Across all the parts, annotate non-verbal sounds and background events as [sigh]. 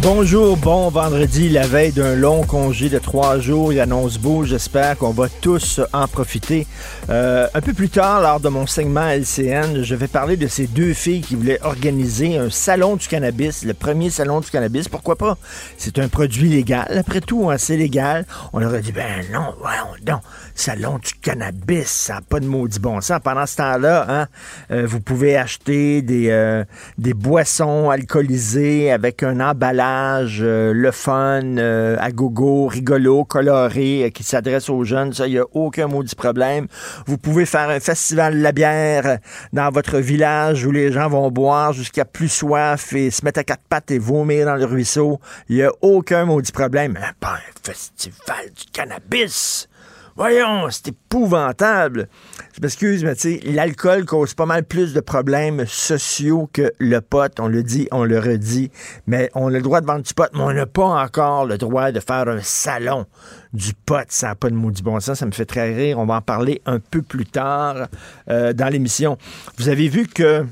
Bonjour, bon vendredi, la veille d'un long congé de trois jours. Il annonce beau. J'espère qu'on va tous en profiter. Euh, un peu plus tard, lors de mon segment LCN, je vais parler de ces deux filles qui voulaient organiser un salon du cannabis, le premier salon du cannabis. Pourquoi pas? C'est un produit légal. Après tout, hein, c'est légal. On leur a dit, ben non, non, salon du cannabis, ça n'a pas de maudit bon sens. Pendant ce temps-là, hein, euh, vous pouvez acheter des, euh, des boissons alcoolisées avec un emballage euh, le fun, euh, à gogo, rigolo, coloré, euh, qui s'adresse aux jeunes. Ça, il n'y a aucun maudit problème. Vous pouvez faire un festival de la bière dans votre village où les gens vont boire jusqu'à plus soif et se mettre à quatre pattes et vomir dans le ruisseau. Il n'y a aucun maudit problème. Mais pas un festival du cannabis. Voyons, c'est épouvantable. Je m'excuse, mais tu sais, l'alcool cause pas mal plus de problèmes sociaux que le pot. On le dit, on le redit. Mais on a le droit de vendre du pot, mais on n'a pas encore le droit de faire un salon du pot. Ça n'a pas de maudit bon sens. Ça me fait très rire. On va en parler un peu plus tard euh, dans l'émission. Vous avez vu que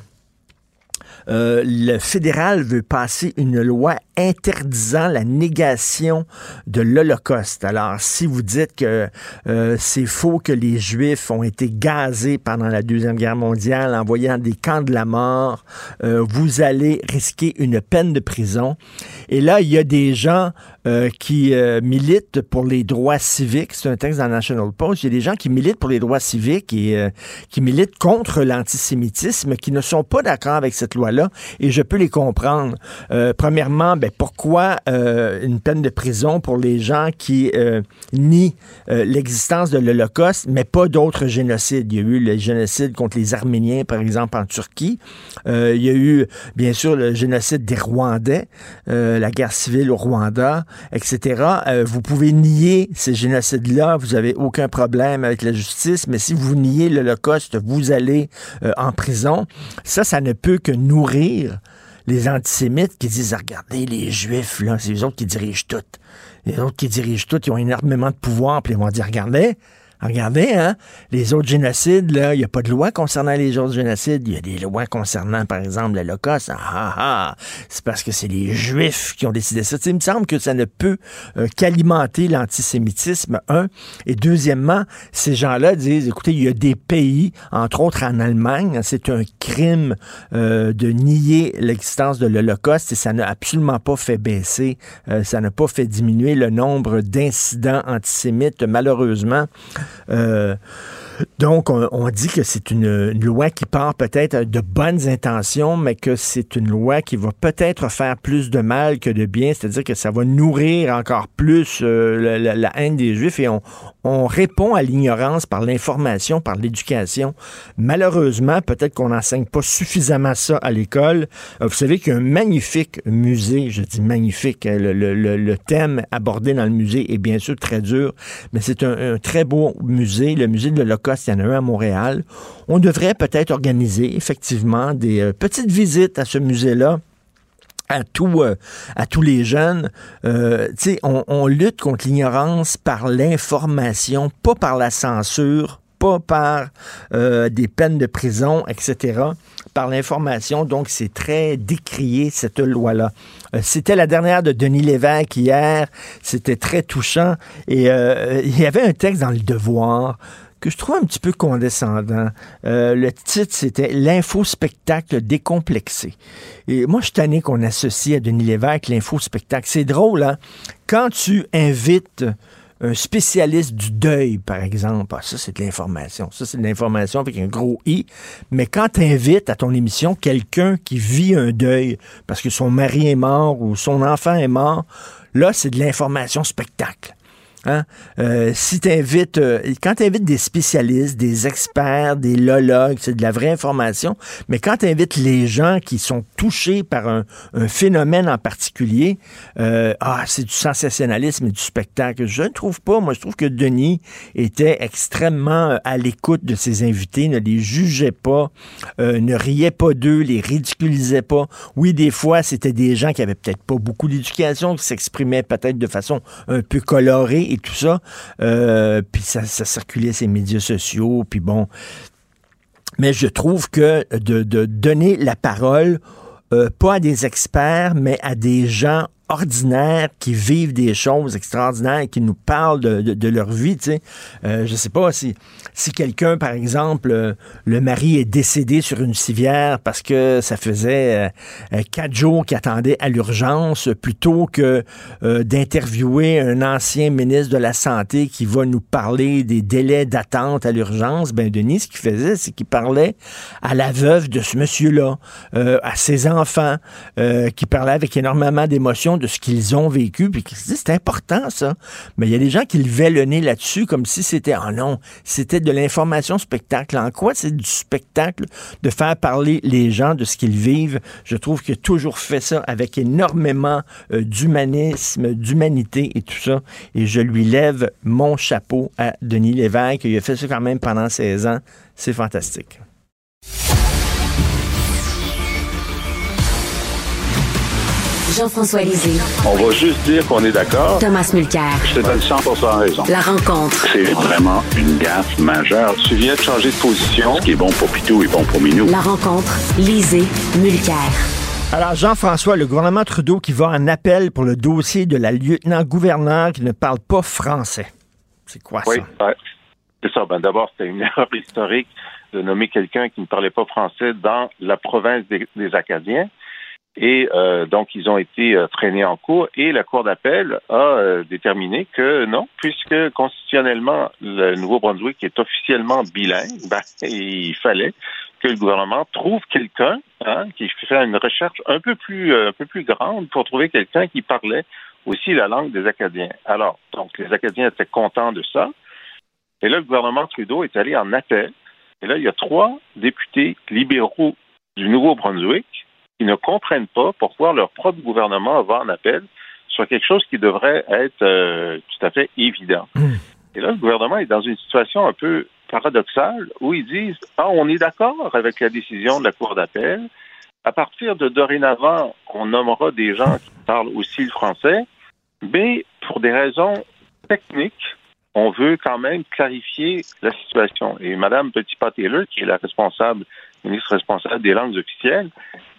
euh, le fédéral veut passer une loi interdisant la négation de l'Holocauste. Alors, si vous dites que euh, c'est faux que les Juifs ont été gazés pendant la Deuxième Guerre mondiale, envoyés dans des camps de la mort, euh, vous allez risquer une peine de prison. Et là, il y a des gens euh, qui militent pour les droits civiques. C'est un texte dans National Post. Il y a des gens qui militent pour les droits civiques et qui militent contre l'antisémitisme, qui ne sont pas d'accord avec cette loi-là. Et je peux les comprendre. premièrement, ben, pourquoi euh, une peine de prison pour les gens qui euh, nient euh, l'existence de l'Holocauste, mais pas d'autres génocides? Il y a eu le génocide contre les Arméniens, par exemple, en Turquie. il y a eu, bien sûr, le génocide des Rwandais, la guerre civile au Rwanda, etc. vous pouvez nier ces génocides-là, vous n'avez aucun problème avec la justice, mais si vous niez l'Holocauste, vous allez en prison. Ça, ça ne peut que nourrir les antisémites qui disent, regardez, les juifs, là, c'est eux autres qui dirigent tout. Les autres qui dirigent tout, ils ont énormément de pouvoir, puis ils vont dire, regardez, Regardez, hein, les autres génocides, il n'y a pas de loi concernant les autres génocides. Il y a des lois concernant, par exemple, l'Holocauste. Ah, ah, ah, c'est parce que c'est les Juifs qui ont décidé ça. il me semble que ça ne peut euh, qu'alimenter l'antisémitisme, un. Et deuxièmement, ces gens-là disent, écoutez, il y a des pays, entre autres en Allemagne, c'est un crime euh, de nier l'existence de l'Holocauste et ça n'a absolument pas fait baisser, euh, ça n'a pas fait diminuer le nombre d'incidents antisémites, malheureusement. Euh, donc, on, dit que c'est une, loi qui part peut-être de bonnes intentions, mais que c'est une loi qui va peut-être faire plus de mal que de bien, c'est-à-dire que ça va nourrir encore plus euh, la, haine des Juifs et on, on répond à l'ignorance par l'information, par l'éducation. Malheureusement, peut-être qu'on n'enseigne pas suffisamment ça à l'école. Euh, vous savez qu'il y a un magnifique musée, je dis magnifique, hein, le, thème abordé dans le musée est bien sûr très dur, mais c'est un, un très beau musée, le musée de l'Holocauste il y à Montréal. On devrait peut-être organiser effectivement des euh, petites visites à ce musée-là à, euh, tous les jeunes. Euh, on, on lutte contre l'ignorance par l'information, pas par la censure, pas par des peines de prison, etc., par l'information. Donc, c'est très décrié, cette loi-là. C'était la dernière de Denis Lévesque hier. C'était très touchant. Et il y avait un texte dans Le Devoir que je trouve un petit peu condescendant. Euh, le titre, c'était L'infospectacle décomplexé. Et moi, je suis qu'on associe à Denis Lévesque l'infospectacle. C'est drôle, hein? Quand tu invites un spécialiste du deuil, par exemple. Ah, ça, c'est de l'information. Ça, c'est de l'information avec un gros I. Mais quand tu invites à ton émission quelqu'un qui vit un deuil parce que son mari est mort ou son enfant est mort, là, c'est de l'information spectacle. Hein? Euh, si tu invites, euh, quand tu des spécialistes, des experts, des lologues, c'est de la vraie information, mais quand tu invites les gens qui sont touchés par un, phénomène en particulier, euh, ah, c'est du sensationnalisme et du spectacle. Je ne trouve pas. Moi, je trouve que Denis était extrêmement à l'écoute de ses invités, ne les jugeait pas, ne riait pas d'eux, les ridiculisait pas. Oui, des fois, c'était des gens qui avaient peut-être pas beaucoup d'éducation, qui s'exprimaient peut-être de façon un peu colorée tout ça. Euh, puis ça, circulait ces médias sociaux, puis bon. Mais je trouve que de, donner la parole, euh, pas à des experts, mais à des gens ordinaires qui vivent des choses extraordinaires et qui nous parlent de, leur vie. Tu sais. Euh, je sais pas si, si quelqu'un, par exemple, euh, le mari est décédé sur une civière parce que ça faisait euh, quatre jours qu'il attendait à l'urgence, plutôt que d'interviewer un ancien ministre de la Santé qui va nous parler des délais d'attente à l'urgence, ben Denis, ce qu'il faisait, c'est qu'il parlait à la veuve de ce monsieur-là, à ses enfants, qui parlait avec énormément d'émotion de ce qu'ils ont vécu, puis qui se disent, c'est important, ça. Mais il y a des gens qui levaient le nez là-dessus comme si c'était, oh non, c'était de l'information spectacle. En quoi c'est du spectacle de faire parler les gens de ce qu'ils vivent? Je trouve qu'il a toujours fait ça avec énormément euh, d'humanisme, d'humanité et tout ça. Et je lui lève mon chapeau à Denis Lévesque. Il a fait ça quand même pendant 16 ans. C'est fantastique. Jean-François Lisée. On va juste dire qu'on est d'accord. Thomas Mulcair. Je te donne 100 raison. La rencontre. C'est vraiment une gaffe majeure. Tu viens de changer de position. Ce qui est bon pour Pitou est bon pour Minou. La rencontre. Lisée. Mulcair. Alors, Jean-François, le gouvernement Trudeau qui va en appel pour le dossier de la lieutenant-gouverneur qui ne parle pas français. C'est quoi ça? Oui, c'est ça. Ben, D'abord, c'était une erreur historique de nommer quelqu'un qui ne parlait pas français dans la province des Acadiens. Et euh, donc, ils ont été euh, traînés en cours et la Cour d'appel a euh, déterminé que non, puisque constitutionnellement, le Nouveau-Brunswick est officiellement bilingue, ben, [laughs] il fallait que le gouvernement trouve quelqu'un hein, qui fait une recherche un peu plus un peu plus grande pour trouver quelqu'un qui parlait aussi la langue des Acadiens. Alors, donc, les Acadiens étaient contents de ça. Et là, le gouvernement Trudeau est allé en appel. Et là, il y a trois députés libéraux du Nouveau-Brunswick qui ne comprennent pas pourquoi leur propre gouvernement va en appel sur quelque chose qui devrait être euh, tout à fait évident. Hmm. Et là, le gouvernement est dans une situation un peu paradoxale où ils disent Ah, on est d'accord avec la décision de la Cour d'appel. À partir de dorénavant, on nommera des gens qui parlent aussi le français, mais pour des raisons techniques, on veut quand même clarifier la situation. Et Mme Petitpas-Taylor, qui est la responsable ministre responsable des langues officielles,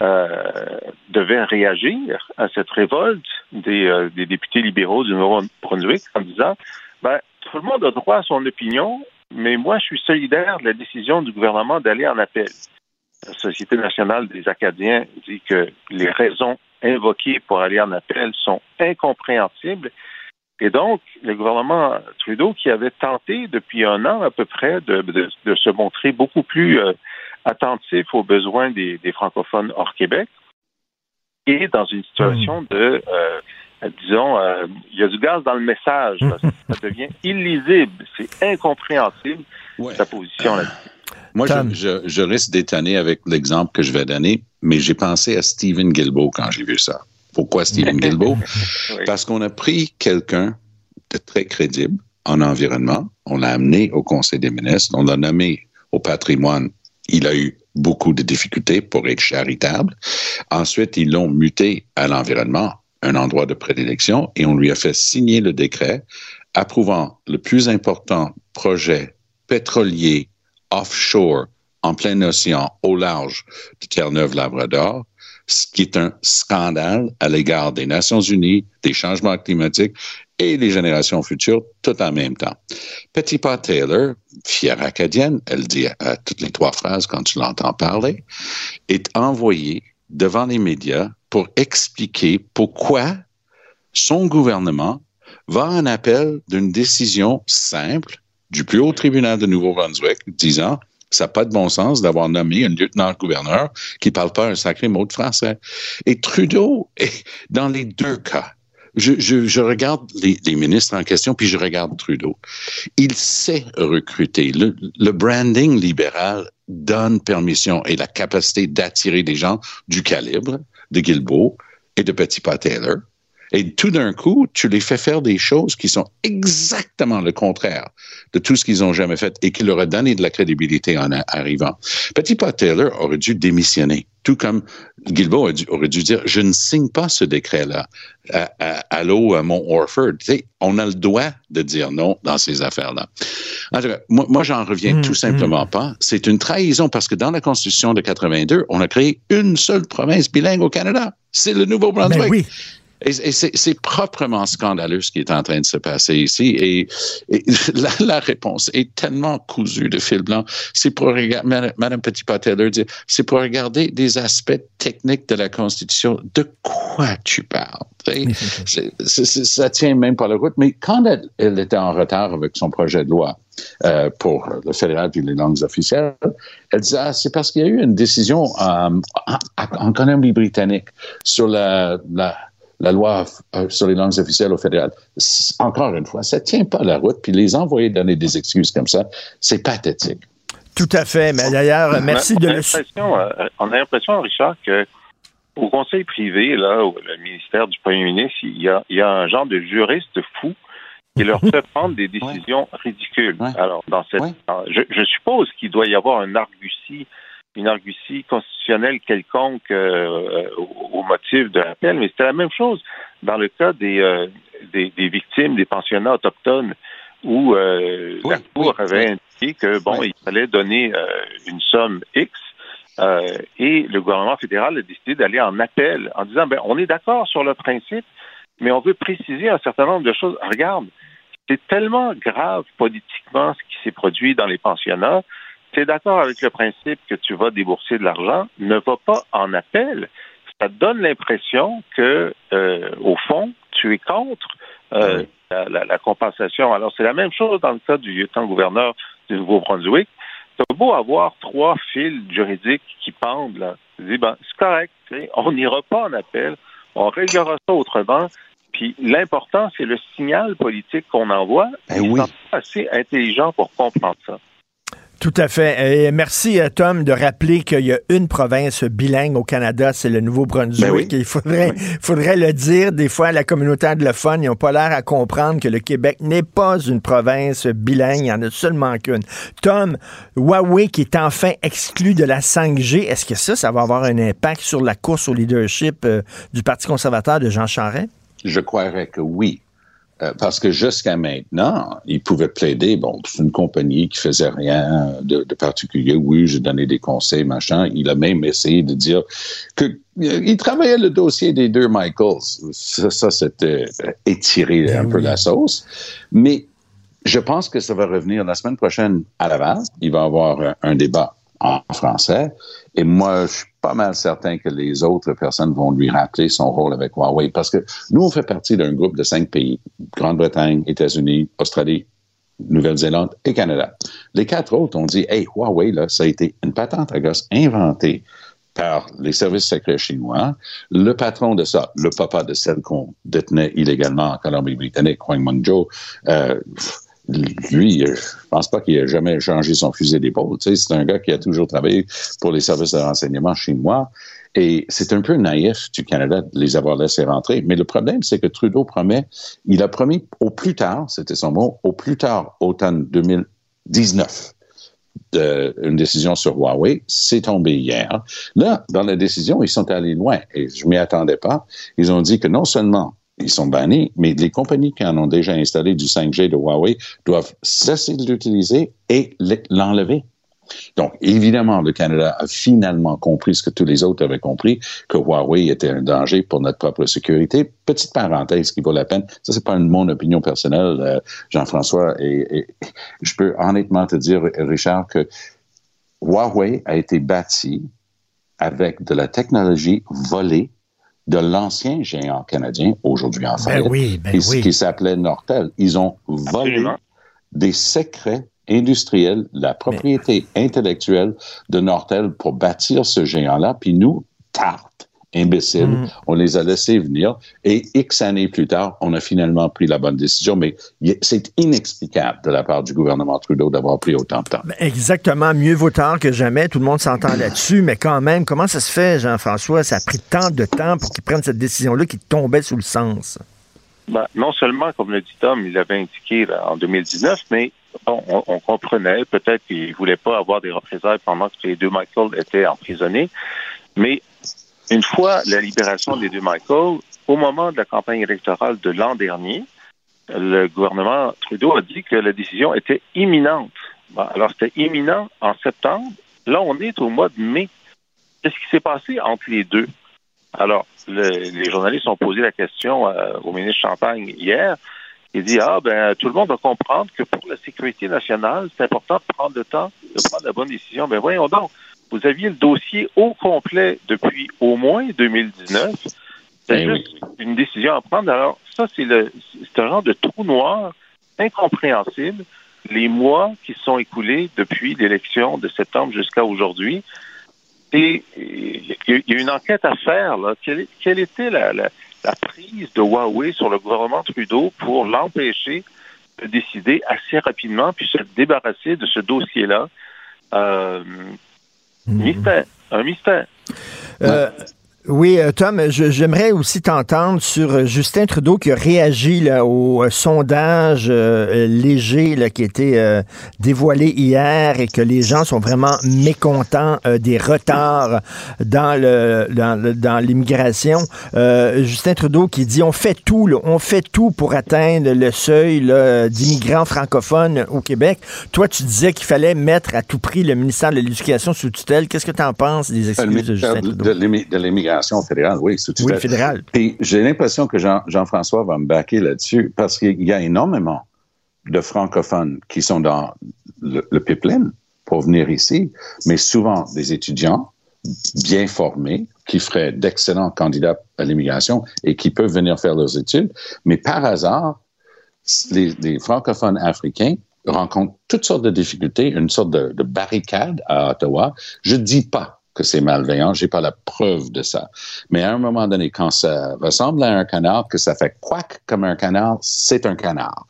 euh, devait réagir à cette révolte des, euh, des députés libéraux du Nouveau-Brunswick en disant ben, tout le monde a droit à son opinion, mais moi, je suis solidaire de la décision du gouvernement d'aller en appel. La Société nationale des Acadiens dit que les raisons invoquées pour aller en appel sont incompréhensibles. Et donc, le gouvernement Trudeau, qui avait tenté depuis un an à peu près de, de, se montrer beaucoup plus euh, attentif aux besoins des, francophones hors Québec et dans une situation hmm. de, euh, disons, euh, il y a du gaz dans le message. ça devient [laughs] illisible, c'est incompréhensible sa position là-dessus. Moi, je, risque d'étonner avec l'exemple que je vais donner, mais j'ai pensé à Stephen Guilbeault quand j'ai vu ça. Pourquoi Stephen [laughs] Guilbeault? Parce qu'on a pris quelqu'un de très crédible en environnement, on l'a amené au Conseil des ministres, on l'a nommé au patrimoine il a eu beaucoup de difficultés pour être charitable. Ensuite, ils l'ont muté à l'environnement, un endroit de prédilection, et on lui a fait signer le décret approuvant le plus important projet pétrolier offshore en plein océan au large de Terre-Neuve-Labrador, ce qui est un scandale à l'égard des Nations Unies, des changements climatiques et les générations futures tout en même temps. Petit Pot Taylor, fière acadienne, elle dit toutes les trois phrases quand tu l'entends parler, est envoyée devant les médias pour expliquer pourquoi son gouvernement va en appel d'une décision simple du plus haut tribunal de Nouveau-Brunswick disant ça n'a pas de bon sens d'avoir nommé un lieutenant-gouverneur qui ne parle pas un sacré mot de français. Et Trudeau, dans les deux cas, je, regarde les, ministres en question, puis je regarde Trudeau. Il sait recruter. Le, branding libéral donne permission et la capacité d'attirer des gens du calibre de Guilbeault et de Petit Taylor. Et tout d'un coup, tu les fais faire des choses qui sont exactement le contraire de tout ce qu'ils ont jamais fait et qui leur a donné de la crédibilité en arrivant. Petit Pot Taylor aurait dû démissionner, tout comme Guilbeault aurait dû, dire, je ne signe pas ce décret-là. Allô, à mon Orford. on a le droit de dire non dans ces affaires-là. Moi, moi j'en reviens mmh, tout simplement mmh. pas. C'est une trahison parce que dans la Constitution de 82, on a créé une seule province bilingue au Canada. C'est le Nouveau-Brunswick. Ben oui. Et, c'est proprement scandaleux ce qui est en train de se passer ici. Et, [laughs] la, la, réponse est tellement cousue de fil blanc. C'est pour regarder, Madame petit Taylor dit, c'est pour regarder des aspects techniques de la Constitution. De quoi tu parles? ça tient même pas la route. Mais quand elle, était en retard avec son projet de loi euh, pour le fédéral et les langues officielles, elle disait ah, c'est parce qu'il y a eu une décision euh, en, en Colombie-Britannique sur la, la la loi euh, sur les langues officielles au fédéral. Encore une fois, ça tient pas la route, puis les envoyer donner des excuses comme ça, c'est pathétique. Tout à fait, mais d'ailleurs, merci on de le... Euh, on a l'impression, Richard, que au conseil privé, là, au le ministère du premier ministre, il y a, il y a un genre de juriste fou qui leur fait [laughs] prendre des décisions ridicules. Alors, dans cette, je, je, suppose qu'il doit y avoir un argutie une argutie constitutionnelle quelconque euh, au, motif de l'appel, mais c'était la même chose dans le cas des, euh, des, victimes, des pensionnats autochtones, où euh, la Cour avait indiqué que bon, il fallait donner une somme X. et le gouvernement fédéral a décidé d'aller en appel en disant ben on est d'accord sur le principe, mais on veut préciser un certain nombre de choses. Regarde, c'est tellement grave politiquement ce qui s'est produit dans les pensionnats tu es d'accord avec le principe que tu vas débourser de l'argent, ne va pas en appel. Ça te donne l'impression que, euh, au fond, tu es contre euh, la, compensation. Alors, c'est la même chose dans le cas du lieutenant-gouverneur du Nouveau-Brunswick. Tu as beau avoir trois fils juridiques qui pendent, là. Tu dis, ben, c'est correct, on n'ira pas en appel, on réglera ça autrement. Puis l'important, c'est le signal politique qu'on envoie. Ben oui. assez intelligent pour comprendre ça. Tout à fait. Et merci, euh, Tom, de rappeler qu'il y a une province bilingue au Canada, c'est le Nouveau-Brunswick. Ben Il faudrait, faudrait le dire. Des fois, la communauté anglophone, ils n'ont pas l'air à comprendre que le Québec n'est pas une province bilingue. Il y en a seulement qu'une. Tom, Huawei qui est enfin exclu de la 5G, est-ce que ça, ça va avoir un impact sur la course au leadership euh, du Parti conservateur de Jean Charest? Je croirais que oui. Euh, parce que jusqu'à maintenant, il pouvait plaider, bon, c'est une compagnie qui faisait rien de, particulier. Oui, j'ai donné des conseils, machin. Il a même essayé de dire que euh, il travaillait le dossier des deux Michaels. Ça, c'était étirer ben un peu la sauce. Mais je pense que ça va revenir la semaine prochaine à Laval. Il va y avoir un débat en français. Et moi, je suis pas mal certain que les autres personnes vont lui rappeler son rôle avec Huawei parce que nous, on fait partie d'un groupe de cinq pays, Grande-Bretagne, États-Unis, Australie, Nouvelle-Zélande et Canada. Les quatre autres ont dit, hey, Huawei, là, ça a été une patente à gosse inventée par les services secrets chinois. Le patron de ça, le papa de celle qu'on détenait illégalement en Colombie-Britannique, Huang Mengzhou, euh, lui, je pense pas qu'il ait jamais changé son fusil d'épaule. C'est un gars qui a toujours travaillé pour les services de renseignement chinois. Et c'est un peu naïf du Canada de les avoir laissés rentrer. Mais le problème, c'est que Trudeau promet, il a promis au plus tard, c'était son mot, au plus tard automne 2019, de, une décision sur Huawei. C'est tombé hier. Là, dans la décision, ils sont allés loin et je m'y attendais pas. Ils ont dit que non seulement ils sont bannis, mais les compagnies qui en ont déjà installé du 5G de Huawei doivent cesser de l'utiliser et l'enlever. Donc, évidemment, le Canada a finalement compris ce que tous les autres avaient compris, que Huawei était un danger pour notre propre sécurité. Petite parenthèse qui vaut la peine, ça c'est pas mon opinion personnelle, euh, Jean-François, et, je peux honnêtement te dire, Richard, que Huawei a été bâti avec de la technologie volée de l'ancien géant canadien, aujourd'hui en ben oui, ben qui, s'appelait Nortel. Ils ont volé des secrets industriels, la propriété intellectuelle de Nortel pour bâtir ce géant-là, puis nous, tarte, imbéciles. Mm. On les a laissés venir et X années plus tard, on a finalement pris la bonne décision. Mais c'est inexplicable de la part du gouvernement Trudeau d'avoir pris autant de temps. Exactement. Mieux vaut tard que jamais. Tout le monde s'entend [clears throat] là-dessus. Mais quand même, comment ça se fait, Jean-François? Ça a pris tant de temps pour qu'ils prennent cette décision-là qui tombait sous le sens. Ben, non seulement, comme le dit Tom, il l'avait indiqué en 2019, mais on, on, comprenait peut-être qu'il ne voulait pas avoir des représailles pendant que les deux Michael étaient emprisonnés. Mais une fois la libération des deux Michael, au moment de la campagne électorale de l'an dernier, le gouvernement Trudeau a dit que la décision était imminente. alors, c'était imminent en septembre. Là, on est au mois de mai. Qu'est-ce qui s'est passé entre les deux? Alors, les journalistes ont posé la question euh, au ministre Champagne hier. Il dit Ah, ben, tout le monde va comprendre que pour la sécurité nationale, c'est important de prendre le temps de prendre la bonne décision. Ben, voyons donc vous aviez le dossier au complet depuis au moins 2019. C'est ben juste une décision à prendre. Alors, ça, c'est le c'est un genre de trou noir incompréhensible. Les mois qui se sont écoulés depuis l'élection de septembre jusqu'à aujourd'hui. Et il y a une enquête à faire. Là. Quelle, était la, la, prise de Huawei sur le gouvernement Trudeau pour l'empêcher de décider assez rapidement puis se débarrasser de ce dossier-là? Euh, Mystère. Un mystère. Euh, oui, euh, Tom, j'aimerais aussi t'entendre sur euh, Justin Trudeau qui a réagi là, au euh, sondage léger là, qui a été dévoilé hier et que les gens sont vraiment mécontents des retards dans le dans, l'immigration. Justin Trudeau qui dit on fait tout, on fait tout pour atteindre le seuil d'immigrants francophones au Québec. Toi, tu disais qu'il fallait mettre à tout prix le ministère de l'Éducation sous tutelle. Qu'est-ce que tu en penses des excuses de Justin Trudeau? De l'immigration fédérale, oui, c'est Oui, fédérale. Puis j'ai l'impression que Jean, Jean-François va me baquer là-dessus parce qu'il y a énormément de francophones qui sont dans le, pipeline pour venir ici, mais souvent des étudiants bien formés qui feraient d'excellents candidats à l'immigration et qui peuvent venir faire leurs études. Mais par hasard, les, francophones africains rencontrent toutes sortes de difficultés, une sorte de, de barricade à Ottawa. Je ne dis pas que c'est malveillant. J'ai pas la preuve de ça. Mais à un moment donné, quand ça ressemble à un canard, que ça fait quack comme un canard, c'est un canard.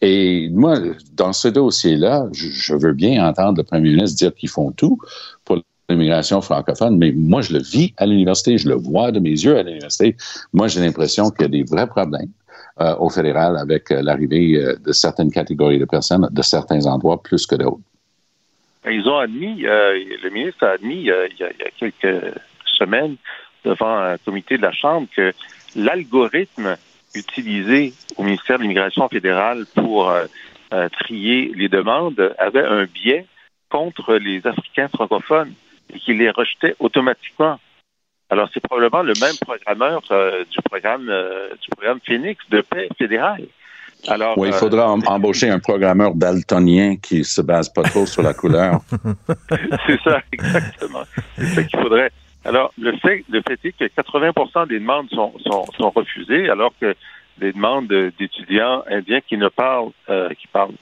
Et moi, dans ce dossier-là, je, veux bien entendre le premier ministre dire qu'ils font tout pour l'immigration francophone, mais moi, je le vis à l'université, je le vois de mes yeux à l'université. Moi, j'ai l'impression qu'il y a des vrais problèmes. Euh, au fédéral avec euh, l'arrivée euh, de certaines catégories de personnes de certains endroits plus que d'autres. Ils ont admis, euh, le ministre a admis euh, il, y a, quelques semaines devant un comité de la Chambre que l'algorithme utilisé au ministère de l'Immigration fédérale pour euh, trier les demandes avait un biais contre les Africains francophones et qu'il les rejetait automatiquement. Alors, c'est probablement le même programmeur du programme du programme Phoenix de paix fédéral. Alors, oui, il faudra euh, embaucher un programmeur daltonien qui se base pas trop sur la couleur. [laughs] c'est ça, exactement. C'est ça qu'il faudrait. Alors, le fait, le fait est que 80% des demandes sont, sont, sont refusées, alors que les demandes d'étudiants indiens qui ne parlent, euh, qui parlent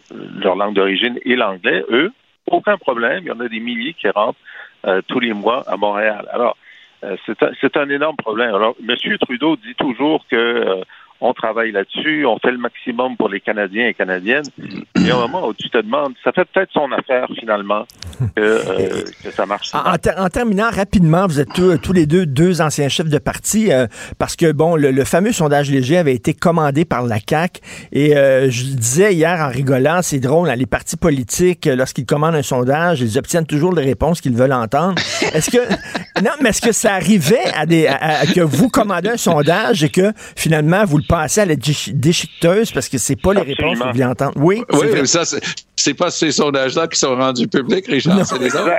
leur langue d'origine et l'anglais, eux, aucun problème. Il y en a des milliers qui rentrent euh, tous les mois à Montréal. Alors, c'est un, un, énorme problème. Alors, M. Trudeau dit toujours que on travaille là-dessus, on fait le maximum pour les Canadiens et Canadiennes. Il y a un moment où tu te demandes, ça fait peut-être son affaire finalement que, euh, [laughs] ça marche. En, terminant rapidement, vous êtes tous, les deux deux anciens chefs de parti, euh, parce que bon, le, fameux sondage léger avait été commandé par la CAC et euh, je disais hier en rigolant, c'est drôle, hein, les partis politiques, lorsqu'ils commandent un sondage, ils obtiennent toujours les réponses qu'ils veulent entendre. Est-ce que [laughs] non, mais est-ce que ça arrivait à des à, que vous commandez un sondage et que finalement vous le passez à la déchiqueteuse parce que c'est pas les réponses que vous voulez entendre? Oui, oui ça, c'est pas ces sondages-là qui sont rendus publics, Richard, c'est les autres.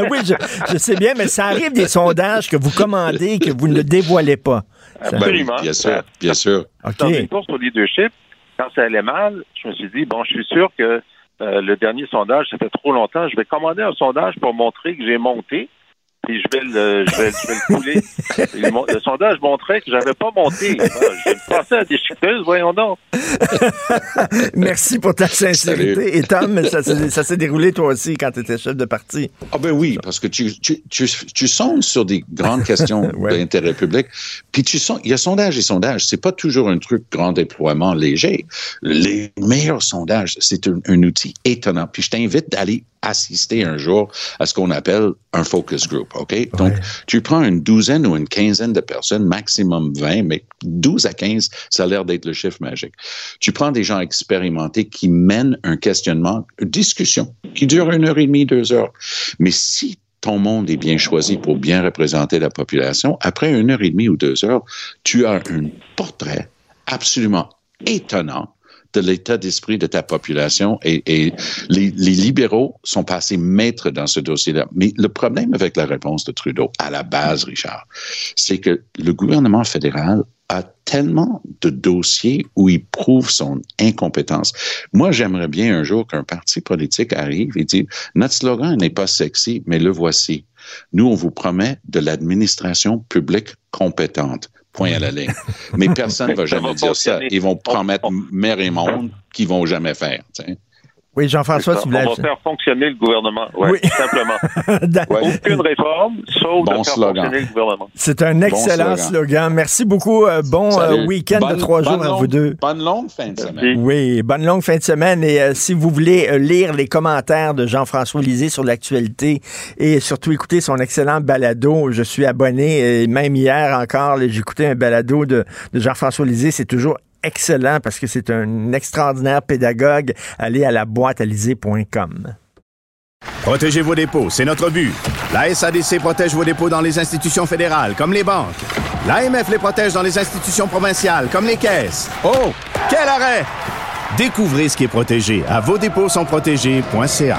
[laughs] oui, je, sais bien, mais ça arrive des sondages que vous commandez et que vous ne dévoilez pas. Absolument. bien sûr, bien sûr. Dans une course au leadership, quand ça allait mal, je me suis dit, bon, je suis sûr que euh, le dernier sondage, ça fait trop longtemps, je vais commander un sondage pour montrer que j'ai monté puis je vais le, je vais, je vais le couler. [laughs] le, le, sondage montrait que j'avais pas monté. Ah, je pensais à des chuteuses, voyons donc. [laughs] Merci pour ta sincérité. Et Tom, ça, s'est déroulé toi aussi quand tu étais chef de parti. Ah ben oui, parce que tu, tu, tu, tu sondes sur des grandes questions [laughs] d'intérêt public, puis tu sondes, il y a sondage et sondage. C'est pas toujours un truc grand déploiement léger. Les meilleurs sondages, c'est un, un outil étonnant. Puis je t'invite d'aller assister un jour à ce qu'on appelle un focus group, OK? Donc, tu prends une douzaine ou une quinzaine de personnes, maximum 20, mais 12 à 15, ça a l'air d'être le chiffre magique. Tu prends des gens expérimentés qui mènent un questionnement, une discussion qui dure une heure et demie, deux heures. Mais si ton monde est bien choisi pour bien représenter la population, après une heure et demie ou deux heures, tu as un portrait absolument étonnant de l'état d'esprit de ta population et, les, les, libéraux sont passés maîtres dans ce dossier-là. Mais le problème avec la réponse de Trudeau, à la base, Richard, c'est que le gouvernement fédéral a tellement de dossiers où il prouve son incompétence. Moi, j'aimerais bien un jour qu'un parti politique arrive et dise, notre slogan n'est pas sexy, mais le voici. Nous, on vous promet de l'administration publique compétente. Point à la ligne. Mais personne ne va jamais dire ça. Ils vont promettre mer et monde qu'ils vont jamais faire. T'sais. Oui, Jean-François, tu voulais... On va faire fonctionner le gouvernement. Ouais, oui, simplement. [laughs] Aucune réforme, sauf bon de faire slogan. fonctionner le gouvernement. C'est un excellent bon slogan. slogan. Merci beaucoup. Euh, bon euh, week-end de trois jours longue, à vous deux. Bonne longue fin de semaine. Oui, bonne longue fin de semaine. Et euh, si vous voulez euh, lire les commentaires de Jean-François Lisée sur l'actualité et surtout écouter son excellent balado, je suis abonné. Et même hier encore, j'ai écouté un balado de, de Jean-François Lisée. C'est toujours excellent parce que c'est un extraordinaire pédagogue. Allez à la boîte Protégez vos dépôts, c'est notre but. La SADC protège vos dépôts dans les institutions fédérales, comme les banques. L'AMF les protège dans les institutions provinciales, comme les caisses. Oh, quel arrêt! Découvrez ce qui est protégé à vos dépôts sont protégés.ca.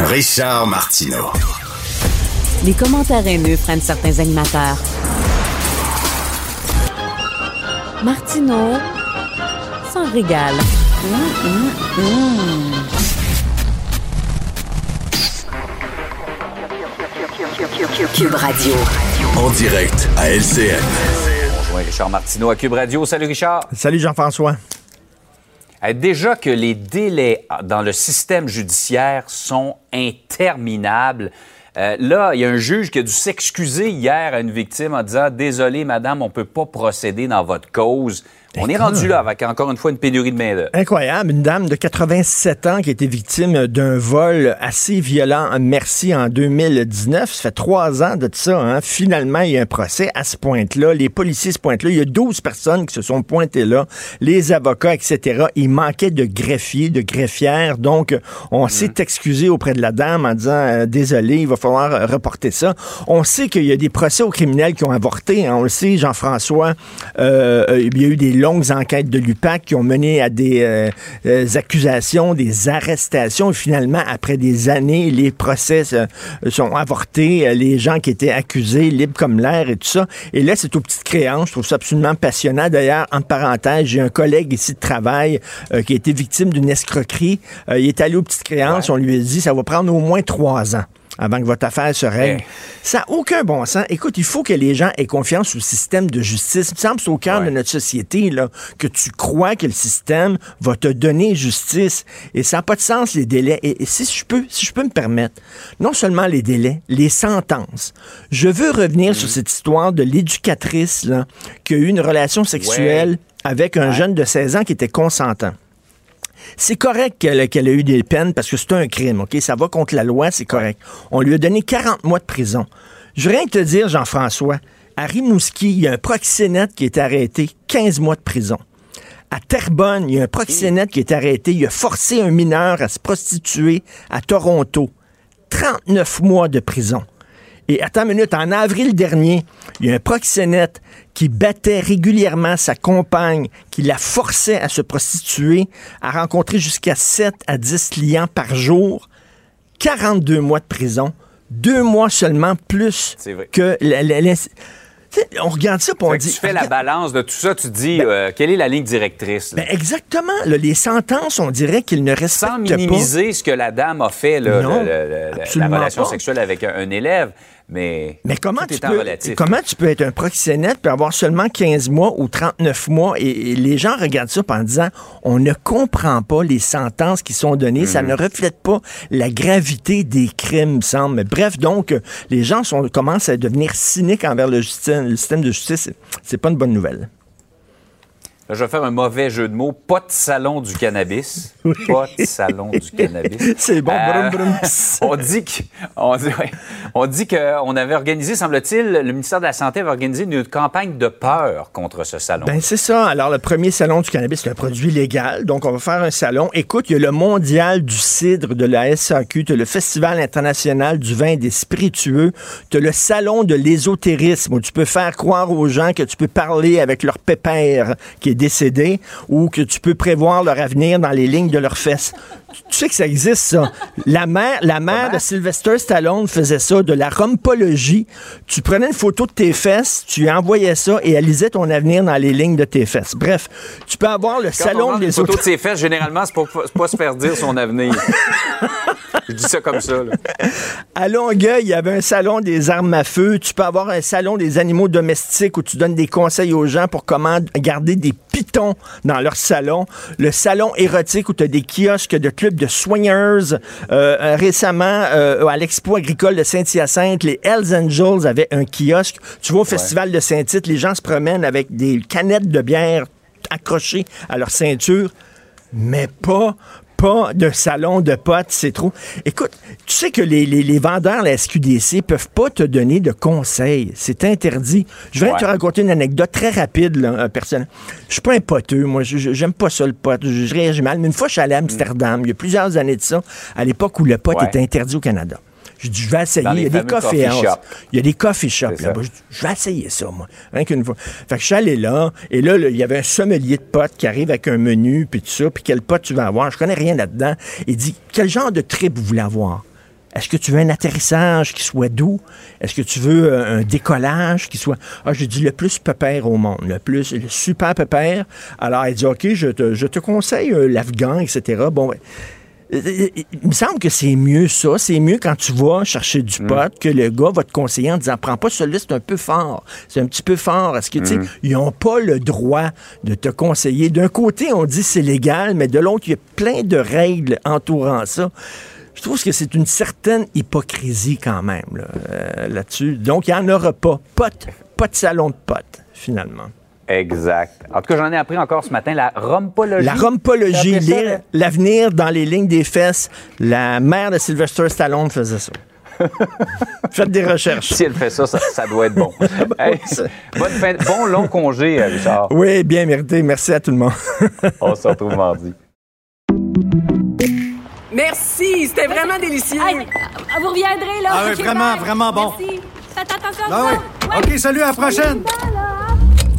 Richard Martineau. Les commentaires haineux prennent certains animateurs. Martineau s'en régale. Mmh, mmh, mmh. Cube Radio. En direct à LCN. Bonjour Richard Martineau à Cube Radio. Salut Richard. Salut Jean-François. Déjà que les délais dans le système judiciaire sont interminables. Euh, là, il y a un juge qui a dû s'excuser hier à une victime en disant Désolé, madame, on ne peut pas procéder dans votre cause. On est rendu là avec encore une fois une pénurie de main-d'œuvre. Incroyable. Une dame de 87 ans qui a été victime d'un vol assez violent à Merci en 2019. Ça fait trois ans de ça. Hein. Finalement, il y a un procès à ce point-là. Les policiers se pointent là. Il y a 12 personnes qui se sont pointées là. Les avocats, etc. Il manquait de greffiers, de greffières. Donc, on mm. s'est excusé auprès de la dame en disant euh, Désolé, il va falloir euh, reporter ça. On sait qu'il y a des procès aux criminels qui ont avorté. Hein. On le sait, Jean-François. Euh, il y a eu des longues enquêtes de l'UPAC qui ont mené à des euh, euh, accusations, des arrestations. Et finalement, après des années, les procès euh, sont avortés. Les gens qui étaient accusés, libres comme l'air et tout ça. Et là, c'est aux petites créances. Je trouve ça absolument passionnant. D'ailleurs, en parenthèse, j'ai un collègue ici de travail qui a été victime d'une escroquerie. il est allé aux petites créances. Ouais. On lui a dit, ça va prendre au moins trois ans avant que votre affaire se règle. Ça n'a aucun bon sens. Écoute, il faut que les gens aient confiance au système de justice. Il me semble que c'est au cœur ouais. de notre société là, que tu crois que le système va te donner justice. Et ça n'a pas de sens, les délais. Et, et, si, je peux, si je peux me permettre, non seulement les délais, les sentences. Je veux revenir mmh. sur cette histoire de l'éducatrice là, qui a eu une relation sexuelle ouais. avec un ouais. jeune de 16 ans qui était consentant. C'est correct qu'elle qu a eu des peines parce que c'est un crime, OK? Ça va contre la loi, c'est correct. On lui a donné 40 mois de prison. Je veux rien te dire, Jean-François, à Rimouski, il y a un proxénète qui est arrêté, 15 mois de prison. À Terrebonne, il y a un proxénète qui est arrêté, il a forcé un mineur à se prostituer à Toronto. 39 mois de prison. Et attends une minute, en avril dernier, il y a un proxénète qui battait régulièrement sa compagne, qui la forçait à se prostituer, à rencontrer jusqu'à 7 à 10 clients par jour. 42 mois de prison, deux mois seulement plus que on regarde ça, pour on dit. Tu fais la balance de tout ça, tu dis, ben euh, quelle est la ligne directrice? Ben exactement. les sentences, on dirait qu'ils ne respectent pas. Sans minimiser ce que la dame a fait, la relation sexuelle avec un élève. Mais, mais comment, tu peux, comment tu peux être un proxénète et avoir seulement 15 mois ou 39 mois? Et, les gens regardent ça en disant on ne comprend pas les sentences qui sont données, ça mhm. ne reflète pas la gravité des crimes, me semble. bref, donc, les gens sont, commencent à devenir cyniques envers le, le système de justice. C'est pas une bonne nouvelle je vais faire un mauvais jeu de mots. Pas de salon du cannabis. Pas de salon du cannabis. [laughs] C'est bon. Euh, [laughs] on dit qu'on dit, on dit qu'on avait organisé, semble-t-il, le ministère de la Santé avait organisé une campagne de peur contre ce salon. Ben c'est ça. Alors, le premier salon du cannabis, c'est un produit légal. Donc, on va faire un salon. Écoute, il y a le mondial du cidre de la SAQ, tu as le Festival international du vin et des spiritueux, tu as le salon de l'ésotérisme où tu peux faire croire aux gens que tu peux parler avec leur pépère qui est décédés ou que tu peux prévoir leur avenir dans les lignes de leurs fesses. Tu sais que ça existe, ça. La mère, la mère de Sylvester Stallone faisait ça, de la rompologie. Tu prenais une photo de tes fesses, tu envoyais ça et elle lisait ton avenir dans les lignes de tes fesses. Bref, tu peux avoir le salon des autres. Une photo de ses fesses, généralement, c'est pour pas se faire dire son avenir. Je dis ça comme ça. À Longueuil, il y avait un salon des armes à feu. Tu peux avoir un salon des animaux domestiques où tu donnes des conseils aux gens pour comment garder des pitons dans leur salon. Le salon érotique où tu as des kiosques de clubs de swingers. Euh, récemment, euh, à l'expo agricole de Saint-Hyacinthe, les Hells Angels avaient un kiosque. Tu vois, au Festival de Saint-Tite, les gens se promènent avec des canettes de bière accrochées à leur ceinture mais pas pas de salon de potes, c'est trop. Écoute, tu sais que les, les, vendeurs, la SQDC, peuvent pas te donner de conseils. C'est interdit. Je vais te raconter une anecdote très rapide, là, personne. Je suis pas un poteux, moi. J'aime pas ça, le pot. Je, réagis mal. Mais une fois, je suis allé à Amsterdam, il y a plusieurs années de ça, à l'époque où le pot était interdit au Canada. Je dis, je vais essayer. Il y a des coffee Il y a des coffee shops là-bas. Je, vais essayer ça, moi. Rien qu'une fois. Fait que je suis allé là, et là, il y avait un sommelier de potes qui arrive avec un menu, puis tout ça, puis quel pot tu vas avoir? Je connais rien là-dedans. Il dit, quel genre de trip vous voulez avoir? Est-ce que tu veux un atterrissage qui soit doux? Est-ce que tu veux un décollage qui soit? Ah, je dis le plus pépère au monde, le plus, le super pépère. Alors, il dit, OK, je te, je te conseille euh, l'Afghan, etc. Bon, ben, il me semble que c'est mieux ça. C'est mieux quand tu vas chercher du mm. pot que le gars va te conseiller en disant prends pas celui-là, c'est un peu fort. C'est un petit peu fort. Est-ce que, tu sais, mm. ils n'ont pas le droit de te conseiller? D'un côté, on dit c'est légal, mais de l'autre, il y a plein de règles entourant ça. Je trouve que c'est une certaine hypocrisie quand même euh, là-dessus. Donc, il n'y en aura pas. Pot, pas de salon de potes, finalement. Exact. En tout cas, j'en ai appris encore ce matin, la rompologie. La rompologie, l'avenir dans les lignes des fesses. La mère de Sylvester Stallone faisait ça. [laughs] Faites des recherches. Si elle fait ça, ça, doit être bon. [laughs] bon long congé, euh, Richard. Oui, bien mérité. Merci à tout le monde. [laughs] On se retrouve mardi. Merci, c'était vraiment délicieux. vous reviendrez, là. Ah oui, vraiment, vraiment bon. Merci. Faites attention. Ah oui. OK, salut, à la prochaine.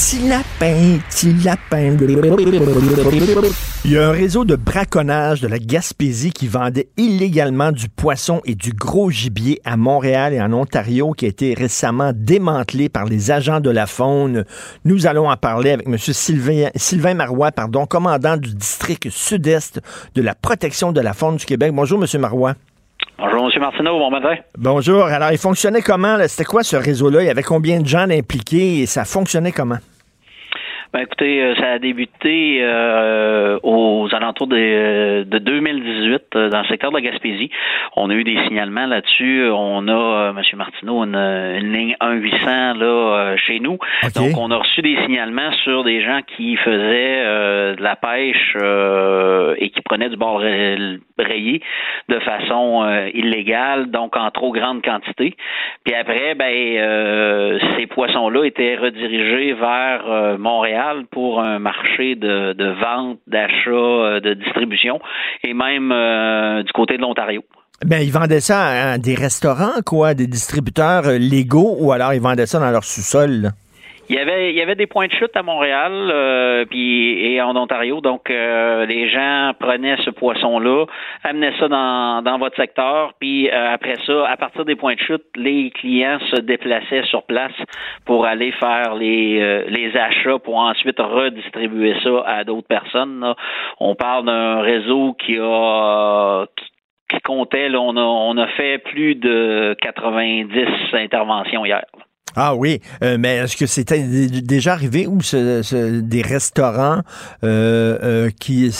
petit lapin, petit lapin. Il y a un réseau de braconnage de la Gaspésie qui vendait illégalement du poisson et du gros gibier à Montréal et en Ontario qui a été récemment démantelé par les agents de la faune. Nous allons en parler avec M. Sylvain, Sylvain Marois, pardon, commandant du district sud-est de la protection de la faune du Québec. Bonjour, M. Marois. Bonjour, M. Martineau, bon matin. Bonjour. Alors, il fonctionnait comment? C'était quoi ce réseau-là? Il y avait combien de gens impliqués et ça fonctionnait comment? Ben écoutez, euh, ça a débuté euh, aux alentours de, de 2018 euh, dans le secteur de la Gaspésie. On a eu des signalements là-dessus. On a, euh, M. Martineau, une, une ligne 1-800 là euh, chez nous. Donc, on a reçu des signalements sur des gens qui faisaient euh, de la pêche euh, et qui prenaient du bord ray- rayé de façon euh, illégale, donc en trop grande quantité. Puis après, ben euh, ces poissons-là étaient redirigés vers euh, Pour un marché de, vente, d'achat, euh, de distribution, et même euh, du côté de l'Ontario. Ben, ils vendaient ça à des restaurants, quoi, des distributeurs euh, légaux, ou alors ils vendaient ça dans leur sous-sol. Il y avait il y avait des points de chute à Montréal euh, puis et en Ontario donc euh, les gens prenaient ce poisson là amenaient ça dans, dans votre secteur puis euh, après ça à partir des points de chute les clients se déplaçaient sur place pour aller faire les euh, les achats pour ensuite redistribuer ça à d'autres personnes là. on parle d'un réseau qui a qui comptait là, on a on a fait plus de 90 interventions hier. Ah oui, euh, mais est-ce que c'était déjà arrivé où ce- ce- des restaurants euh, euh, qui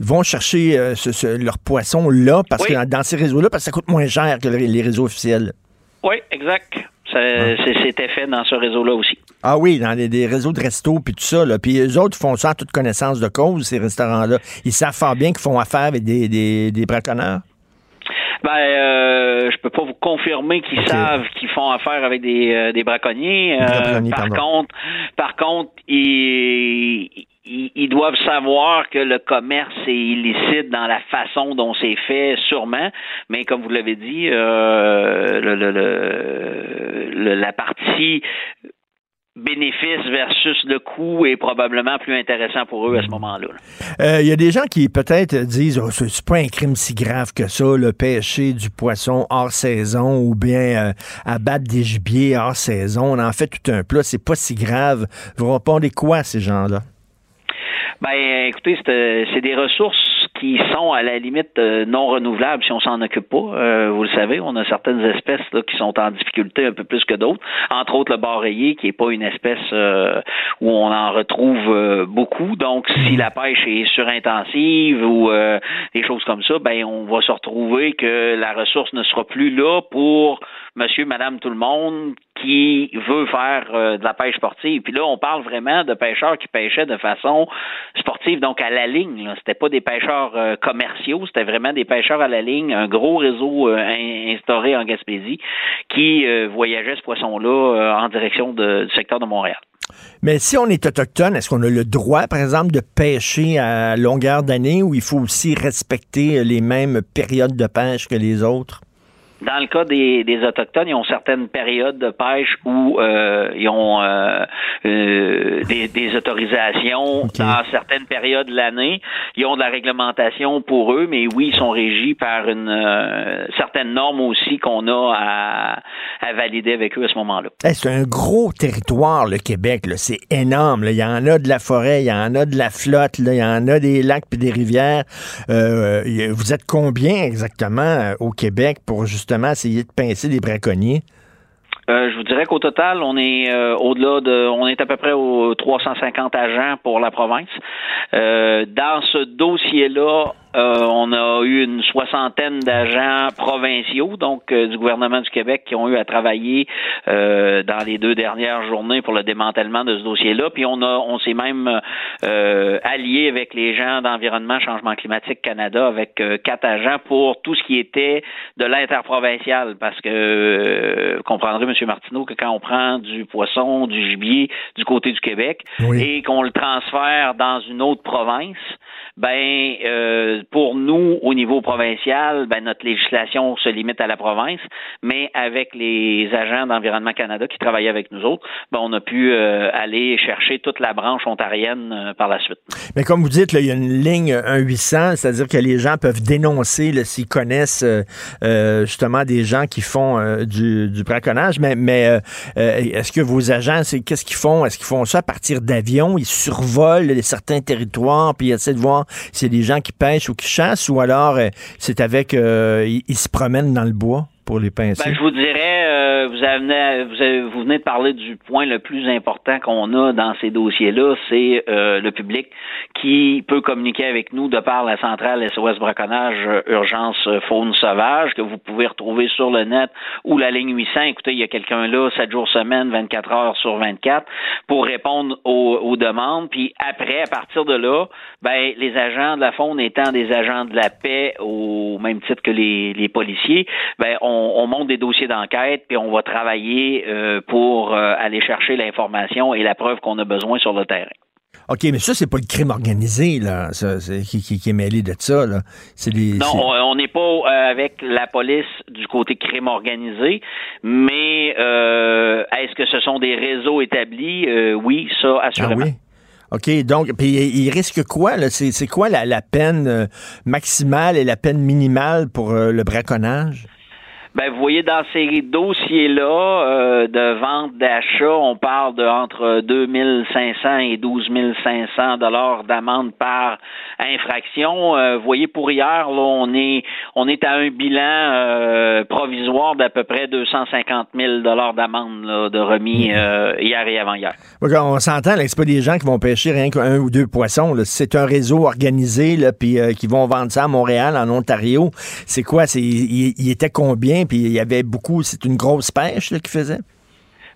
vont chercher ce- leur poisson là, parce Oui. que dans, ces réseaux-là, parce que ça coûte moins cher que le- les réseaux officiels? Oui, exact. C'est- C'était fait dans ce réseau-là aussi. Ah oui, dans des, des réseaux de restos puis tout ça. Là. Puis eux autres font ça en toute connaissance de cause, ces restaurants-là. Ils savent fort bien qu'ils font affaire avec des, des, des braconneurs. Ben, euh, je peux pas vous confirmer qu'ils savent qu'ils font affaire avec des, euh, des braconniers. Euh, par pardon. contre, par contre, ils, ils, ils doivent savoir que le commerce est illicite dans la façon dont c'est fait, sûrement. Mais comme vous l'avez dit, euh, le- le- le- la partie bénéfice versus le coût est probablement plus intéressant pour eux à ce moment-là. là. Il y a des gens qui peut-être disent oh, c'est pas un crime si grave que ça, le pêcher du poisson hors saison ou bien euh, abattre des gibiers hors saison. On en fait tout un plat, c'est pas si grave. Vous répondez quoi à ces gens-là? Ben, écoutez, c'est euh, c'est des ressources qui sont à la limite euh, non renouvelables si on s'en occupe pas. Euh, vous le savez, on a certaines espèces là, qui sont en difficulté un peu plus que d'autres. Entre autres, le bar rayé, qui est pas une espèce euh, où on en retrouve euh, beaucoup. Donc, si la pêche est surintensive ou euh, des choses comme ça, ben on va se retrouver que la ressource ne sera plus là pour monsieur, madame, tout le monde qui veut faire euh, de la pêche sportive. Puis là, on parle vraiment de pêcheurs qui pêchaient de façon sportive, donc à la ligne. C'était pas des pêcheurs euh, commerciaux, c'était vraiment des pêcheurs à la ligne, un gros réseau euh, in- instauré en Gaspésie qui voyageait ce poisson-là en direction du secteur de Montréal. Mais si on est autochtone, est-ce qu'on a le droit, par exemple, de pêcher à longueur d'année ou il faut aussi respecter les mêmes périodes de pêche que les autres? Dans le cas des, des autochtones, ils ont certaines périodes de pêche où euh, ils ont euh, euh, des, des autorisations dans certaines périodes de l'année. Ils ont de la réglementation pour eux, mais oui, ils sont régis par une euh, certaine norme aussi qu'on a à, à valider avec eux à ce moment-là. Hey, c'est un gros territoire, le Québec. là. C'est énorme. là. Il y en a de la forêt, il y en a de la flotte, là. il y en a des lacs puis des rivières. Euh, y- vous êtes combien exactement euh, au Québec pour justement essayer de pincer des braconniers? Euh, je vous dirais qu'au total, on est euh, au-delà de, on est à peu près aux 350 agents pour la province. Euh, dans ce dossier-là, euh, on a eu une soixantaine d'agents provinciaux, donc euh, du gouvernement du Québec, qui ont eu à travailler euh, dans les deux dernières journées pour le démantèlement de ce dossier-là. Puis on a, on s'est même euh, allié avec les gens d'environnement, changement climatique Canada, avec euh, quatre agents pour tout ce qui était de l'interprovincial, parce que euh, comprendrez, M. Martineau, que quand on prend du poisson, du gibier du côté du Québec et qu'on le transfère dans une autre province, ben euh, pour nous au niveau provincial, ben notre législation se limite à la province, mais avec les agents d'environnement Canada qui travaillaient avec nous autres, ben on a pu euh, aller chercher toute la branche ontarienne euh, par la suite. Mais comme vous dites, il y a une ligne 1-800, c'est-à-dire que les gens peuvent dénoncer s'ils connaissent euh, euh, justement des gens qui font euh, du, du braconnage. Mais, mais euh, euh, est-ce que vos agents, c'est qu'est-ce qu'ils font? Est-ce qu'ils font ça à partir d'avions? Ils survolent certains territoires puis ils essaient de voir a des gens qui pêchent ou qui chassent ou alors euh, c'est avec euh, ils se promènent dans le bois? Pour les pincer? Ben, je vous dirais, euh, vous, avez, vous, avez, vous, venez de parler du point le plus important qu'on a dans ces dossiers-là, c'est euh, le public qui peut communiquer avec nous de par la centrale SOS Braconnage euh, Urgence Faune Sauvage, que vous pouvez retrouver sur le net ou la ligne 800. Écoutez, il y a quelqu'un là, 7 jours semaine, 24 heures sur 24, pour répondre aux, aux demandes. Puis après, à partir de là, ben, les agents de la faune étant des agents de la paix au même titre que les, les policiers, ben, on, on, monte des dossiers d'enquête, puis on va travailler euh, pour euh, aller chercher l'information et la preuve qu'on a besoin sur le terrain. OK, mais ça, c'est pas le crime organisé, là, ça, qui, qui, qui, est mêlé de ça, là. Les, non, on n'est pas euh, avec la police du côté crime organisé, mais euh, est-ce que ce sont des réseaux établis? Euh, oui, ça, assurément. Ah oui? OK, donc, puis il risque quoi? C'est quoi la, la peine maximale et la peine minimale pour le braconnage? Ben, vous voyez, dans ces dossiers-là euh, de vente d'achat, on parle de entre 2500 et 12 500 dollars d'amende par infraction. Euh, vous voyez, pour hier, là, on est on est à un bilan euh, provisoire d'à peu près 250 000 dollars d'amende de remis euh, hier et avant-hier. On s'entend, c'est pas des gens qui vont pêcher rien qu'un ou deux poissons. C'est un réseau organisé, là, puis qui vont vendre ça à Montréal, en Ontario. C'est quoi? Il était combien? Puis il y avait beaucoup, c'est une grosse pêche qu'ils faisaient?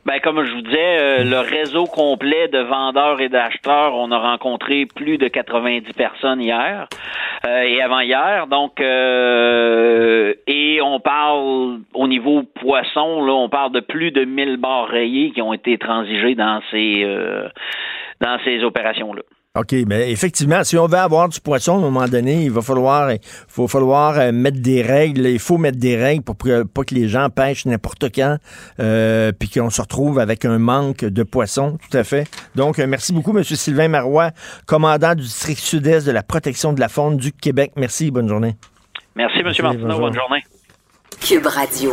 Ben, comme je vous disais, euh, le réseau complet de vendeurs et d'acheteurs, on a rencontré plus de 90 personnes hier euh, et avant-hier. Donc, euh, et on parle au niveau poisson, là, on parle de plus de 1000 barres rayées qui ont été transigées dans ces dans ces opérations-là. OK, mais effectivement, si on veut avoir du poisson, à un moment donné, il va falloir, il faut falloir euh, mettre des règles. Il faut mettre des règles pour pas que les gens pêchent n'importe quand, euh, puis qu'on se retrouve avec un manque de poissons. Tout à fait. Donc, euh, merci beaucoup, M. Sylvain Marois, commandant du district sud-est de la protection de la faune du Québec. Merci, bonne journée. Merci, M. Martineau. Bonne journée. Cube Radio.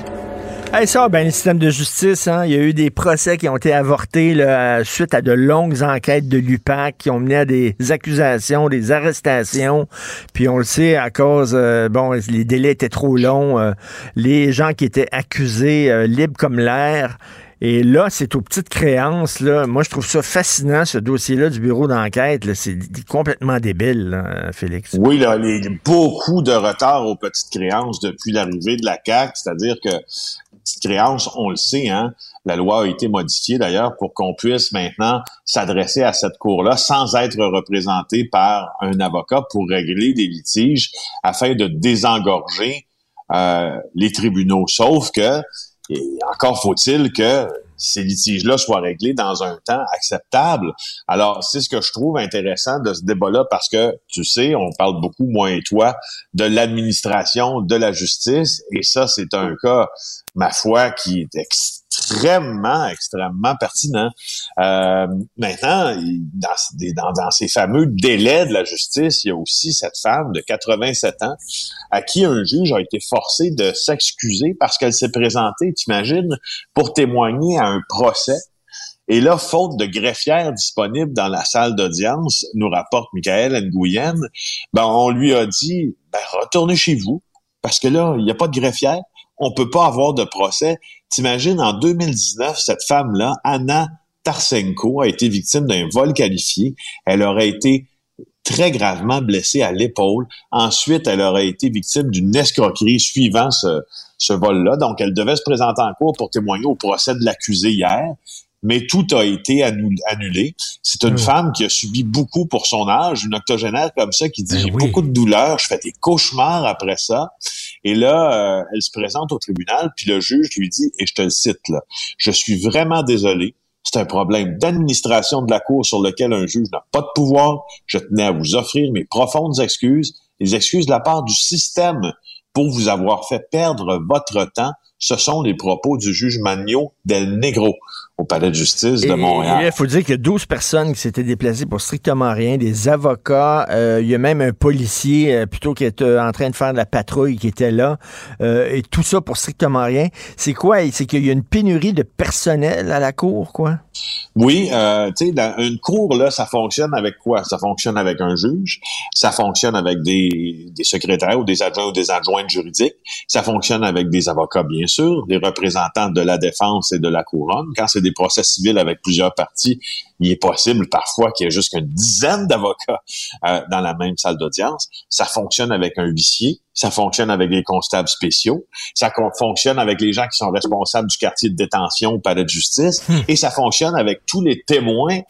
Hey, ça, ben, le système de justice, hein, il y a eu des procès qui ont été avortés là, suite à de longues enquêtes de l'UPAC qui ont mené à des accusations, des arrestations. Puis on le sait, à cause, euh, bon, les délais étaient trop longs, euh, les gens qui étaient accusés euh, libres comme l'air. Et là, c'est aux petites créances. Là. Moi, je trouve ça fascinant, ce dossier-là du bureau d'enquête. C'est complètement débile, Félix. Oui, là, il y a beaucoup de retard aux petites créances depuis l'arrivée de la CAQ. C'est-à-dire que créances, on le sait, hein, la loi a été modifiée d'ailleurs pour qu'on puisse maintenant s'adresser à cette cour-là sans être représenté par un avocat pour régler des litiges afin de désengorger euh, les tribunaux. Sauf que et encore faut-il que ces litiges-là soient réglés dans un temps acceptable. Alors, c'est ce que je trouve intéressant de ce débat-là parce que, tu sais, on parle beaucoup, moi et toi, de l'administration de la justice et ça, c'est un cas, ma foi, qui est extrêmement, extrêmement pertinent. Euh, maintenant, dans, dans, ces fameux délais de la justice, il y a aussi cette femme de 87 ans à qui un juge a été forcé de s'excuser parce qu'elle s'est présentée, t'imagines, pour témoigner à un procès. Et là, faute de greffière disponible dans la salle d'audience, nous rapporte Michael Nguyen, ben, on lui a dit, ben, retournez chez vous, parce que là, il n'y a pas de greffière on peut pas avoir de procès. T'imagines, en 2019, cette femme-là, Anna Tarsenko, a été victime d'un vol qualifié. Elle aurait été très gravement blessée à l'épaule. Ensuite, elle aurait été victime d'une escroquerie suivant ce, ce vol-là. Donc, elle devait se présenter en cours pour témoigner au procès de l'accusé hier mais tout a été annulé. C'est une femme qui a subi beaucoup pour son âge, une octogénaire comme ça qui dit ben j'ai beaucoup de douleurs, je fais des cauchemars après ça. Et là, euh, elle se présente au tribunal, puis le juge lui dit, et je te le cite là, je suis vraiment désolé. C'est un problème d'administration de la Cour sur lequel un juge n'a pas de pouvoir. Je tenais à vous offrir mes profondes excuses, les excuses de la part du système pour vous avoir fait perdre votre temps ce sont les propos du juge Magno Del Negro au palais de justice de Montréal. Il faut dire qu'il y a 12 personnes qui s'étaient déplacées pour strictement rien, des avocats, euh, il y a même un policier euh, plutôt qui était en train de faire de la patrouille qui était là, euh, et tout ça pour strictement rien. C'est quoi? C'est qu'il y a une pénurie de personnel à la cour, quoi? Oui, tu sais, une cour, là, ça fonctionne avec quoi? Ça fonctionne avec un juge, ça fonctionne avec des, des secrétaires ou des adjoints ou des adjointes juridiques, ça fonctionne avec des avocats, bien sûr, des représentants de la défense et de la couronne. Quand c'est des procès civils avec plusieurs parties, il est possible parfois qu'il y ait jusqu'une dizaine d'avocats euh, dans la même salle d'audience. Ça fonctionne avec un huissier, ça fonctionne avec des constables spéciaux, ça fonctionne avec les gens qui sont responsables du quartier de détention au palais de justice, et ça fonctionne avec tous les témoins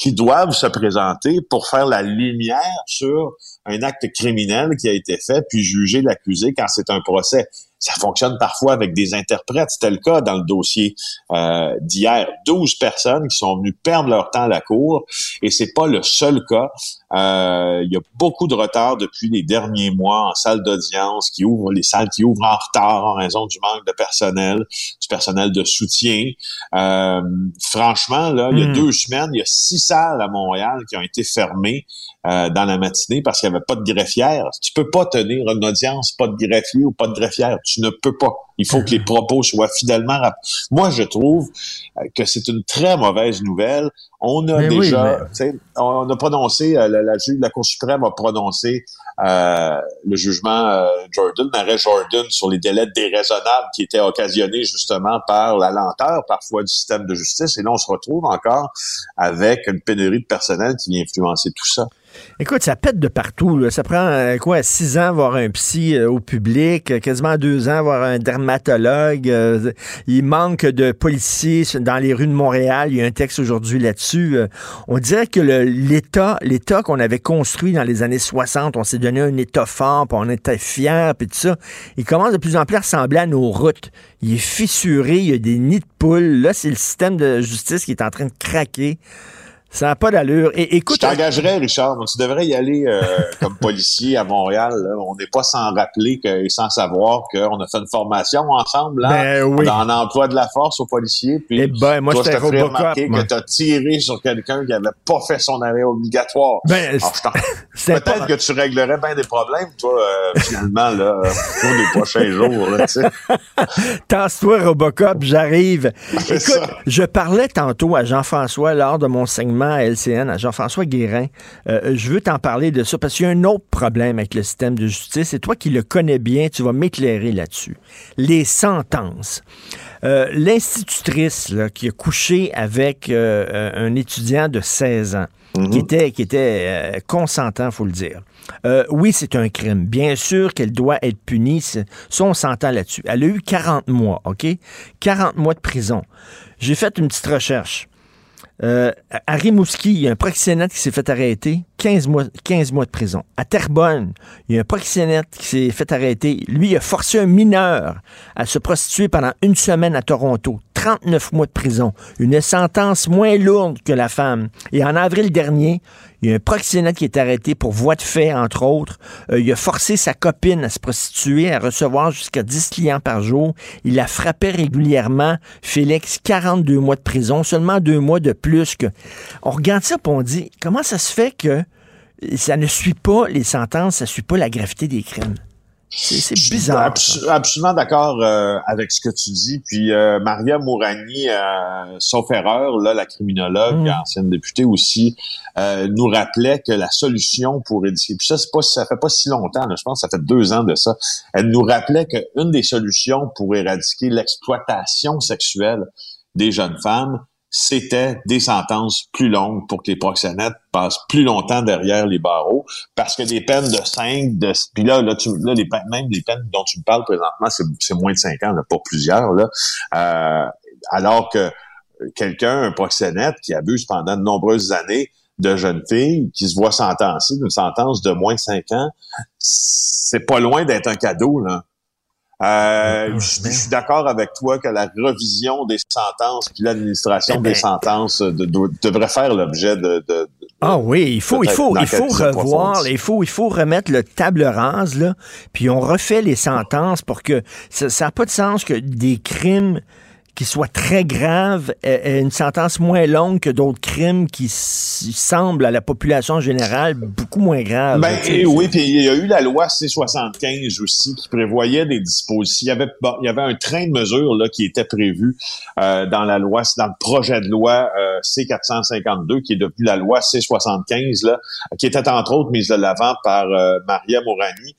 qui doivent se présenter pour faire la lumière sur un acte criminel qui a été fait, puis juger l'accusé quand c'est un procès. Ça fonctionne parfois avec des interprètes. C'était le cas dans le dossier euh, d'hier. 12 personnes qui sont venues perdre leur temps à la cour, et c'est pas le seul cas. Euh, il y a beaucoup de retard depuis les derniers mois en salle d'audience qui ouvrent les salles qui ouvrent en retard en raison du manque de personnel, du personnel de soutien. Euh, franchement, là, il y a Hmm. deux semaines, il y a six salles à Montréal qui ont été fermées euh, dans la matinée parce qu'il n'y avait pas de greffière. Tu peux pas tenir une audience, pas de greffier ou pas de greffière. Tu ne peux pas. Il faut que les [laughs] propos soient fidèlement rap- Moi, je trouve euh, que c'est une très mauvaise nouvelle. On a Mais oui, déjà, mais- on a prononcé, euh, la, Cour suprême a prononcé euh, le jugement euh, Jordan, l'arrêt Jordan sur les délais déraisonnables qui étaient occasionnés justement par la lenteur parfois du système de justice. Et là, on se retrouve encore avec une pénurie de personnel qui vient influencer tout ça. Écoute, ça pète de partout. Ça prend euh, quoi, six ans voir un psy euh, au public, euh, quasiment deux ans voir un dermatologue. il manque de policiers dans les rues de Montréal. Il y a un texte aujourd'hui là-dessus. On dirait que l'État, l'État qu'on avait construit dans les années 60, on s'est donné un État fort, puis on était fiers, puis tout ça. Il commence de plus en plus à ressembler à nos routes. Il est fissuré, il y a des nids de poules. Là, c'est le système de justice qui est en train de craquer. Ça n'a pas d'allure. Et écoute, Je t'engagerais, Richard. mais Tu devrais y aller euh, [laughs] comme policier à Montréal. là. On n'est pas sans rappeler que, et sans savoir qu'on a fait une formation ensemble là, Ben oui. dans l'emploi de la force aux policiers. Puis Eh ben, moi, toi, je remarquer moi. que tu as tiré sur quelqu'un qui n'avait pas fait son arrêt obligatoire. Ben, [laughs] c'est Peut-être pas- que tu réglerais bien des problèmes, toi, euh, finalement, là, au cours des prochains [laughs] jours. Là. Tasse-toi, Robocop, j'arrive. Écoute, ça. je parlais tantôt à Jean-François lors de mon segment à LCN, à Jean-François Guérin. Euh, je veux t'en parler de ça parce qu'il y a un autre problème avec le système de justice et toi qui le connais bien, tu vas m'éclairer là-dessus. Les sentences. Euh, L'institutrice qui a couché avec euh, euh, un étudiant de 16 ans, qui était, qui était euh, consentant, faut le dire. Euh, oui, c'est un crime. Bien sûr qu'elle doit être punie. Ça, on s'entend là-dessus. Elle a eu 40 mois, OK? 40 mois de prison. J'ai fait une petite recherche. Euh, à Rimouski, il y a un proxénète qui s'est fait arrêter, 15 mois, 15 mois de prison. À Terrebonne, il y a un proxénète qui s'est fait arrêter. Lui, il a forcé un mineur à se prostituer pendant une semaine à Toronto. 39 mois de prison. Une sentence moins lourde que la femme. Et en avril dernier, il y a un proxénète qui est arrêté pour voie de fait, entre autres. Euh, il a forcé sa copine à se prostituer, à recevoir jusqu'à 10 clients par jour. Il la frappait régulièrement. Félix, 42 mois de prison, seulement deux mois de plus que... On regarde ça et on dit, comment ça se fait que ça ne suit pas les sentences, ça ne suit pas la gravité des crimes? C'est c'est Je suis bizarre. abs- absolument d'accord euh, avec ce que tu dis. Puis euh, Maria Mourani, euh, sauf erreur, là, la criminologue, Mm. ancienne députée aussi, nous rappelait que la solution pour éduquer, puis ça, c'est pas, ça fait pas si longtemps, là, je pense que ça fait deux ans de ça. Elle nous rappelait qu'une des solutions pour éradiquer l'exploitation sexuelle des jeunes femmes, c'était des sentences plus longues pour que les proxénètes passent plus longtemps derrière les barreaux, parce que des peines de 5, de, puis là, là, tu, là les peines, même les peines dont tu me parles présentement, c'est, moins de 5 ans, là, pas plusieurs, là, Euh, alors que quelqu'un, un proxénète qui abuse pendant de nombreuses années de jeunes filles, qui se voit sentencer d'une sentence de moins de 5 ans, c'est pas loin d'être un cadeau, là. Euh, je, je suis d'accord avec toi que la revision des sentences puis l'administration Eh ben, des sentences de- de- devrait faire l'objet de, de- Ah oui, il faut, il faut, il faut revoir, il faut, il faut remettre le table rase, là, puis on refait les sentences pour que ça n'a pas de sens que des crimes qui soit très grave, une sentence moins longue que d'autres crimes qui semblent à la population générale beaucoup moins graves. Ben, oui, puis il y a eu la loi C-75 aussi qui prévoyait des dispositions. Il y avait, il y avait un train de mesures là, qui était prévu euh, dans la loi, dans le projet de loi euh, C-452 qui est devenu la loi C-75, là, qui était entre autres mise de l'avant par euh, Maria Morani.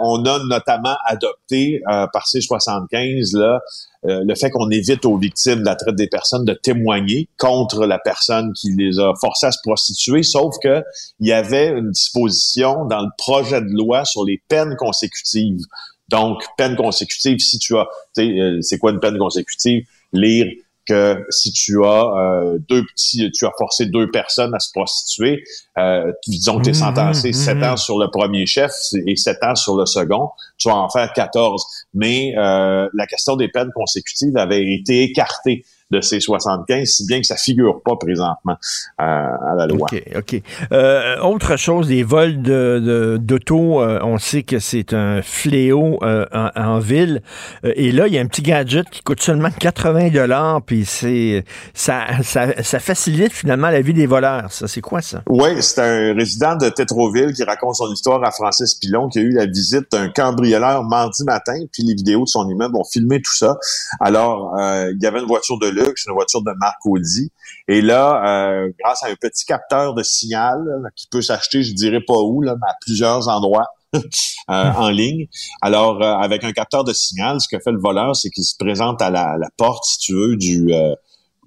on a notamment adopté par C-75 là, euh, le fait qu'on évite aux victimes de la traite des personnes de témoigner contre la personne qui les a forcées à se prostituer, sauf que il y avait une disposition dans le projet de loi sur les peines consécutives. Donc, peine consécutive, si tu as, euh, c'est quoi une peine consécutive? Lire que si tu as euh, deux petits, tu as forcé deux personnes à se prostituer, euh, disons que tu es mmh, sentencé mmh, sept mmh. ans sur le premier chef et sept ans sur le second, tu vas en faire 14. Mais euh, la question des peines consécutives avait été écartée de ces 75, si bien que ça figure pas présentement euh, à la loi. OK, OK. Euh, autre chose, les vols d'auto, de, euh, on sait que c'est un fléau en, ville. et là, il y a un petit gadget qui coûte seulement 80 dollars, puis c'est ça, ça, ça, facilite finalement la vie des voleurs. Ça, c'est quoi ça? Oui, c'est un résident de Tétroville qui raconte son histoire à Francis Pilon, qui a eu la visite d'un cambrioleur mardi matin, puis les vidéos de son immeuble ont filmé tout ça. Alors, il y avait une voiture de luxe, une voiture de marque Audi. Et là, euh, grâce à un petit capteur de signal qui peut s'acheter, je dirais pas où, là, mais à plusieurs endroits. [laughs] Euh, en ligne. Alors, euh, avec un capteur de signal, ce que fait le voleur, c'est qu'il se présente à la, porte, si tu veux, du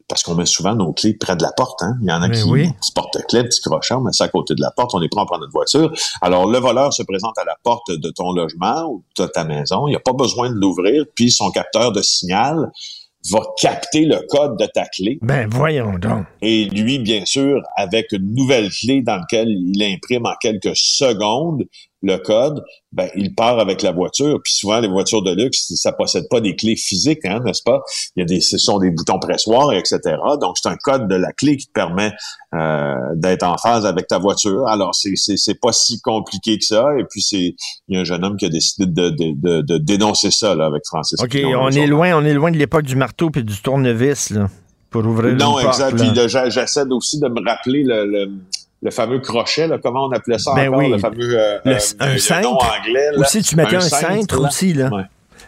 parce qu'on met souvent nos clés près de la porte. Hein? Il y en a qui oui. petit porte-clés, petit crochet, on met ça à côté de la porte, on est prêt à prendre notre voiture. Alors, le voleur se présente à la porte de ton logement ou de ta maison. Il n'y a pas besoin de l'ouvrir, puis son capteur de signal va capter le code de ta clé. Ben voyons donc. Et lui, bien sûr, avec une nouvelle clé dans laquelle il imprime en quelques secondes le code, ben il part avec la voiture. Puis souvent les voitures de luxe, ça possède pas des clés physiques, hein, n'est-ce pas? Il y a des, ce sont des boutons pressoirs, etc. Donc c'est un code de la clé qui te permet euh, d'être en phase avec ta voiture. Alors c'est c'est pas si compliqué que ça. Et puis c'est il y a un jeune homme qui a décidé de, de, de, dénoncer ça là avec Francis. Ok, on est loin, on est loin de l'époque du marteau puis du tournevis là. Pour ouvrir non, exact. Puis j'essaie aussi de me rappeler le le fameux crochet, là, comment on appelait ça ben encore, oui. le fameux euh, le, un euh, cintre. anglais. Là? Aussi, tu mettais un, un cintre, aussi, là. Ouais.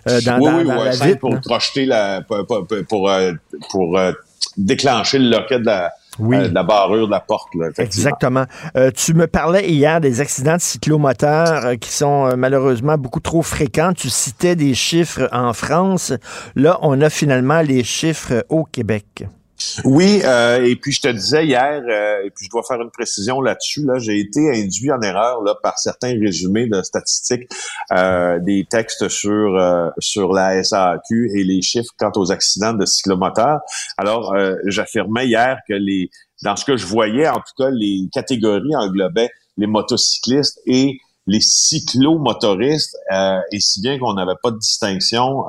Euh, dans, oui, dans, oui, la vitre, pour crocheter la, pour, pour, pour, euh, pour euh, déclencher le loquet de la, oui. Euh, de la barrure de la porte. Là, Exactement. Euh, tu me parlais hier des accidents de cyclomoteurs euh, qui sont malheureusement beaucoup trop fréquents. Tu citais des chiffres en France. Là, on a finalement les chiffres au Québec. Oui, euh, et puis je te disais hier, euh, et puis je dois faire une précision là-dessus, là, j'ai été induit en erreur là, par certains résumés de statistiques euh, des textes sur sur la SAQ et les chiffres quant aux accidents de cyclomoteurs. Alors, j'affirmais hier que les dans ce que je voyais, en tout cas, les catégories englobaient les motocyclistes et les cyclomotoristes, et si bien qu'on n'avait pas de distinction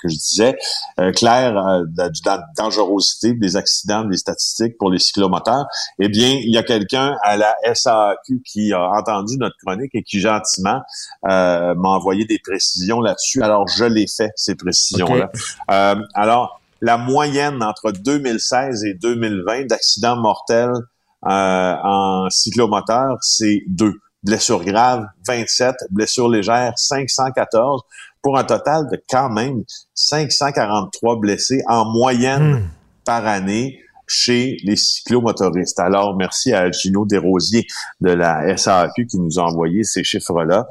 que je disais, euh, clair euh, de, la dangerosité des accidents, des statistiques pour les cyclomoteurs, eh bien, il y a quelqu'un à la SAQ qui a entendu notre chronique et qui gentiment euh, m'a envoyé des précisions là-dessus. Alors, je l'ai fait, ces précisions-là. Euh, alors, la moyenne entre 2016 et 2020 d'accidents mortels en cyclomoteur, c'est deux. Blessures graves, 27, blessures légères, 514 pour un total de quand même 543 blessés en moyenne hmm. par année chez les cyclomotoristes. Alors, merci à Gino Desrosiers de la SAQ qui nous a envoyé ces chiffres-là.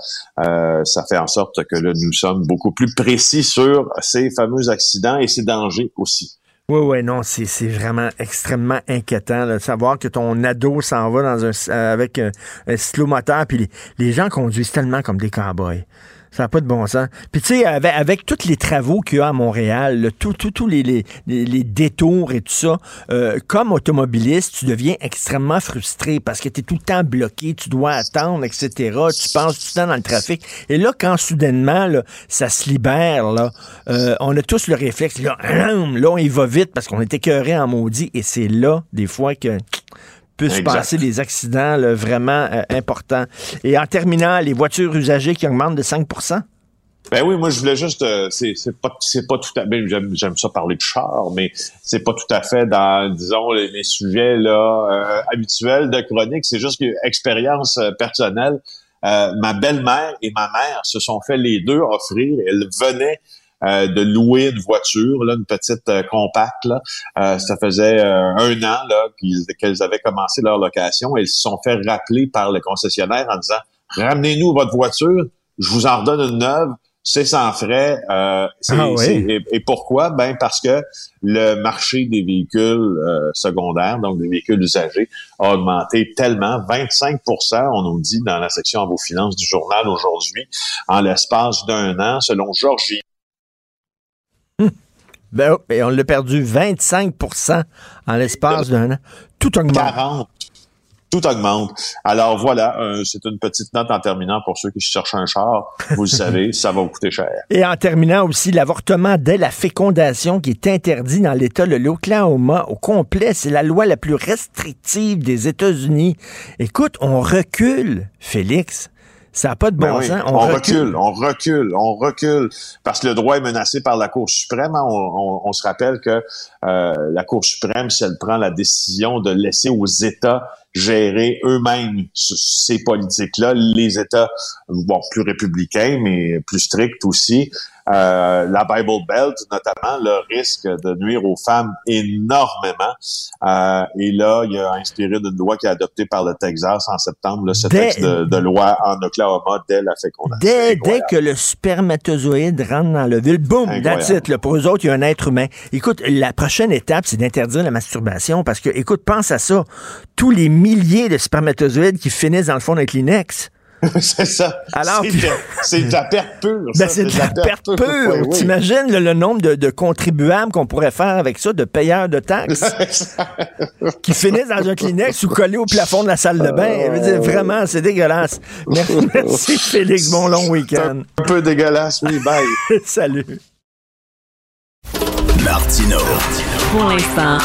Euh, ça fait en sorte que là, nous sommes beaucoup plus précis sur ces fameux accidents et ces dangers aussi. Oui, oui, non, c'est vraiment extrêmement inquiétant de savoir que ton ado s'en va dans un, avec un, cyclomoteur, puis les, les, gens conduisent tellement comme des cowboys. Ça n'a pas de bon sens. Puis tu sais, avec, tous les travaux qu'il y a à Montréal, tous les, détours et tout ça, euh, comme automobiliste, tu deviens extrêmement frustré parce que tu es tout le temps bloqué, tu dois attendre, etc. Tu penses tout le temps dans le trafic. Et là, quand soudainement, ça se libère, euh, on a tous le réflexe, là, [clears throat] là, on y va vite parce qu'on est écœuré en maudit. Et c'est là, des fois, que Exact. passer des accidents là, vraiment euh, importants. Et en terminant, les voitures usagées qui augmentent de 5% Ben oui, moi je voulais juste, euh, c'est pas c'est pas tout à fait, j'aime j'aime ça parler de char, mais c'est pas tout à fait dans disons les, les sujets là euh, habituels de chronique. C'est juste que expérience personnelle. Euh, ma belle-mère et ma mère se sont fait les deux offrir. Elles venaient euh, de louer une voiture, là, une petite euh, compacte. Là. Euh, ça faisait euh, un an là qu'ils qu'elles avaient commencé leur location. Elles se sont fait rappeler par le concessionnaire en disant ramenez-nous votre voiture, je vous en redonne une neuve. C'est sans frais. Euh, c'est- Ah oui. c'est- et, et pourquoi? Ben parce que le marché des véhicules euh, secondaires, donc des véhicules usagés, a augmenté tellement, 25% on nous dit dans la section en vos finances du journal aujourd'hui, en l'espace d'un an, selon Georgie. [laughs] Ben, oh, et on l'a perdu 25% en l'espace d'un an. Tout augmente. 40. Tout augmente. Alors voilà, euh, c'est une petite note en terminant pour ceux qui cherchent un char. Vous le savez, [laughs] ça va vous coûter cher. Et en terminant aussi, l'avortement dès la fécondation qui est interdit dans l'État de l'Oklahoma au complet. C'est la loi la plus restrictive des États-Unis. Écoute, on recule, Félix. Ça n'a pas de bon Ben oui, sens. on, recule. on recule, on recule, parce que le droit est menacé par la Cour suprême. hein. On, on- on se rappelle que euh, la Cour suprême, si elle prend la décision de laisser aux États gérer eux-mêmes ce- ces politiques-là, les États, bon, plus républicains, mais plus stricts aussi, euh, la Bible Belt, notamment, le risque de nuire aux femmes énormément. Euh, et là, il a inspiré d'une loi qui est adoptée par le Texas en septembre, là, ce Dès- texte de, de loi en Oklahoma dès la fécondation. Dès, dès que le spermatozoïde rentre dans l'ovule, boum, Incroyable. that's it. là. Pour eux autres, il y a un être humain. Écoute, la prochaine étape, c'est d'interdire la masturbation parce que, écoute, pense à ça. Tous les milliers de spermatozoïdes qui finissent dans le fond d'un Kleenex. [laughs] c'est ça. Alors, c'est de, la perte pure. [laughs] Ben, c'est de la perte pure. Oui, oui. T'imagines le, le nombre de, de contribuables qu'on pourrait faire avec ça, de payeurs de [laughs] taxes, qui finissent dans un Kleenex ou collés au plafond de la salle de bain. Dire, vraiment, c'est dégueulasse. Merci, merci, Félix. Bon long week-end. Un peu dégueulasse, oui, bye. Salut. Martino. Pour l'instant,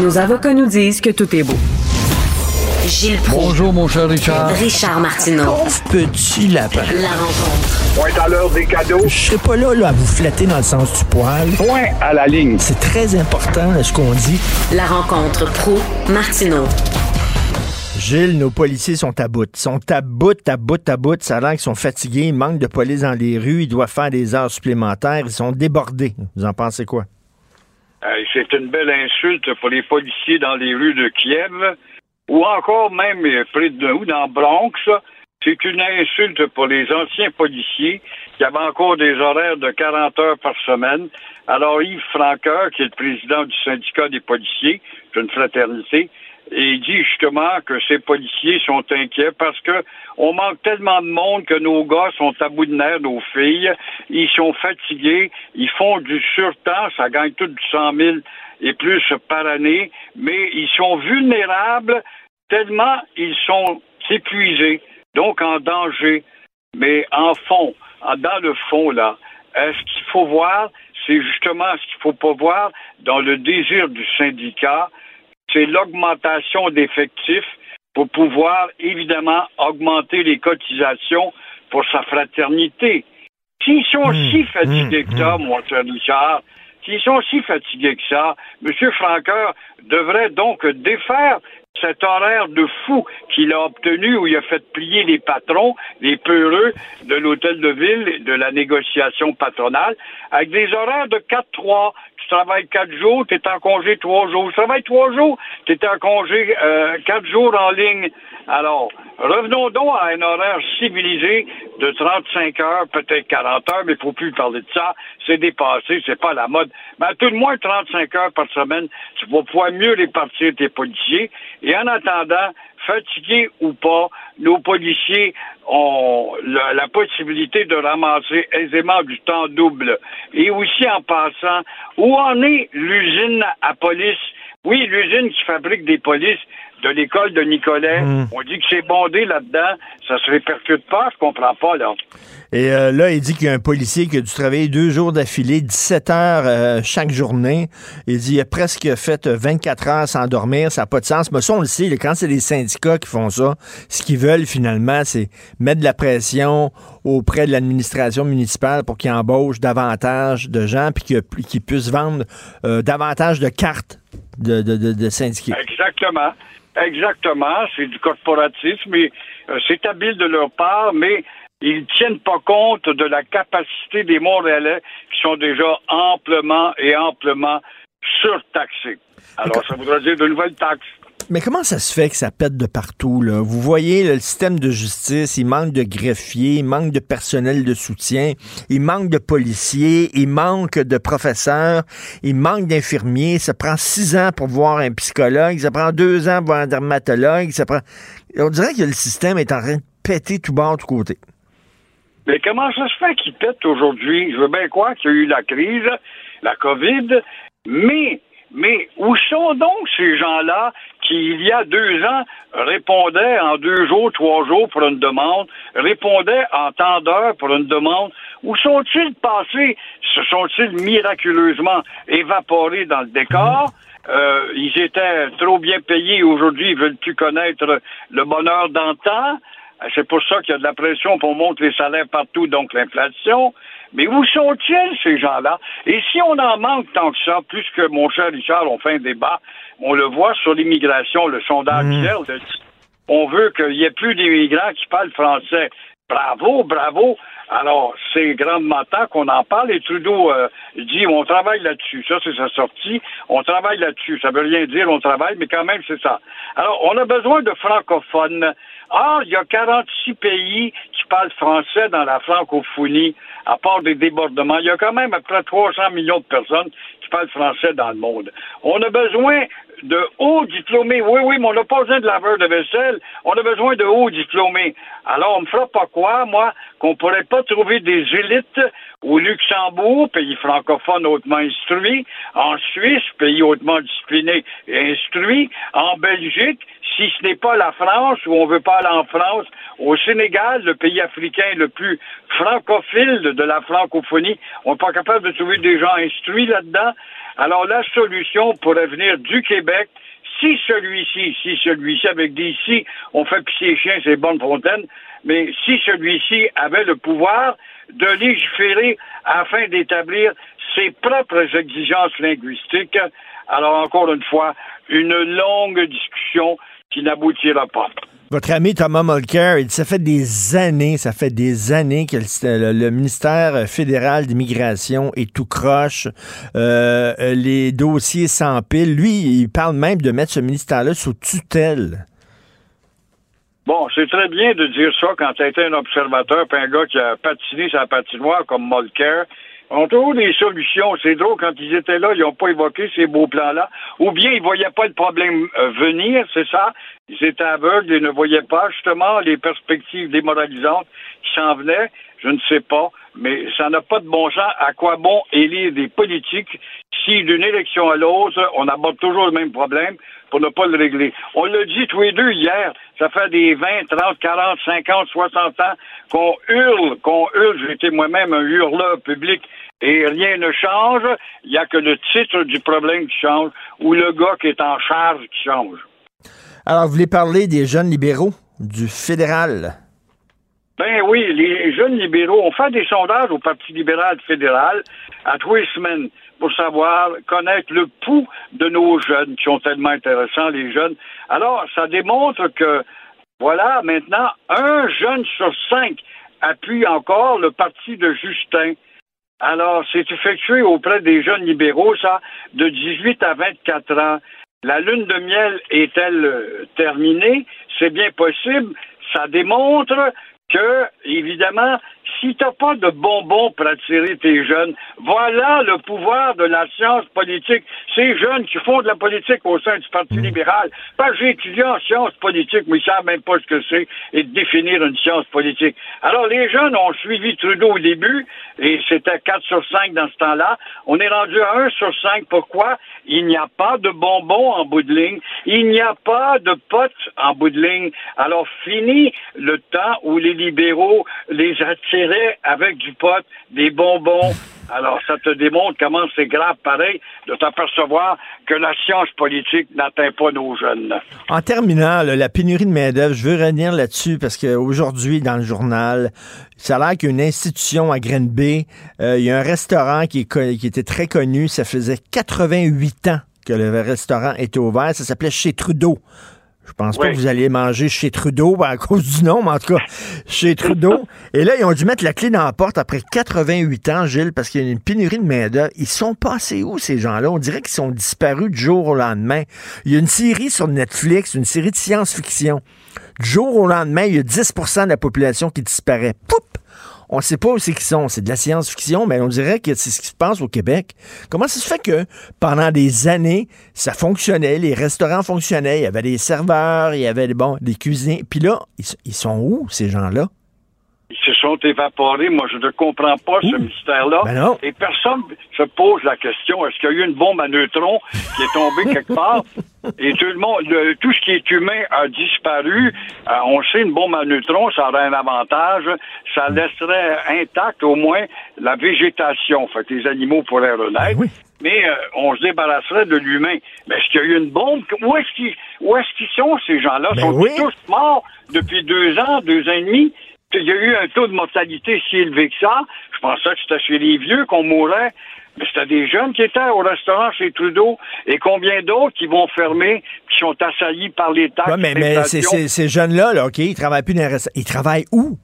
nos avocats nous disent que tout est beau. Gilles Proulx. Bonjour, mon cher Richard. Richard Martineau. Petit lapin. La rencontre. Point à l'heure des cadeaux. Je serai pas là, là à vous flatter dans le sens du poil. Point à la ligne. C'est très important là, ce qu'on dit. La rencontre pro martineau Gilles, nos policiers sont à bout. Ils sont à bout, à bout, à bout. Ça a l'air qu'ils sont fatigués. Il manque de police dans les rues. Ils doivent faire des heures supplémentaires. Ils sont débordés. Vous en pensez quoi? C'est une belle insulte pour les policiers dans les rues de Kiev ou encore même euh, près de nous, dans Bronx. C'est une insulte pour les anciens policiers qui avaient encore des horaires de 40 heures par semaine. Alors Yves Franqueur, qui est le président du syndicat des policiers, c'est une fraternité, et il dit justement que ces policiers sont inquiets parce que on manque tellement de monde que nos gars sont à bout de nerfs, nos filles. Ils sont fatigués, ils font du surtemps, ça gagne tout du 100 000 et plus par année, mais ils sont vulnérables tellement ils sont épuisés, donc en danger. Mais en fond, dans le fond, là, ce qu'il faut voir, c'est justement ce qu'il faut pas voir dans le désir du syndicat, c'est l'augmentation d'effectifs pour pouvoir évidemment augmenter les cotisations pour sa fraternité. S'ils sont si fatigués que ça, mon cher Richard, s'ils sont si fatigués que ça, M. Franqueur devrait donc défaire cet horaire de fou qu'il a obtenu où il a fait plier les patrons, les peureux de l'hôtel de ville, de la négociation patronale, avec des horaires de 4-3. Tu travailles quatre jours, tu es en congé trois jours. Tu travailles trois jours, tu es en congé euh, quatre jours en ligne. Alors, revenons donc à un horaire civilisé de 35 heures, peut-être 40 heures, mais il faut plus parler de ça. C'est dépassé, c'est pas la mode. Mais à tout le moins 35 heures par semaine, tu vas pouvoir mieux répartir tes policiers. Et en attendant, fatigués ou pas, nos policiers ont la possibilité de ramasser aisément du temps double. Et aussi en passant, où en est l'usine à police? Oui, l'usine qui fabrique des polices de l'école de Nicolet. Mm. On dit que c'est bondé là-dedans. Ça se répercute pas, je comprends pas, là. Et euh, là, il dit qu'il y a un policier qui a dû travailler deux jours d'affilée, 17 heures euh, chaque journée. Il dit qu'il a presque fait 24 heures sans dormir. Ça n'a pas de sens. Mais ça, on le sait, quand c'est les syndicats qui font ça, ce qu'ils veulent finalement, c'est mettre de la pression auprès de l'administration municipale pour qu'ils embauchent davantage de gens puis qu'ils puissent vendre euh, davantage de cartes de, de, de, de syndiqués. Exactement. Exactement. C'est du corporatisme, mais euh, c'est habile de leur part, mais ils tiennent pas compte de la capacité des Montréalais qui sont déjà amplement et amplement surtaxés. Alors, ça voudrait dire de nouvelles taxes. Mais comment ça se fait que ça pète de partout? Là? Vous voyez, le système de justice, il manque de greffiers, il manque de personnel de soutien, il manque de policiers, il manque de professeurs, il manque d'infirmiers. Ça prend six ans pour voir un psychologue, ça prend deux ans pour voir un dermatologue. Ça prend... On dirait que le système est en train de péter tout bas, tout côté. Mais comment ça se fait qu'il pète aujourd'hui? Je veux bien croire qu'il y a eu la crise, la COVID, mais, mais où sont donc ces gens-là qui, il y a deux ans, répondaient en deux jours, trois jours pour une demande, répondaient en temps d'heure pour une demande? Où sont-ils passés? Se sont-ils miraculeusement évaporés dans le décor? [laughs] Euh, ils étaient trop bien payés aujourd'hui, ils veulent plus connaître le bonheur d'antan. C'est pour ça qu'il y a de la pression pour monter les salaires partout, donc l'inflation. Mais où sont-ils, ces gens-là? Et si on en manque tant que ça, plus que mon cher Richard, on fait un débat, on le voit sur l'immigration, le sondage le- on veut qu'il y ait plus d'immigrants qui parlent français. Bravo, bravo. Alors, c'est grandement temps qu'on en parle et Trudeau euh, dit on travaille là-dessus. Ça, c'est sa sortie. On travaille là-dessus. Ça veut rien dire, on travaille, mais quand même, c'est ça. Alors, on a besoin de francophones. Or, il y a 46 pays qui parlent français dans la francophonie, à part des débordements. Il y a quand même à peu près 300 millions de personnes français dans le monde. On a besoin de hauts diplômés. Oui, oui, mais on n'a pas besoin de laveur de vaisselle. On a besoin de hauts diplômés. Alors, on me fera pas croire, moi, qu'on pourrait pas trouver des élites au Luxembourg, pays francophone hautement instruit, en Suisse, pays hautement discipliné et instruit, en Belgique, si ce n'est pas la France, ou on veut pas aller en France, au Sénégal, le pays africain le plus francophile de la francophonie, on n'est pas capable de trouver des gens instruits là-dedans. Alors la solution pourrait venir du Québec, si celui-ci, si celui-ci, avec des si, on fait pisser les chiens, c'est bonne fontaine, mais si celui-ci avait le pouvoir de légiférer afin d'établir ses propres exigences linguistiques, alors encore une fois, une longue discussion qui n'aboutira pas. Votre ami Thomas Mulcair, il ça fait des années, ça fait des années que le, ministère fédéral d'immigration est tout croche. Euh, les dossiers s'empilent. Lui, il parle même de mettre ce ministère-là sous tutelle. Bon, c'est très bien de dire ça quand tu été un observateur puis un gars qui a patiné sa patinoire comme Molker. On trouve des solutions. C'est drôle, quand ils étaient là, ils n'ont pas évoqué ces beaux plans-là. Ou bien ils voyaient pas le problème euh, venir, c'est ça? Ils étaient aveugles et ne voyaient pas justement les perspectives démoralisantes qui s'en venaient. Je ne sais pas. Mais ça n'a pas de bon sens. À quoi bon élire des politiques si d'une élection à l'autre, on aborde toujours le même problème pour ne pas le régler? On l'a dit tous les deux hier, ça fait des 20, 30, 40, 50, 60 ans qu'on hurle, qu'on hurle. Été moi-même un hurleur public et rien ne change. Il n'y a que le titre du problème qui change ou le gars qui est en charge qui change. Alors, vous voulez parler des jeunes libéraux du fédéral? Ben oui, les jeunes libéraux, on fait des sondages au Parti libéral fédéral à tous les semaines pour savoir, connaître le pouls de nos jeunes qui sont tellement intéressants, les jeunes. Alors, ça démontre que, voilà, maintenant, un jeune sur cinq appuie encore le parti de Justin. Alors, c'est effectué auprès des jeunes libéraux, ça, de 18 à 24 ans. La lune de miel est-elle euh, terminée? C'est bien possible. Ça démontre que, évidemment, Si t'as pas de bonbons pour attirer tes jeunes, voilà le pouvoir de la science politique. Ces jeunes qui font de la politique au sein du Parti libéral, parce que j'ai étudié en sciences politiques, mais ils savent même pas ce que c'est et de définir une science politique. Alors, les jeunes ont suivi Trudeau au début, et c'était 4 sur 5 dans ce temps-là. On est rendu à 1 sur 5. Pourquoi? Il n'y a pas de bonbons en bout de ligne. Il n'y a pas de potes en bout de ligne. Alors, fini le temps où les libéraux les avec du pot, des bonbons. Alors, ça te démontre comment c'est grave, pareil, de t'apercevoir que la science politique n'atteint pas nos jeunes. En terminant, la pénurie de main-d'œuvre, je veux revenir là-dessus parce qu'aujourd'hui, dans le journal, ça a l'air qu'il y a une institution à Grenby, euh, il y a un restaurant qui était très connu, ça faisait 88 ans que le restaurant était ouvert, ça s'appelait Chez Trudeau. Je pense pas que vous alliez manger chez Trudeau à cause du nom, mais en tout cas, [laughs] chez Trudeau. Et là, ils ont dû mettre la clé dans la porte après 88 ans, Gilles, parce qu'il y a une pénurie de main-d'œuvre. Ils sont passés où, ces gens-là? On dirait qu'ils sont disparus du jour au lendemain. Il y a une série sur Netflix, une série de science-fiction. Du jour au lendemain, il y a 10% de la population qui disparaît. Poup! On ne sait pas où c'est qu'ils sont. C'est de la science-fiction, mais on dirait que c'est ce qui se passe au Québec. Comment ça se fait que pendant des années, ça fonctionnait, les restaurants fonctionnaient, il y avait des serveurs, il y avait bon, des cuisiniers. Puis là, ils sont où, ces gens-là? Ils se sont évaporés. Moi, je ne comprends pas ce mystère-là. Ben. Et personne se pose la question est-ce qu'il y a eu une bombe à neutrons qui est tombée quelque part? [laughs] Et tout le monde, le- tout ce qui est humain a disparu. Euh, on sait une bombe à neutrons, ça aurait un avantage. Ça laisserait intact au moins la végétation. Fait que les animaux pourraient renaître. Mais euh, on se débarrasserait de l'humain. Mais est-ce qu'il y a eu une bombe? Où est-ce qu'ils où est-ce qu'ils sont, ces gens-là? Ben sont oui. tous morts depuis deux ans, deux ans et demi? Il y a eu un taux de mortalité si élevé que ça. Je pensais que c'était chez les vieux qu'on mourait. Mais c'était des jeunes qui étaient au restaurant chez Trudeau. Et combien d'autres qui vont fermer, qui sont assaillis par les taxes? Ouais, mais, ces jeunes-là, là, OK, ils travaillent plus dans les restaurants. Ils travaillent où?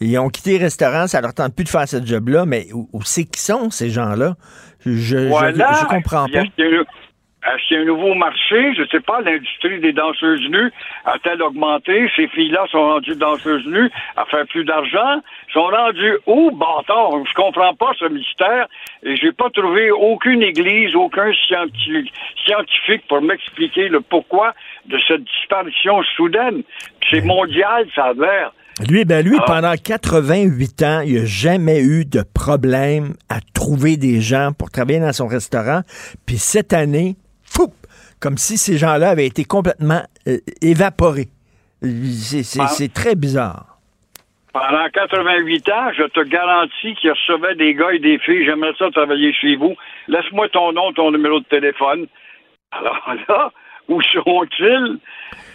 Ils ont quitté les restaurants, ça leur tente plus de faire ce job-là, mais où, où c'est qu'ils sont, ces gens-là? Je, Voilà. je comprends pas. Un- Est-ce qu'il y a un nouveau marché? Je ne sais pas, l'industrie des danseuses nues a-t-elle augmenté? Ces filles-là sont rendues danseuses nues à faire plus d'argent? Sont rendues où? Bâtard, je comprends pas ce mystère et j'ai pas trouvé aucune église, aucun scientifique, scientifique pour m'expliquer le pourquoi de cette disparition soudaine. C'est mondial, ça a l'air. Lui, ben lui, Ah. pendant 88 ans, il n'a jamais eu de problème à trouver des gens pour travailler dans son restaurant. Puis cette année, fou, comme si ces gens-là avaient été complètement euh, évaporés. C'est très bizarre. Pendant 88 ans, je te garantis qu'il recevait des gars et des filles. J'aimerais ça travailler chez vous. Laisse-moi ton nom, ton numéro de téléphone. Alors là, où sont-ils?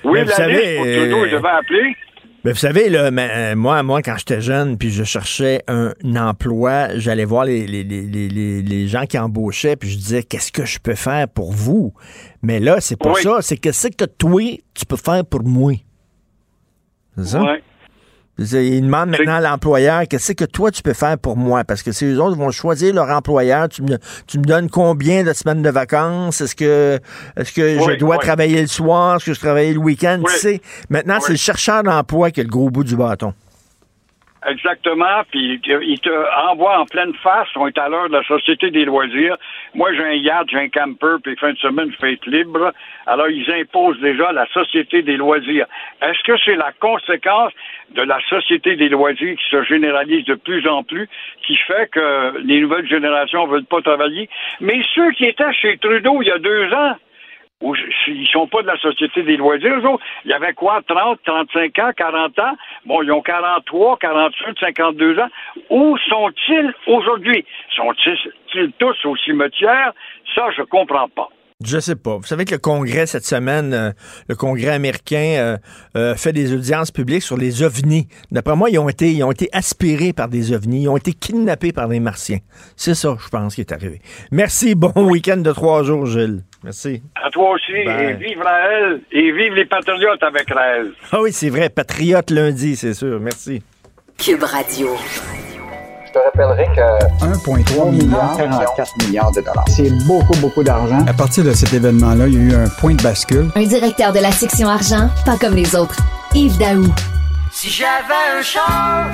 Oui, la liste pour Trudeau, euh, je devais appeler. Mais vous savez, là, euh, moi, moi, quand j'étais jeune, puis je cherchais un, emploi, j'allais voir les, les, les, les, gens qui embauchaient, puis je disais, qu'est-ce que je peux faire pour vous? Mais là, c'est pas Oui. ça. C'est qu'est-ce que toi, tu peux faire pour moi? C'est ça? Ils demandent maintenant à l'employeur qu'est-ce que toi tu peux faire pour moi? Parce que si les autres vont choisir leur employeur, tu me, tu me donnes combien de semaines de vacances? Est-ce que est-ce que Oui, je dois oui. travailler le soir? Est-ce que je travaille le week-end? Oui. Tu sais, maintenant c'est le chercheur d'emploi qui a le gros bout du bâton. Exactement, puis il te envoie en pleine face, on est à l'heure de la Société des loisirs. Moi, j'ai un yacht, j'ai un camper, puis fin de semaine, être libre. Alors, ils imposent déjà la Société des loisirs. Est-ce que c'est la conséquence de la Société des loisirs qui se généralise de plus en plus, qui fait que les nouvelles générations veulent pas travailler? Mais ceux qui étaient chez Trudeau il y a deux ans, je- ils sont pas de la Société des loisirs, eux autres. Il y avait quoi, 30, 35 ans, 40 ans? Bon, ils ont 43, 48, 52 ans. Où sont-ils aujourd'hui? Sont-ils tous au cimetière? Ça, je comprends pas. Je sais pas. Vous savez que le Congrès cette semaine, euh, le Congrès américain euh, euh, fait des audiences publiques sur les ovnis. D'après moi, ils ont été, ils ont été aspirés par des ovnis, ils ont été kidnappés par des martiens. C'est ça, je pense, qui est arrivé. Merci. Bon week-end de trois jours, Gilles. Merci. À toi aussi, Bye. et vive Raël, et vive les patriotes avec Raël. Ah oui, c'est vrai. Patriote lundi, c'est sûr. Merci. Cube Radio. Je te rappellerai que 1,3 milliard, 44 milliards de dollars. C'est beaucoup, beaucoup d'argent. À partir de cet événement-là, il y a eu un point de bascule. Un directeur de la section argent, pas comme les autres. Yves Daou. Si j'avais un char,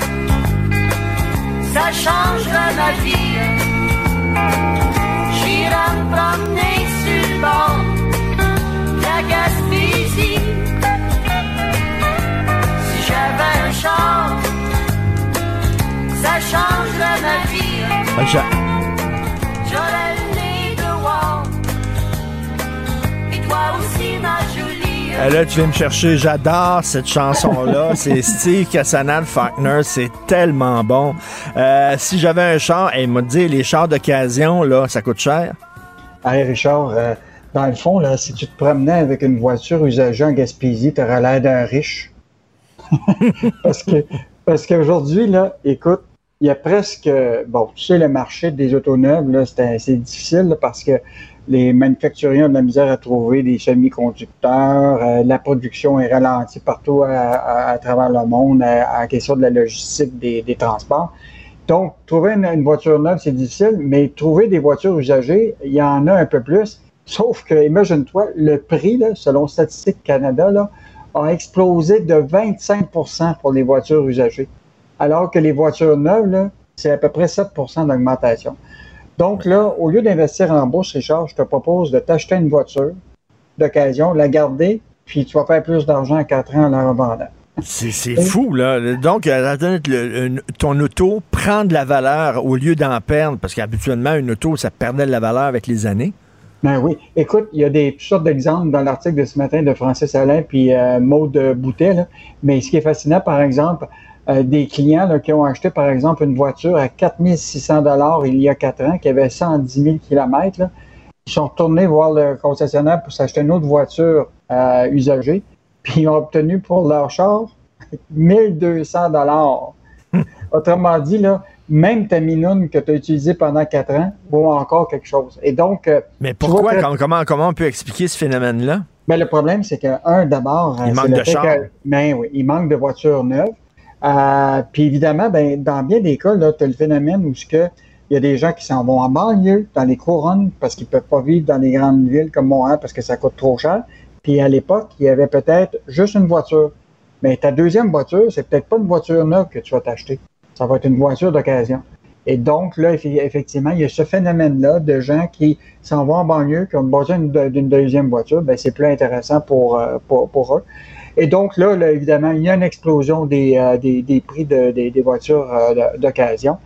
ça changerait ma vie. J'irai me promener Et Là, tu viens me chercher. J'adore cette chanson-là. [laughs] C'est Steve Casanal Faulkner. C'est tellement bon. Euh, si j'avais un char, et il m'a dit, les chars d'occasion, là, ça coûte cher? Hey Richard, euh, dans le fond, là, si tu te promenais avec une voiture usagée en Gaspésie, tu aurais l'air d'un riche. [laughs] parce que parce qu'aujourd'hui, là, écoute, il y a presque bon, tu sais, le marché des autos c'est difficile parce que les manufacturiers ont de la misère à trouver des semi-conducteurs, euh, la production est ralentie partout à, travers le monde à, question de la logistique des, transports. Donc, trouver une, voiture neuve, c'est difficile, mais trouver des voitures usagées, il y en a un peu plus. Sauf que, imagine-toi, le prix, selon Statistique Canada, là, a explosé de 25% pour les voitures usagées. Alors que les voitures neuves, c'est à peu près 7% d'augmentation. Donc là, au lieu d'investir en bourse, Richard, je te propose de t'acheter une voiture d'occasion, la garder, puis tu vas faire plus d'argent à 4 ans en la revendant. C'est fou, là. Donc, euh, ton auto prend de la valeur au lieu d'en perdre, parce qu'habituellement, une auto, ça perdait de la valeur avec les années. Ben oui. Écoute, il y a des toutes sortes d'exemples dans l'article de ce matin de Francis Alain puis euh, Maude Boutet. là. Mais ce qui est fascinant, par exemple, euh, des clients là, qui ont acheté, par exemple, une voiture à 4600 dollars il y a quatre ans, qui avait 110 000 kilomètres, là, ils sont retournés voir le concessionnaire pour s'acheter une autre voiture euh, usagée, puis ils ont obtenu pour leur char 1200 dollars. [laughs] Autrement dit, là, même ta minoune que tu as utilisée pendant quatre ans vaut encore quelque chose. Et donc, euh, Mais pourquoi, vois comment, comment on peut expliquer ce phénomène-là? ben, le problème, c'est que, un, d'abord, Il manque de chars. que- ben oui, il manque de voitures neuves. Euh, puis évidemment, ben, dans bien des cas, tu as le phénomène où il y a des gens qui s'en vont en banlieue, dans les couronnes, parce qu'ils peuvent pas vivre dans les grandes villes comme Montréal parce que ça coûte trop cher. Puis à l'époque, il y avait peut-être juste une voiture. Mais ta deuxième voiture, c'est peut-être pas une voiture neuve que tu vas t'acheter. Ça va être une voiture d'occasion. Et donc, là, effe- effectivement, il y a ce phénomène-là de gens qui s'en vont en banlieue, qui ont besoin d'une deuxième voiture. Ben, c'est plus intéressant pour, euh, eux. Et donc, là, là, évidemment, il y a une explosion des, euh, des, des prix de- des, des voitures euh, d'occasion.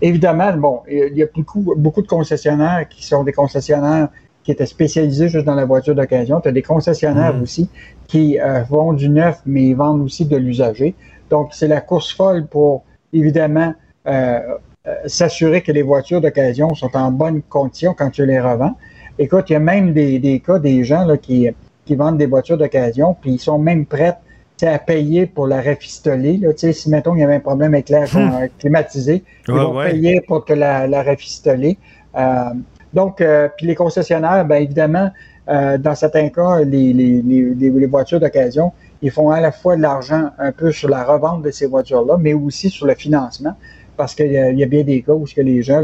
Évidemment, bon, il y a beaucoup, beaucoup de concessionnaires qui sont des concessionnaires qui étaient spécialisés juste dans la voiture d'occasion. Tu as des concessionnaires Mhm. aussi qui euh, font du neuf, mais ils vendent aussi de l'usager. Donc, c'est la course folle pour, évidemment, euh, euh, s'assurer que les voitures d'occasion sont en bonne condition quand tu les revends. Écoute, il y a même des, des cas des gens là, qui, qui vendent des voitures d'occasion, puis ils sont même prêts à payer pour la rafistoler. Là, Tu sais, si, mettons, il y avait un problème avec l'air Hmm. euh, climatisé, ils Ouais, vont ouais. payer pour que la, la rafistoler. Euh, donc, euh, puis les concessionnaires, bien évidemment, euh, dans certains cas, les, les, les, les- les voitures d'occasion, ils font à la fois de l'argent un peu sur la revente de ces voitures-là, mais aussi sur le financement, parce qu'il y, y a bien des cas où ce que les gens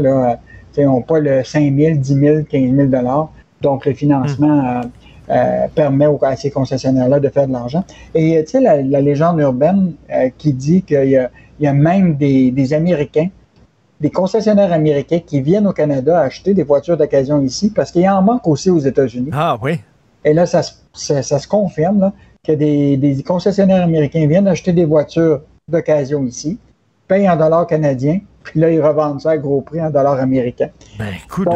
n'ont pas le 5 000, 10 000, 15 000 dollars. Donc, le financement euh, euh, permet aux, à ces concessionnaires-là de faire de l'argent. Et tu sais, la, la légende urbaine euh, qui dit qu'il y a, il y a même des, des Américains des concessionnaires américains qui viennent au Canada acheter des voitures d'occasion ici parce qu'il y en manque aussi aux États-Unis. Ah oui. Et là, ça, se- ça, ça se confirme là, que des, des concessionnaires américains viennent acheter des voitures d'occasion ici, payent en dollars canadiens, puis là, ils revendent ça à gros prix en dollars américains. Ben, écoute,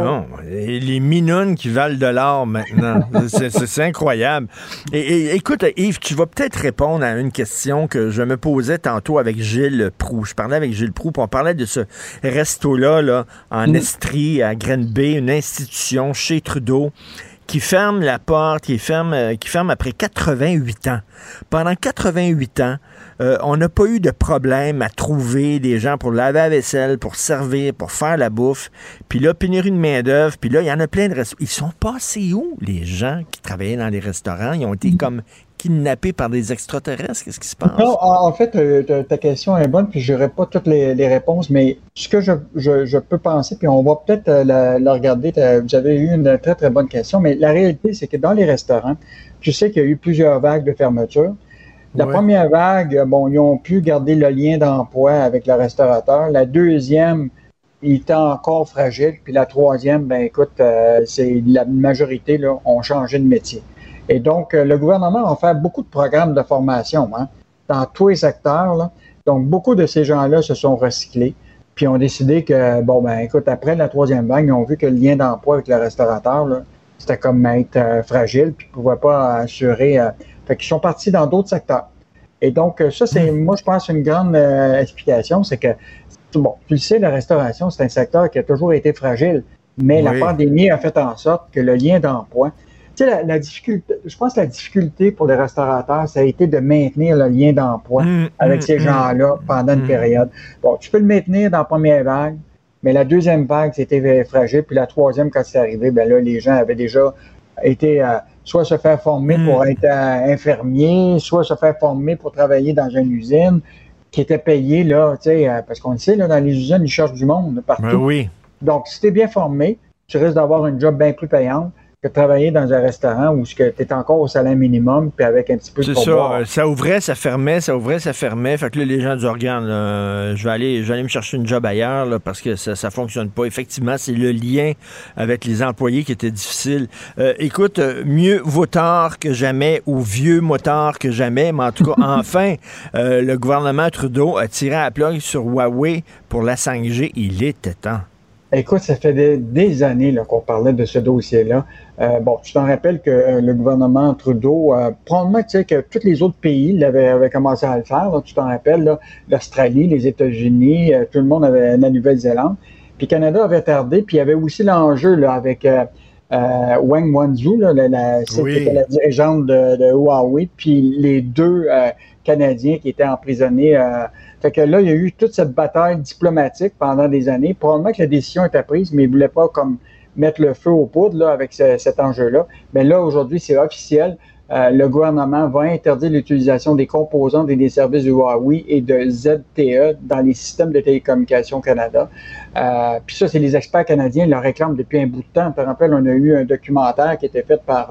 les minounes qui valent de l'or maintenant. [laughs] C'est- incroyable. Et, et, écoute, Yves, tu vas peut-être répondre à une question que je me posais tantôt avec Gilles Proux. Je parlais avec Gilles Proux, puis on parlait de ce resto-là, là, en Mm. Estrie, à Grenby, une institution chez Trudeau qui ferme la porte, qui ferme, euh, qui ferme après 88 ans. Pendant 88 ans, euh, on n'a pas eu de problème à trouver des gens pour laver la vaisselle, pour servir, pour faire la bouffe. Puis là, pénurie de main-d'œuvre. Puis là, il y en a plein de restaurants. Ils sont passés où, les gens qui travaillaient dans les restaurants? Ils ont été comme kidnappés par des extraterrestres? Qu'est-ce qui se passe? Non, en fait, euh, ta- question est bonne, puis je n'aurai pas toutes les, les réponses, mais ce que je, je, je peux penser, puis on va peut-être euh, la, la regarder, vous avez eu une très, très bonne question, mais la réalité, c'est que dans les restaurants, tu sais qu'il y a eu plusieurs vagues de fermeture. La Ouais. première vague, bon, ils ont pu garder le lien d'emploi avec le restaurateur. La deuxième, il était encore fragile. Puis la troisième, ben écoute, euh, c'est la majorité là, ont changé de métier. Et donc, euh, le gouvernement a fait beaucoup de programmes de formation hein, dans tous les secteurs. là. Donc, beaucoup de ces gens-là se sont recyclés. Puis ont décidé que, bon, ben écoute, après la troisième vague, ils ont vu que le lien d'emploi avec le restaurateur, là, c'était comme être euh, fragile, puis ils ne pouvaient pas assurer. euh, fait qu'ils sont partis dans d'autres secteurs. Et donc, euh, ça, c'est, moi, je pense, une grande euh, explication, c'est que, bon, tu le sais, la restauration, c'est un secteur qui a toujours été fragile, mais la pandémie a fait en sorte que le lien d'emploi, sais, la, la difficulté, je pense que la difficulté pour les restaurateurs, ça a été de maintenir le lien d'emploi avec mm, ces mm, gens-là pendant une période. Bon, tu peux le maintenir dans la première vague, mais la deuxième vague, c'était fragile, puis la troisième, quand c'est arrivé, ben là, les gens avaient déjà été euh, soit se faire former pour être euh, infirmier, soit se faire former pour travailler dans une usine qui était payée, là, tu sais, euh, parce qu'on le sait, là, dans les usines, ils cherchent du monde partout. Ben oui. Donc, si tu es bien formé, tu risques d'avoir une job bien plus payante que travailler dans un restaurant où tu es encore au salaire minimum, puis avec un petit peu de C'est ça. Ça ouvrait, ça fermait, ça ouvrait, ça fermait. Fait que là, les gens disent, regarde, là, je vais aller, je vais aller me chercher une job ailleurs là, parce que ça, ça fonctionne pas. Effectivement, c'est le lien avec les employés qui était difficile. Euh, écoute, euh, mieux vaut tard que jamais ou vieux motard que jamais, mais en tout cas, [laughs] enfin, euh, le gouvernement Trudeau a tiré à la plug sur Huawei pour la 5G. Il était temps. Écoute, ça fait des, des années là, qu'on parlait de ce dossier-là. Euh, bon, tu t'en rappelles que euh, le gouvernement Trudeau, euh, probablement, tu sais, que tous les autres pays l'avaient avaient commencé à le faire. là. tu t'en rappelles, là, l'Australie, les États-Unis, tout le monde avait la Nouvelle-Zélande. Puis Canada avait tardé, puis il y avait aussi l'enjeu là, avec Wang Wanzhou, là, la, la, Oui. dirigeante de, de Huawei, puis les deux Canadiens qui étaient emprisonnés. euh, fait que là, il y a eu toute cette bataille diplomatique pendant des années. Probablement que la décision était prise, mais ils ne voulaient pas comme mettre le feu aux poudres là, avec ce- cet enjeu-là. Mais là, aujourd'hui, c'est officiel. Euh, le gouvernement va interdire l'utilisation des composantes et des services de Huawei et de ZTE dans les systèmes de télécommunications Canada. Euh, Puis ça, c'est les experts canadiens qui le réclament depuis un bout de temps. Te rappelles, on a eu un documentaire qui était fait par,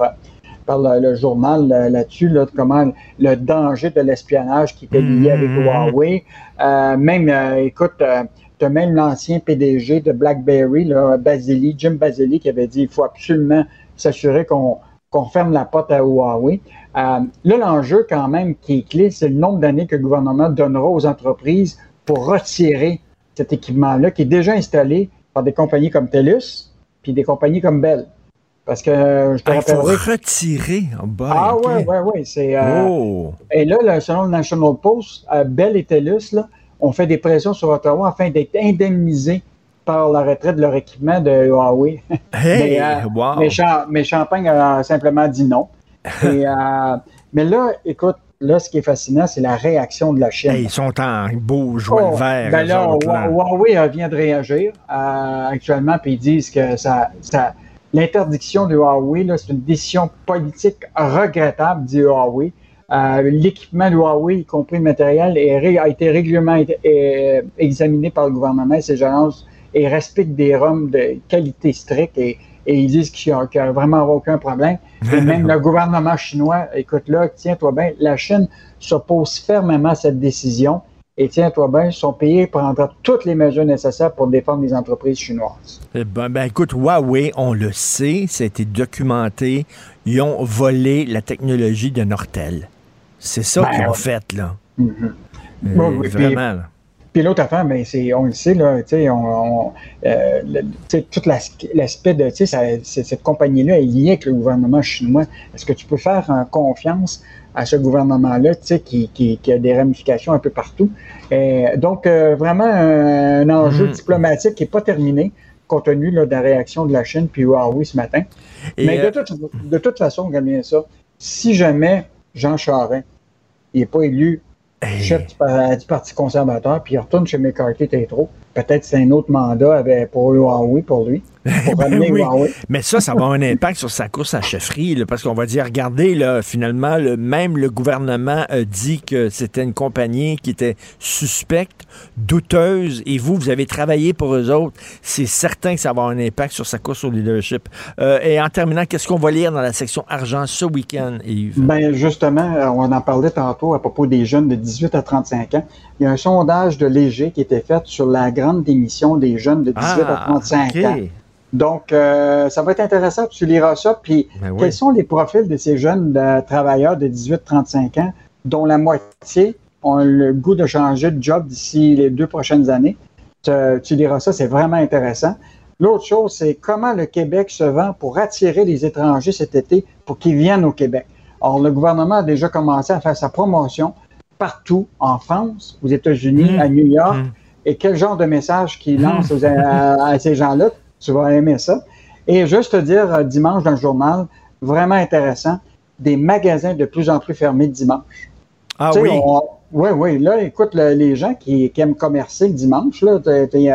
par le, le journal là-dessus, là, de comment le danger de l'espionnage qui était lié avec Huawei. Euh, même, euh, écoute, euh, tu as même l'ancien PDG de BlackBerry, là, Basili, Jim Basili, qui avait dit il faut absolument s'assurer qu'on qu'on ferme la porte à Huawei. Là, l'enjeu quand même qui est clé, c'est le nombre d'années que le gouvernement donnera aux entreprises pour retirer cet équipement-là qui est déjà installé par des compagnies comme TELUS puis des compagnies comme Bell. Parce que euh, je te Ah, il faut rappellerai... retirer. Oh, boy, Ah OK. ouais, ouais, ouais. C'est, euh, Oh. Et là, là, selon le National Post, euh, Bell et TELUS là, ont fait des pressions sur Ottawa afin d'être indemnisés par la retraite de leur équipement de Huawei. [laughs] Hey, mais, euh, wow. mais Cha- mais Champagne a simplement dit non. [laughs] Et, mais là, écoute, là, ce qui est fascinant, c'est la réaction de la Chine. Hey, ils sont en beau joie Oh, vert. ben là, autres, là. Hua- Huawei vient de réagir actuellement, puis ils disent que ça, ça, l'interdiction de Huawei, c'est une décision politique regrettable, dit Huawei. Euh, L'équipement de Huawei, y compris le matériel, est a été régulièrement examiné par le gouvernement et ses agences et respecte des normes de qualité stricte et, et ils disent qu'il n'y a vraiment aucun problème. Et [laughs] même le gouvernement chinois, écoute là, tiens-toi bien, la Chine s'oppose fermement à cette décision et tiens-toi bien, son pays prendra toutes les mesures nécessaires pour défendre les entreprises chinoises. Eh Ben, ben, écoute, Huawei, on le sait, ça a été documenté. Ils ont volé la technologie de Nortel. C'est ça Ben, qu'ils ont fait, là. Mhm. Euh, Oui, puis- vraiment, là. Puis l'autre affaire, ben, c'est, on le sait, là, tu sais, on, on, euh, le- tout l'as- l'aspect de, tu sais, ça- cette compagnie-là est liée avec le gouvernement chinois. Est-ce que tu peux faire euh, confiance à ce gouvernement-là, tu sais, qui, qui, qui a des ramifications un peu partout? Euh, donc, euh, vraiment, un, un enjeu Mhm. diplomatique qui n'est pas terminé, compte tenu là, de la réaction de la Chine puis Huawei ce matin. Et, Mais euh, de, toute, de toute façon, regarde bien ça, si jamais Jean Charest n'est pas élu chef du, du Parti conservateur, puis il retourne chez McCarthy Tétro, peut-être c'est un autre mandat avec, pour Huawei pour lui. [laughs] Ben oui. Mais ça, ça va avoir un impact sur sa course à chefferie, là, parce qu'on va dire, regardez, là, finalement, le, même le gouvernement a dit que c'était une compagnie qui était suspecte, douteuse, et vous, vous avez travaillé pour eux autres. C'est certain que ça va avoir un impact sur sa course au leadership. Euh, et en terminant, qu'est-ce qu'on va lire dans la section argent ce week-end, Yves? Ben justement, euh, on en parlait tantôt à propos des jeunes de 18 à 35 ans. Il y a un sondage de Léger qui était fait sur la grande démission des jeunes de 18 à Ah, 35 OK. ans. Donc, euh, ça va être intéressant. Tu liras ça. Puis, Ben oui. quels sont les profils de ces jeunes euh, travailleurs de 18-35 ans dont la moitié ont le goût de changer de job d'ici les deux prochaines années? Tu, tu liras ça, c'est vraiment intéressant. L'autre chose, c'est comment le Québec se vend pour attirer les étrangers cet été pour qu'ils viennent au Québec. Or, le gouvernement a déjà commencé à faire sa promotion partout en France, aux États-Unis, Mmh. à New York. Et quel genre de message qu'il lance aux- à, à ces gens-là? Tu vas aimer ça. Et juste te dire, euh, dimanche dans le journal, vraiment intéressant, des magasins de plus en plus fermés dimanche. Ah Tu sais, oui? on- oui, oui. Là, écoute, le- les gens qui, qui aiment commercer le dimanche, là,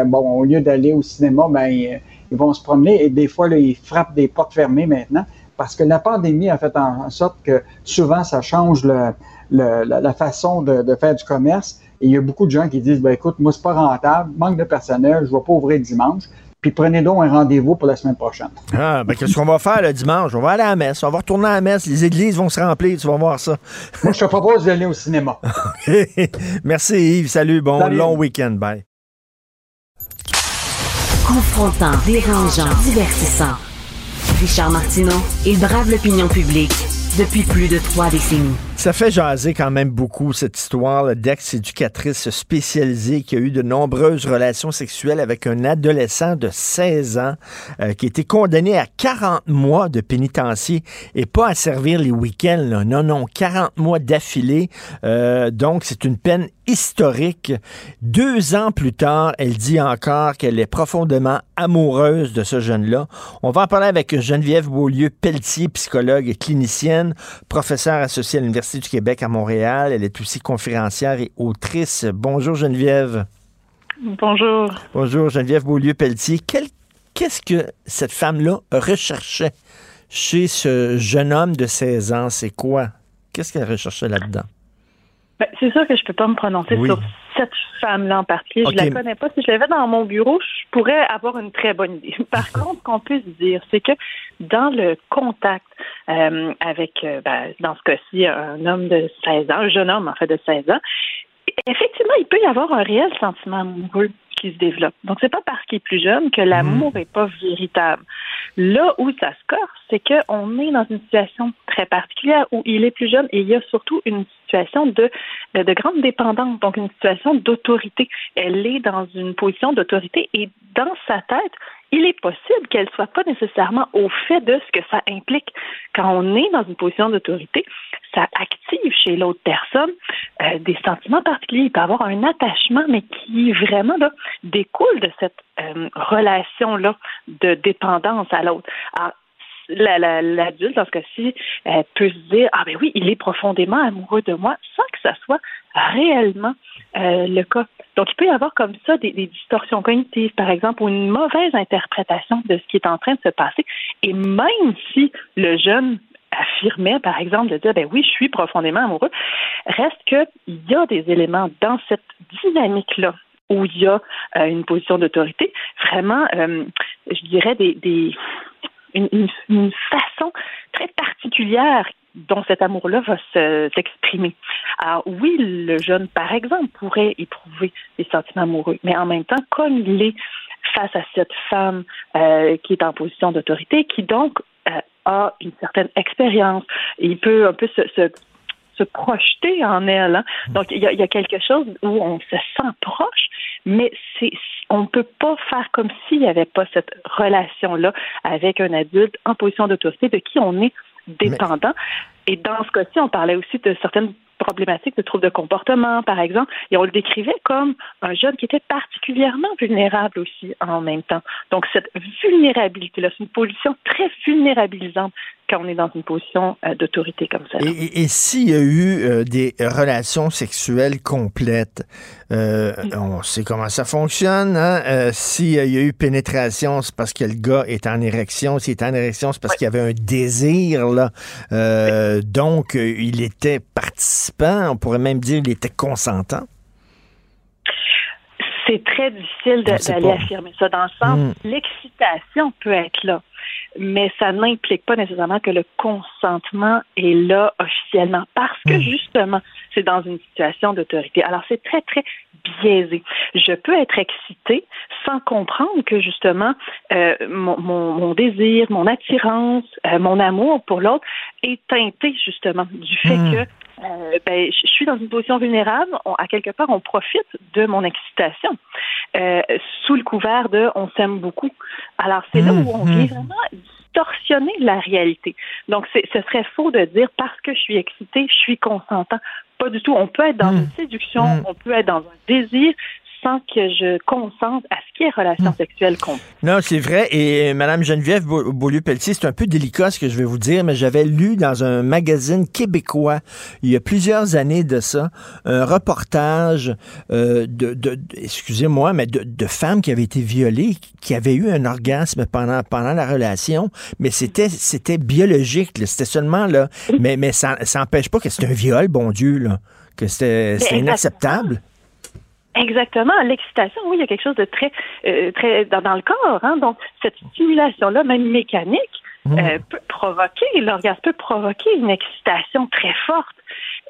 bon, au lieu d'aller au cinéma, ben, ils, ils vont se promener et des fois, là, ils frappent des portes fermées maintenant parce que la pandémie a fait en sorte que souvent, ça change le- le- la, la façon de, de faire du commerce. Et il y a beaucoup de gens qui disent, ben, écoute, moi, c'est pas rentable, manque de personnel, je vais pas ouvrir le dimanche. Puis prenez donc un rendez-vous pour la semaine prochaine. Ah, ben, qu'est-ce qu'on va faire le dimanche? On va aller à la messe. On va retourner à la messe. Les églises vont se remplir. Tu vas voir ça. Moi, je te propose d'aller au cinéma. [laughs] Merci Yves. Salut. Bon Salut. long week-end. Bye. Confrontant, dérangeant, divertissant. Richard Martineau, il brave l'opinion publique depuis plus de trois décennies. Ça fait jaser quand même beaucoup cette histoire d'ex-éducatrice spécialisée qui a eu de nombreuses relations sexuelles avec un adolescent de 16 ans euh, qui a été condamné à 40 mois de pénitencier et pas à servir les week-ends. là. Non, non, 40 mois d'affilée. Euh, donc, c'est une peine historique. Deux ans plus tard, elle dit encore qu'elle est profondément amoureuse de ce jeune-là. On va en parler avec Geneviève Beaulieu-Pelletier, psychologue et clinicienne, professeure associée à l'Université du Québec à Montréal. Elle est aussi conférencière et autrice. Bonjour Geneviève. Bonjour. Bonjour Geneviève Beaulieu-Pelletier. Qu'est-ce que cette femme-là recherchait chez ce jeune homme de 16 ans? C'est quoi? Qu'est-ce qu'elle recherchait là-dedans? Ben, c'est sûr que je peux pas me prononcer Oui. sur cette femme-là en particulier. Ok. Je la connais pas. Si je l'avais dans mon bureau, je pourrais avoir une très bonne idée. [laughs] Par contre, ce qu'on peut se dire, c'est que dans le contact euh, avec, euh, ben, dans ce cas-ci, un homme de 16 ans, un jeune homme en fait de 16 ans, effectivement, il peut y avoir un réel sentiment amoureux qui se développe. Donc, c'est pas parce qu'il est plus jeune que l'amour n'est pas véritable. Là où ça se corse, c'est qu'on est dans une situation très particulière où il est plus jeune et il y a surtout une situation de, de grande dépendance, donc une situation d'autorité. Elle est dans une position d'autorité et dans sa tête, il est possible qu'elle soit pas nécessairement au fait de ce que ça implique. Quand on est dans une position d'autorité, ça active chez l'autre personne euh, des sentiments particuliers. Il peut avoir un attachement, mais qui vraiment découle de cette euh, relation-là de dépendance à l'autre. L'adulte, dans ce cas-ci, peut se dire Ah, ben oui, il est profondément amoureux de moi, sans que ça soit réellement euh, le cas. Donc, il peut y avoir comme ça des, distorsions cognitives, par exemple, ou une mauvaise interprétation de ce qui est en train de se passer. Et même si le jeune affirmait, par exemple, de dire, ben oui, je suis profondément amoureux, reste qu'il y a des éléments dans cette dynamique-là où il y a euh, une position d'autorité, vraiment, euh, je dirais, des une, façon très particulière dont cet amour-là va se- s'exprimer. Alors oui, le jeune, par exemple, pourrait éprouver des sentiments amoureux, mais en même temps, comme il est face à cette femme euh, qui est en position d'autorité, qui donc euh, a une certaine expérience, il peut un peu se se projeter en elle. hein. Donc, il y, a, il y a quelque chose où on se sent proche, mais c'est on ne peut pas faire comme s'il n'y avait pas cette relation-là avec un adulte en position d'autorité de qui on est dépendant. Et dans ce cas-ci, on parlait aussi de certaines problématiques de troubles de comportement, par exemple, et on le décrivait comme un jeune qui était particulièrement vulnérable aussi en même temps. Donc, cette vulnérabilité-là, c'est une position très vulnérabilisante quand on est dans une position euh, d'autorité comme ça. Et, s'il y a eu euh, des relations sexuelles complètes, euh, on sait comment ça fonctionne. Hein? Euh, s'il y a eu pénétration, c'est parce que le gars est en érection. S'il est en érection, c'est parce qu'il y avait un désir. Là. Donc, il était participant. On pourrait même dire qu'il était consentant. C'est très difficile d'aller affirmer ça dans le sens Mm. l'excitation peut être là, mais ça n'implique pas nécessairement que le consentement est là officiellement parce que justement, c'est dans une situation d'autorité. Alors c'est très très biaisé. Je peux être excitée sans comprendre que justement euh, mon, mon- mon désir, mon attirance, euh, mon amour pour l'autre est teinté justement du fait Mm. que euh, ben, je suis dans une position vulnérable. On- à quelque part, on profite de mon excitation euh, sous le couvert de on s'aime beaucoup. Alors, c'est là où on vient vraiment distorsionner la réalité. Donc, ce serait faux de dire parce que je suis excitée, je suis consentant. Pas du tout. On peut être dans une séduction, on peut être dans un désir sans que je consente à ce qui est relation sexuelle complète. Non, c'est vrai. Et euh, Madame Geneviève Beau- Beaulieu-Pelletier, c'est un peu délicat ce que je vais vous dire, mais j'avais lu dans un magazine québécois, il y a plusieurs années de ça, un reportage euh, de, excusez-moi, mais de, de femmes qui avaient été violées, qui avaient eu un orgasme pendant, pendant la relation, mais c'était, c'était biologique, c'était seulement là. Mais, mais ça, ça n'empêche pas que c'est un viol, bon Dieu, là. Que c'était, inacceptable. Exactement. L'excitation, oui, il y a quelque chose de très, euh, très dans, dans le corps. Hein? Donc, cette stimulation-là, même mécanique, euh, peut provoquer, l'orgasme peut provoquer une excitation très forte.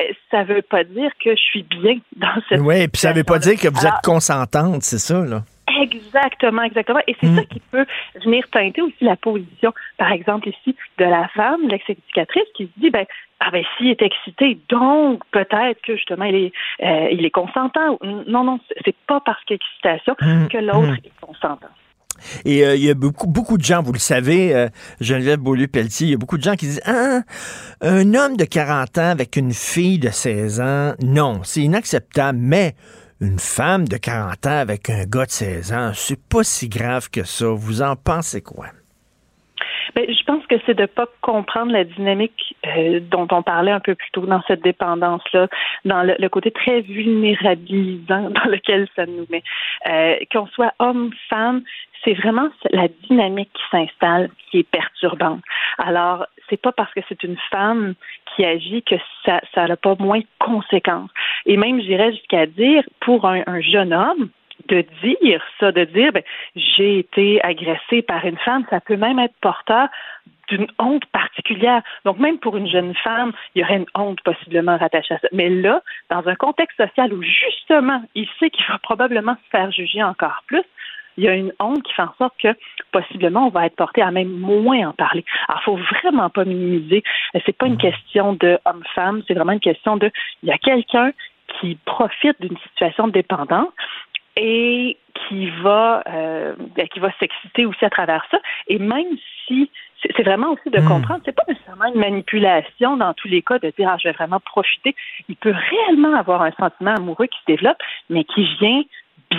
Euh, ça veut pas dire que je suis bien dans cette Oui, puis ça veut pas dire que vous êtes consentante, c'est ça, là. Exactement, exactement. Et c'est ça qui peut venir teinter aussi la position, par exemple ici, de la femme, l'ex-éducatrice, qui se dit, ben, ah ben, s'il est excité, donc peut-être que justement il est, euh, il est consentant. Non, non, c'est- pas parce qu'il y a excitation Mm, que l'autre mm. est consentant. Et euh, il y a beaucoup, beaucoup de gens, vous le savez, euh, Geneviève Beaulieu-Pelletier, il y a beaucoup de gens qui disent Ah, un homme de 40 ans avec une fille de 16 ans, non, c'est inacceptable, mais une femme de 40 ans avec un gars de 16 ans, c'est pas si grave que ça. Vous en pensez quoi? Ben, je pense que c'est de pas comprendre la dynamique euh, dont on parlait un peu plus tôt dans cette dépendance-là, dans le, le côté très vulnérabilisant [laughs] dans lequel ça nous met. Euh, Qu'on soit homme, femme, c'est vraiment la dynamique qui s'installe qui est perturbante. Alors, c'est pas parce que c'est une femme qui agit que ça n'a pas moins de conséquences. Et même, j'irais jusqu'à dire, pour un, un jeune homme, de dire ça, de dire ben, j'ai été agressé par une femme, ça peut même être porteur d'une honte particulière. Donc, même pour une jeune femme, il y aurait une honte possiblement rattachée à ça. Mais là, dans un contexte social où justement, il sait qu'il va probablement se faire juger encore plus, il y a une honte qui fait en sorte que possiblement on va être porté à même moins en parler. Alors, faut vraiment pas minimiser. C'est pas une question de homme-femme, c'est vraiment une question de il y a quelqu'un qui profite d'une situation de dépendance et qui va euh, ben, qui va s'exciter aussi à travers ça. Et même si c'est c'est vraiment aussi de comprendre, c'est pas nécessairement une manipulation dans tous les cas de dire ah je vais vraiment profiter. Il peut réellement avoir un sentiment amoureux qui se développe, mais qui vient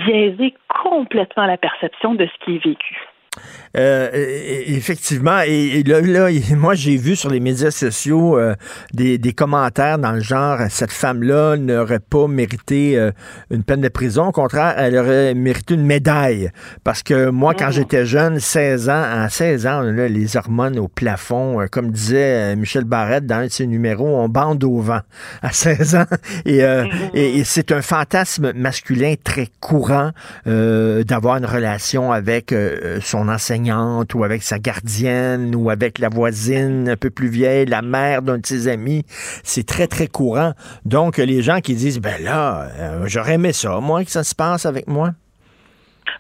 biaiser complètement la perception de ce qui est vécu. Euh, e- effectivement, et, et là, là, [laughs] moi j'ai vu sur les médias sociaux euh, des, des commentaires dans le genre cette femme-là n'aurait pas mérité euh, une peine de prison, au contraire, elle aurait mérité une médaille. Parce que moi, quand j'étais jeune, 16 ans, à 16 ans, les hormones au plafond, euh, comme disait Michel Barrette dans un de ses numéros, on bande au vent à 16 ans. [laughs] Et, euh, et, et c'est un fantasme masculin très courant d'avoir une relation avec euh, son enseignante ou avec sa gardienne ou avec la voisine un peu plus vieille, la mère d'un de ses amis. C'est très, très courant. Donc, les gens qui disent, ben là, euh, j'aurais aimé ça, moi, que ça se passe avec moi.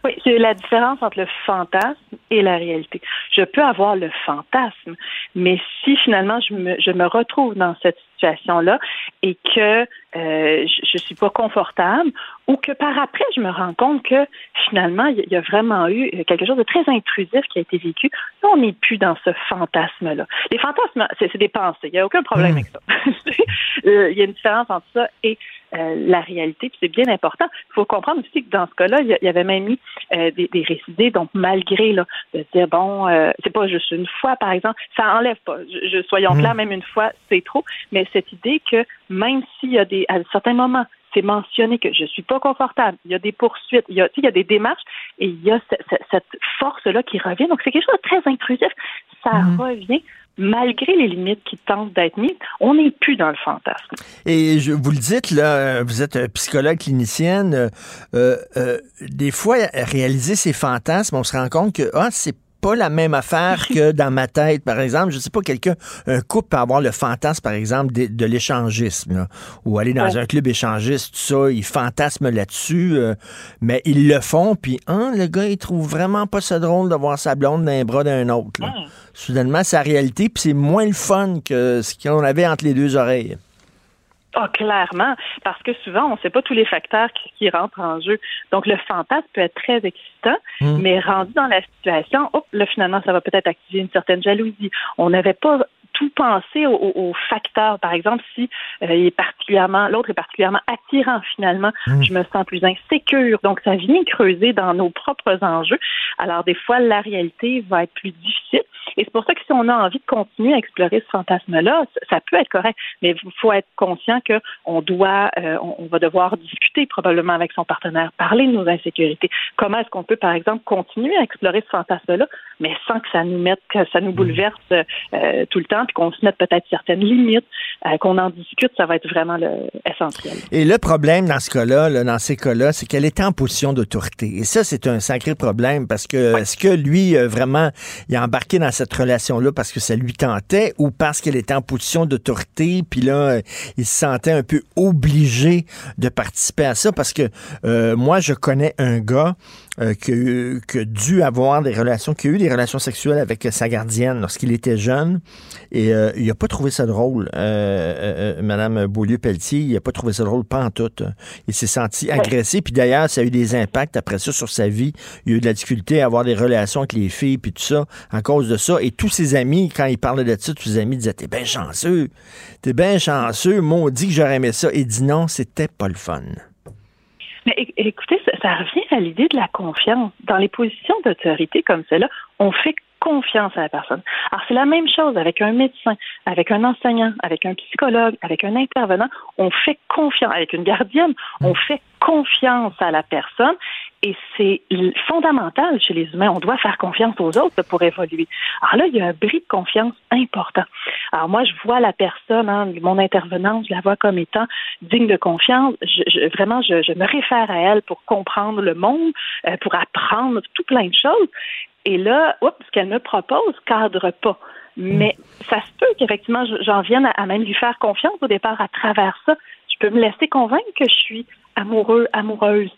Oui, c'est la différence entre le fantasme et la réalité. Je peux avoir le fantasme, mais si finalement je me, je me retrouve dans cette situation-là et que euh, je, je suis pas confortable ou que par après, je me rends compte que finalement, il y a vraiment eu quelque chose de très intrusif qui a été vécu. Là, on n'est plus dans ce fantasme-là. Les fantasmes, c'est des pensées. Il n'y a aucun problème avec ça. [laughs] Euh, il y a une différence entre ça et euh, la réalité, puis c'est bien important. Il faut comprendre aussi que dans ce cas-là, il y avait même mis euh, des, des récidés, donc malgré là, de dire bon, euh, c'est pas juste une fois, par exemple, ça enlève pas. Je, soyons Mm. clairs, même une fois, c'est trop. Mais cette idée que même s'il y a des à certains moments, c'est mentionné que je suis pas confortable, il y a des poursuites, il y a, il y a des démarches et il y a ce- ce- cette force-là qui revient. Donc c'est quelque chose de très intrusif. Ça revient malgré les limites qui tentent d'être mises. On n'est plus dans le fantasme. Et je, vous le dites, là, vous êtes euh, psychologue clinicienne. euh, euh, euh, des fois, réaliser ces fantasmes, on se rend compte que ah, c'est pas la même affaire [laughs] que dans ma tête. Par exemple, je sais pas, quelqu'un, un couple peut avoir le fantasme, par exemple, de, de l'échangisme, ou aller dans Ouais. un club échangiste, tout ça, ils fantasment là-dessus, euh, mais ils le font, puis hein, le gars, il trouve vraiment pas ça drôle de voir sa blonde dans les bras d'un autre. là. Soudainement, c'est la réalité, puis c'est moins le fun que ce qu'on avait entre les deux oreilles. Ah, clairement, parce que souvent, on ne sait pas tous les facteurs qui, qui rentrent en jeu. Donc, le fantasme peut être très excitant, Mm. mais rendu dans la situation, hop, là, finalement, ça va peut-être activer une certaine jalousie. On n'avait pas tout pensé aux, facteurs. Par exemple, si euh, il est particulièrement, l'autre est particulièrement attirant, finalement, Mm. je me sens plus insécure. Donc, ça vient creuser dans nos propres enjeux. Alors, des fois, la réalité va être plus difficile. Et c'est pour ça que si on a envie de continuer à explorer ce fantasme-là, ça- peut être correct. Mais il faut être conscient que on doit, euh, on, on va devoir discuter probablement avec son partenaire, parler de nos insécurités. Comment est-ce qu'on peut, par exemple, continuer à explorer ce fantasme-là, mais sans que ça nous mette, que ça nous bouleverse euh, tout le temps, puis qu'on se mette peut-être certaines limites, euh, qu'on en discute, ça va être vraiment le, essentiel. Et le problème dans ce cas-là, là, dans ces cas-là, c'est qu'elle était en position d'autorité. Et ça, c'est un sacré problème parce que est-ce que lui, euh, vraiment, il a embarqué dans cette relation-là parce que ça lui tentait ou parce qu'elle était en position d'autorité, puis là, euh, il se sentait un peu obligé de participer à ça? Parce que euh, moi, je connais un gars euh, que, que dû avoir des relations, qui a eu des relations sexuelles avec sa gardienne lorsqu'il était jeune. Et euh, il a pas trouvé ça drôle, euh, euh, euh, Madame Beaulieu-Pelletier, il a pas trouvé ça drôle, pas en tout. Il s'est senti agressé, puis d'ailleurs, ça a eu des impacts après ça sur sa vie. Il a eu de la difficulté à avoir des relations avec les filles, puis tout ça, à cause de ça. Et tous ses amis, quand il parlait de ça, tous ses amis disaient, t'es bien chanceux, t'es bien chanceux, maudit que j'aurais aimé ça. Et il dit non, c'était pas le fun. Mais éc- écoutez, ça, ça revient à l'idée de la confiance. Dans les positions d'autorité comme celle-là, on fait confiance à la personne. Alors, c'est la même chose avec un médecin, avec un enseignant, avec un psychologue, avec un intervenant. On fait confiance, avec une gardienne, on fait confiance à la personne et c'est fondamental chez les humains. On doit faire confiance aux autres pour évoluer. Alors là, il y a un bris de confiance important. Alors moi, je vois la personne, hein, mon intervenante, je la vois comme étant digne de confiance. Je, vraiment, je, me réfère à elle pour comprendre le monde, euh, pour apprendre tout plein de choses. Et là, oups, ce qu'elle me propose cadre pas. Mais ça se peut qu'effectivement, je- j'en vienne à, à même lui faire confiance au départ à travers ça. Je peux me laisser convaincre que je suis amoureux, amoureuse.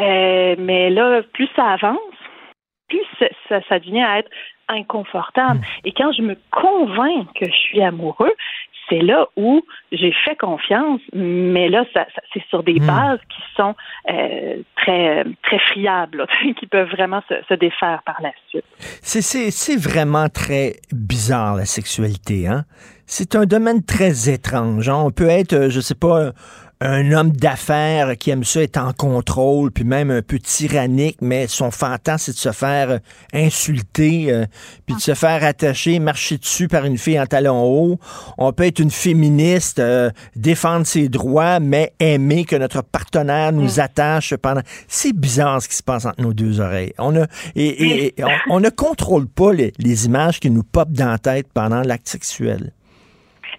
Euh, mais là, plus ça avance, plus ça, devient à être inconfortable. Et quand je me convainc que je suis amoureux, c'est là où j'ai fait confiance, mais là, ça, ça- c'est sur des bases qui sont euh, très, très friables, là, [laughs] qui peuvent vraiment se, se défaire par la suite. C'est- C'est c'est vraiment très bizarre, la sexualité. Hein? C'est un domaine très étrange. hein. On peut être, euh, je sais pas, un homme d'affaires qui aime ça être en contrôle, puis même un peu tyrannique, mais son fantasme, c'est de se faire euh, insulter, euh, puis de se faire attacher, marcher dessus par une fille en talons hauts. On peut être une féministe, euh, défendre ses droits, mais aimer que notre partenaire nous attache pendant... C'est bizarre ce qui se passe entre nos deux oreilles. On a, et, et- et on, on ne contrôle pas les, les images qui nous popent dans la tête pendant l'acte sexuel.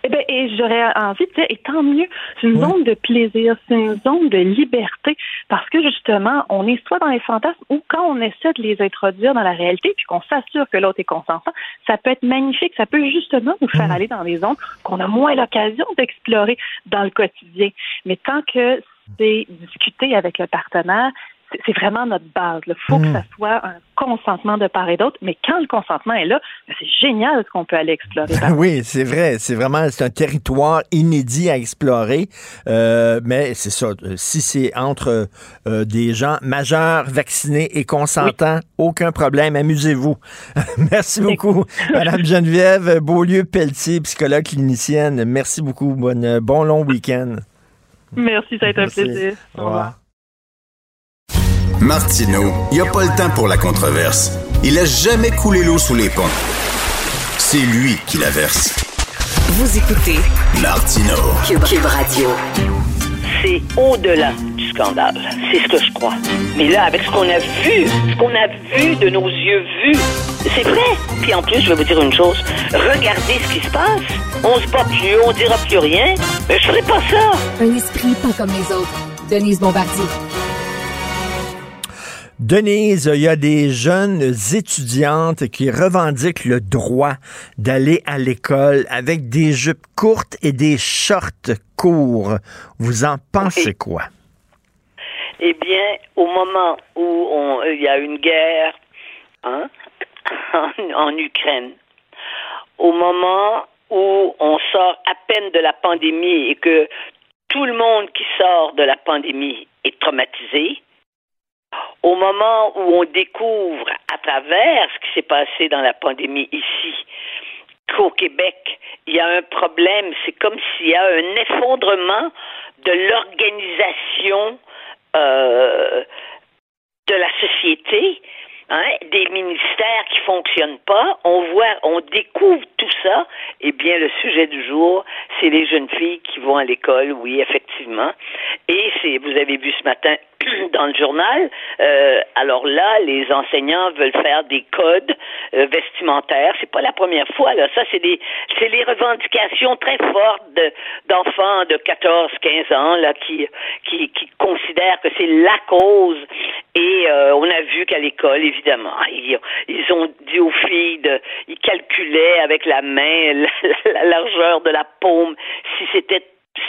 Eh ben, et j'aurais envie de dire, et tant mieux, c'est une zone de plaisir, c'est une zone de liberté, parce que justement, on est soit dans les fantasmes ou quand on essaie de les introduire dans la réalité, puis qu'on s'assure que l'autre est consentant, ça peut être magnifique, ça peut justement nous faire aller dans des zones qu'on a moins l'occasion d'explorer dans le quotidien. Mais tant que c'est discuté avec le partenaire, c'est- vraiment notre base. Il faut que Mm. ça soit un consentement de part et d'autre, mais quand le consentement est là, ben, c'est génial ce qu'on peut aller explorer. Oui, c'est vrai. C'est vraiment c'est un territoire inédit à explorer. Euh, mais c'est ça. euh, Si c'est entre euh, des gens majeurs, vaccinés et consentants, aucun problème. Amusez-vous. [laughs] Merci beaucoup, [laughs] Madame Geneviève Beaulieu-Pelletier, psychologue clinicienne. Merci beaucoup. Bonne, bon long week-end. Merci, ça a été un plaisir. Au revoir. Martineau, il n'y a pas le temps pour la controverse. Il a jamais coulé l'eau sous les ponts. C'est lui qui la verse. Vous écoutez Martineau. Cube, Cube Radio. c'est au-delà du scandale. C'est ce que je crois. Mais là, avec ce qu'on a vu, ce qu'on a vu de nos yeux vus, c'est vrai. Puis en plus, je vais vous dire une chose. Regardez ce qui se passe. On se bat plus, on dira plus rien. Mais je ferai pas ça. Un esprit pas comme les autres. Denise Bombardier. Denise, il y a des jeunes étudiantes qui revendiquent le droit d'aller à l'école avec des jupes courtes et des shorts courts. Vous en pensez quoi? Eh bien, au moment où on- il y a une guerre hein, en, [coughs] en Ukraine, au moment où on sort à peine de la pandémie et que tout le monde qui sort de la pandémie est traumatisé, au moment où on découvre à travers ce qui s'est passé dans la pandémie ici qu'au Québec, il y a un problème, c'est comme s'il y a un effondrement de l'organisation euh, de la société, hein, des ministères qui fonctionnent pas. On voit, on découvre tout ça. Eh bien, le sujet du jour, c'est les jeunes filles qui vont à l'école, oui, effectivement. Et c'est, vous avez vu ce matin dans le journal, euh, alors là, les enseignants veulent faire des codes euh, vestimentaires. C'est pas la première fois, là. Ça, c'est des, c'est les revendications très fortes de, d'enfants de 14, 15 ans, là, qui, qui, qui considèrent que c'est la cause. Et euh, on a vu qu'à l'école, évidemment, ils, ils ont dit aux filles de, ils calculaient avec la main [laughs] la, la largeur de la paume si c'était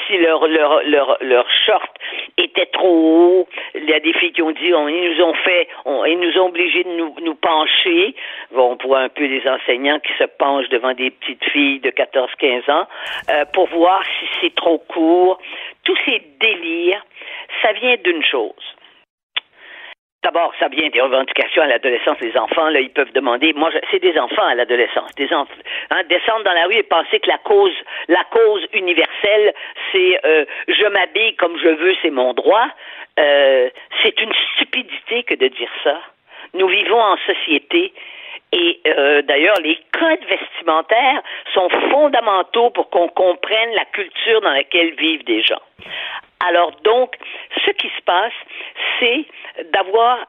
si leur, leur, leur, leur short était trop haut, il y a des filles qui ont dit, on, ils nous ont fait, ils nous ont obligés de nous, nous pencher. Bon, on voit un peu les enseignants qui se penchent devant des petites filles de 14-15 ans euh, pour voir si c'est trop court. Tous ces délires, ça vient d'une chose. D'abord, ça vient des revendications à l'adolescence. Les enfants, là, ils peuvent demander. Moi, c'est des enfants à l'adolescence. Des enfants, hein, descendre dans la rue et penser que la cause, la cause universelle, c'est euh, je m'habille comme je veux, c'est mon droit. Euh, c'est une stupidité que de dire ça. Nous vivons en société. Et euh, d'ailleurs, les codes vestimentaires sont fondamentaux pour qu'on comprenne la culture dans laquelle vivent des gens. Alors donc, ce qui se passe, c'est d'avoir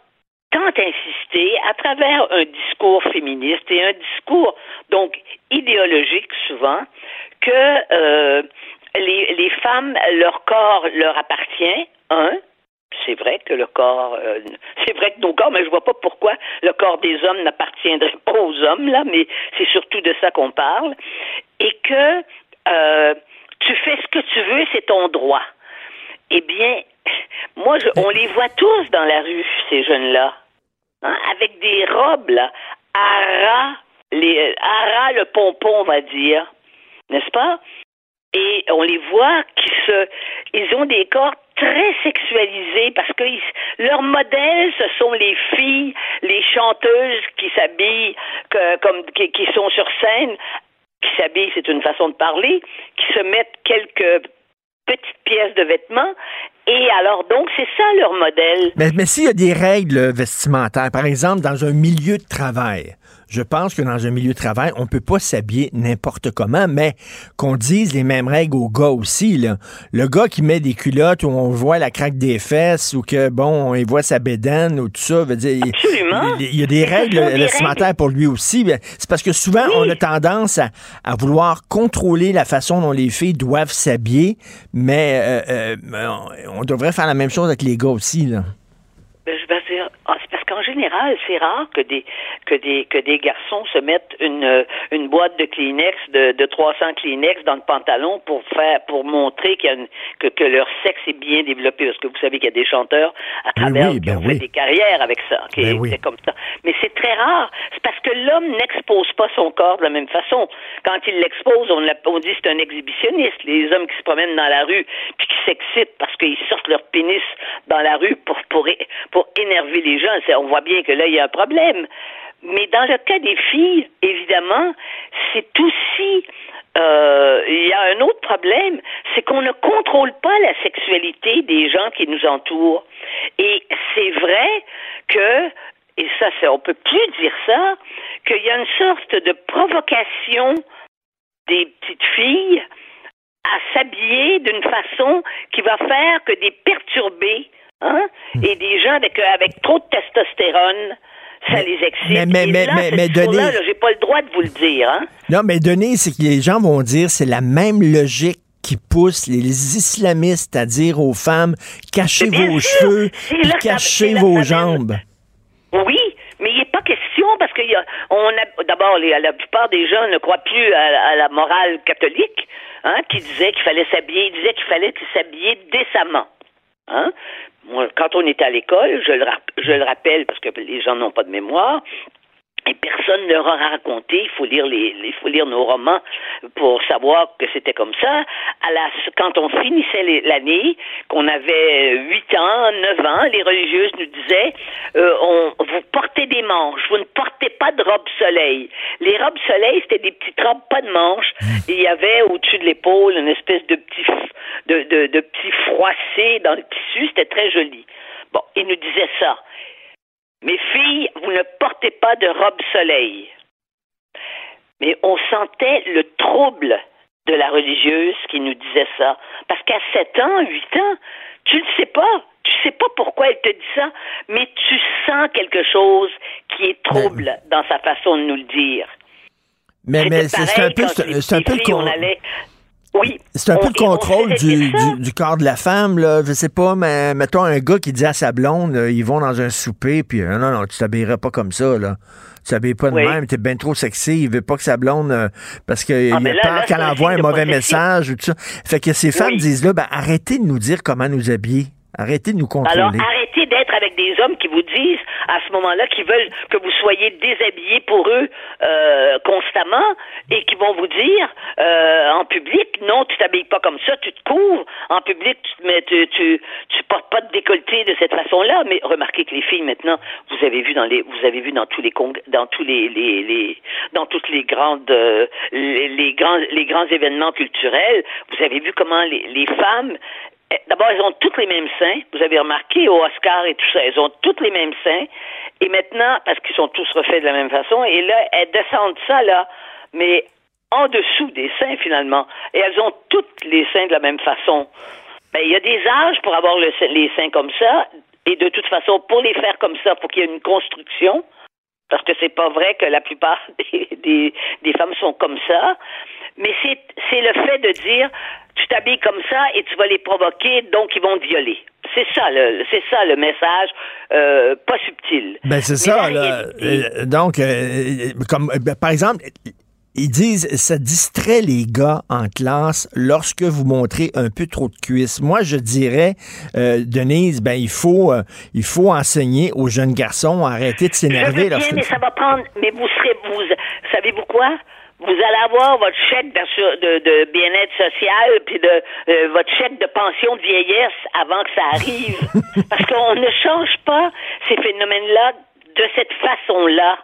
tant insisté à travers un discours féministe et un discours donc idéologique souvent que euh, les, les femmes, leur corps leur appartient, un, c'est vrai que le corps, euh, [laughs] c'est vrai que nos corps, mais je vois pas pourquoi le corps des hommes n'appartiendrait [laughs] pas aux hommes là, mais c'est surtout de ça qu'on parle, et que euh, tu fais ce que tu veux, c'est ton droit. Eh bien, [laughs] moi, je, on les voit tous dans la rue, ces jeunes-là, hein, avec des robes là, les, à ras le pompon, on va dire, n'est-ce pas? Et on les voit qui se, ils ont des corps très sexualisés parce que ils- leur modèle, ce sont les filles, les chanteuses qui s'habillent comme qui, qui sont sur scène, qui s'habillent, c'est une façon de parler, qui se mettent quelques petites pièces de vêtements. Et alors donc c'est ça leur modèle. Mais, mais s'il y a des règles vestimentaires, par exemple, dans un milieu de travail, je pense que dans un milieu de travail, on peut pas s'habiller n'importe comment, mais qu'on dise les mêmes règles aux gars aussi. Là. Le gars qui met des culottes où on voit la craque des fesses ou que, bon, on voit sa bédaine ou tout ça, veut dire, il- il, il y a des règles vestimentaires pour lui aussi. C'est parce que souvent, on a tendance à, à vouloir contrôler la façon dont les filles doivent s'habiller, mais euh, euh, on, on devrait faire la même chose avec les gars aussi. Là. Ben, je vais dire, qu'en général, c'est rare que des que des que des garçons se mettent une une boîte de Kleenex de, de 300 Kleenex dans le pantalon pour faire pour montrer qu'il y a une- que, que leur sexe est bien développé parce que vous savez qu'il y a des chanteurs à travers oui, qui ben ont oui. fait des carrières avec ça, qui Ben comme ça. Mais c'est très rare. C'est parce que l'homme n'expose pas son corps de la même façon. Quand il l'expose, on, on dit c'est un exhibitionniste. Les hommes qui se promènent dans la rue puis qui s'excitent parce qu'ils sortent leur pénis dans la rue pour pour pour énerver les gens. C'est- On voit bien que là il y a un problème. Mais dans le cas des filles, évidemment, c'est aussi euh, il y a un autre problème, c'est qu'on ne contrôle pas la sexualité des gens qui nous entourent. Et c'est vrai que, et ça, on peut plus dire ça, qu'il y a une sorte de provocation des petites filles à s'habiller d'une façon qui va faire que des perturbés hein, et des gens avec, avec trop de testostérone, ça les excite. mais- mais- mais- là, mais- là, j'ai pas le droit de vous le dire. Hein? Non, mais Denis, c'est que les gens vont dire c'est la même logique qui pousse les islamistes à dire aux femmes cachez vos sûr, cheveux, là ça- cachez vos jambes. Oui, mais il n'est pas question parce que y a, on a d'abord la plupart des gens ne croient plus à, à la morale catholique, hein, qui disait qu'il fallait s'habiller, disait qu'il fallait s'habiller décemment. Hein? Moi, quand on était à l'école, je le, je le rappelle parce que les gens n'ont pas de mémoire. Et personne ne leur a raconté. Il faut lire les, il faut lire nos romans pour savoir que c'était comme ça. À la, quand on finissait l'année, qu'on avait 8 ans, 9 ans, les religieuses nous disaient euh, on, vous portez des manches, vous ne portez pas de robe soleil. Les robes soleil, c'était des petites robes pas de manches. Et il y avait au-dessus de l'épaule une espèce de petit de, de, de petit froissé dans le tissu. C'était très joli. Bon, ils nous disaient ça. Mes filles, vous ne portez pas de robe soleil. Mais on sentait le trouble de la religieuse qui nous disait ça. Parce qu'à 7 ans, 8 ans, tu ne sais pas. Tu sais pas pourquoi elle te dit ça, mais tu sens quelque chose qui est trouble dans sa façon de nous le dire. Mais, mais c'est un peu, c'est un peu on allait- Oui. C'est un peu On- le contrôle du, du, du corps de la femme, là. Je sais pas, mais mettons un gars qui dit à sa blonde, euh, ils vont dans un souper, puis euh, non, non, tu t'habilleras pas comme ça, là. Tu t'habilles pas de Oui. même, t'es bien trop sexy, il veut pas que sa blonde, euh, parce qu'il Ah, a là, peur qu'elle envoie un mauvais message ou tout ça. Fait que ces femmes Oui. disent là, ben, arrêtez de nous dire comment nous habiller. Arrêtez de nous contrôler. Alors, avec des hommes qui vous disent, à ce moment-là, qu'ils veulent que vous soyez déshabillés pour eux euh, constamment et qui vont vous dire euh, en public, non, tu t'habilles pas comme ça, tu te couvres. En public, tu, mets- tu, tu, portes pas de décolleté de cette façon-là. Mais remarquez que les filles, maintenant, vous avez vu dans les, vous avez vu dans tous les cong- dans tous les, les, les- dans toutes les grandes, euh, les, grands, les grands événements culturels, vous avez vu comment les, femmes D'abord, elles ont toutes les mêmes seins. Vous avez remarqué au Oscar et tout ça, elles ont toutes les mêmes seins. Et maintenant, parce qu'ils sont tous refaits de la même façon, et là, elles descendent ça là, mais en dessous des seins finalement. Et elles ont toutes les seins de la même façon. Ben, il y a des âges pour avoir le les seins comme ça, et de toute façon, pour les faire comme ça, faut qu'il y ait une construction. Parce que c'est pas vrai que la plupart [laughs] des femmes sont comme ça. Mais c'est, le fait de dire, tu t'habilles comme ça et tu vas les provoquer, donc ils vont te violer. C'est ça le, c'est ça le message, euh, pas subtil. Ben, c'est ça, là. Euh, donc, euh, comme, ben, par exemple, ils disent, ça distrait les gars en classe lorsque vous montrez un peu trop de cuisses. Moi, je dirais, euh, Denise, ben, il faut, euh, il faut enseigner aux jeunes garçons à arrêter de s'énerver mais ça va prendre. Mais vous serez, vous, savez-vous quoi? Vous allez avoir votre chèque de bien-être social, puis de euh, votre chèque de pension de vieillesse avant que ça arrive, [laughs] parce qu'on ne change pas ces phénomènes-là de cette façon-là.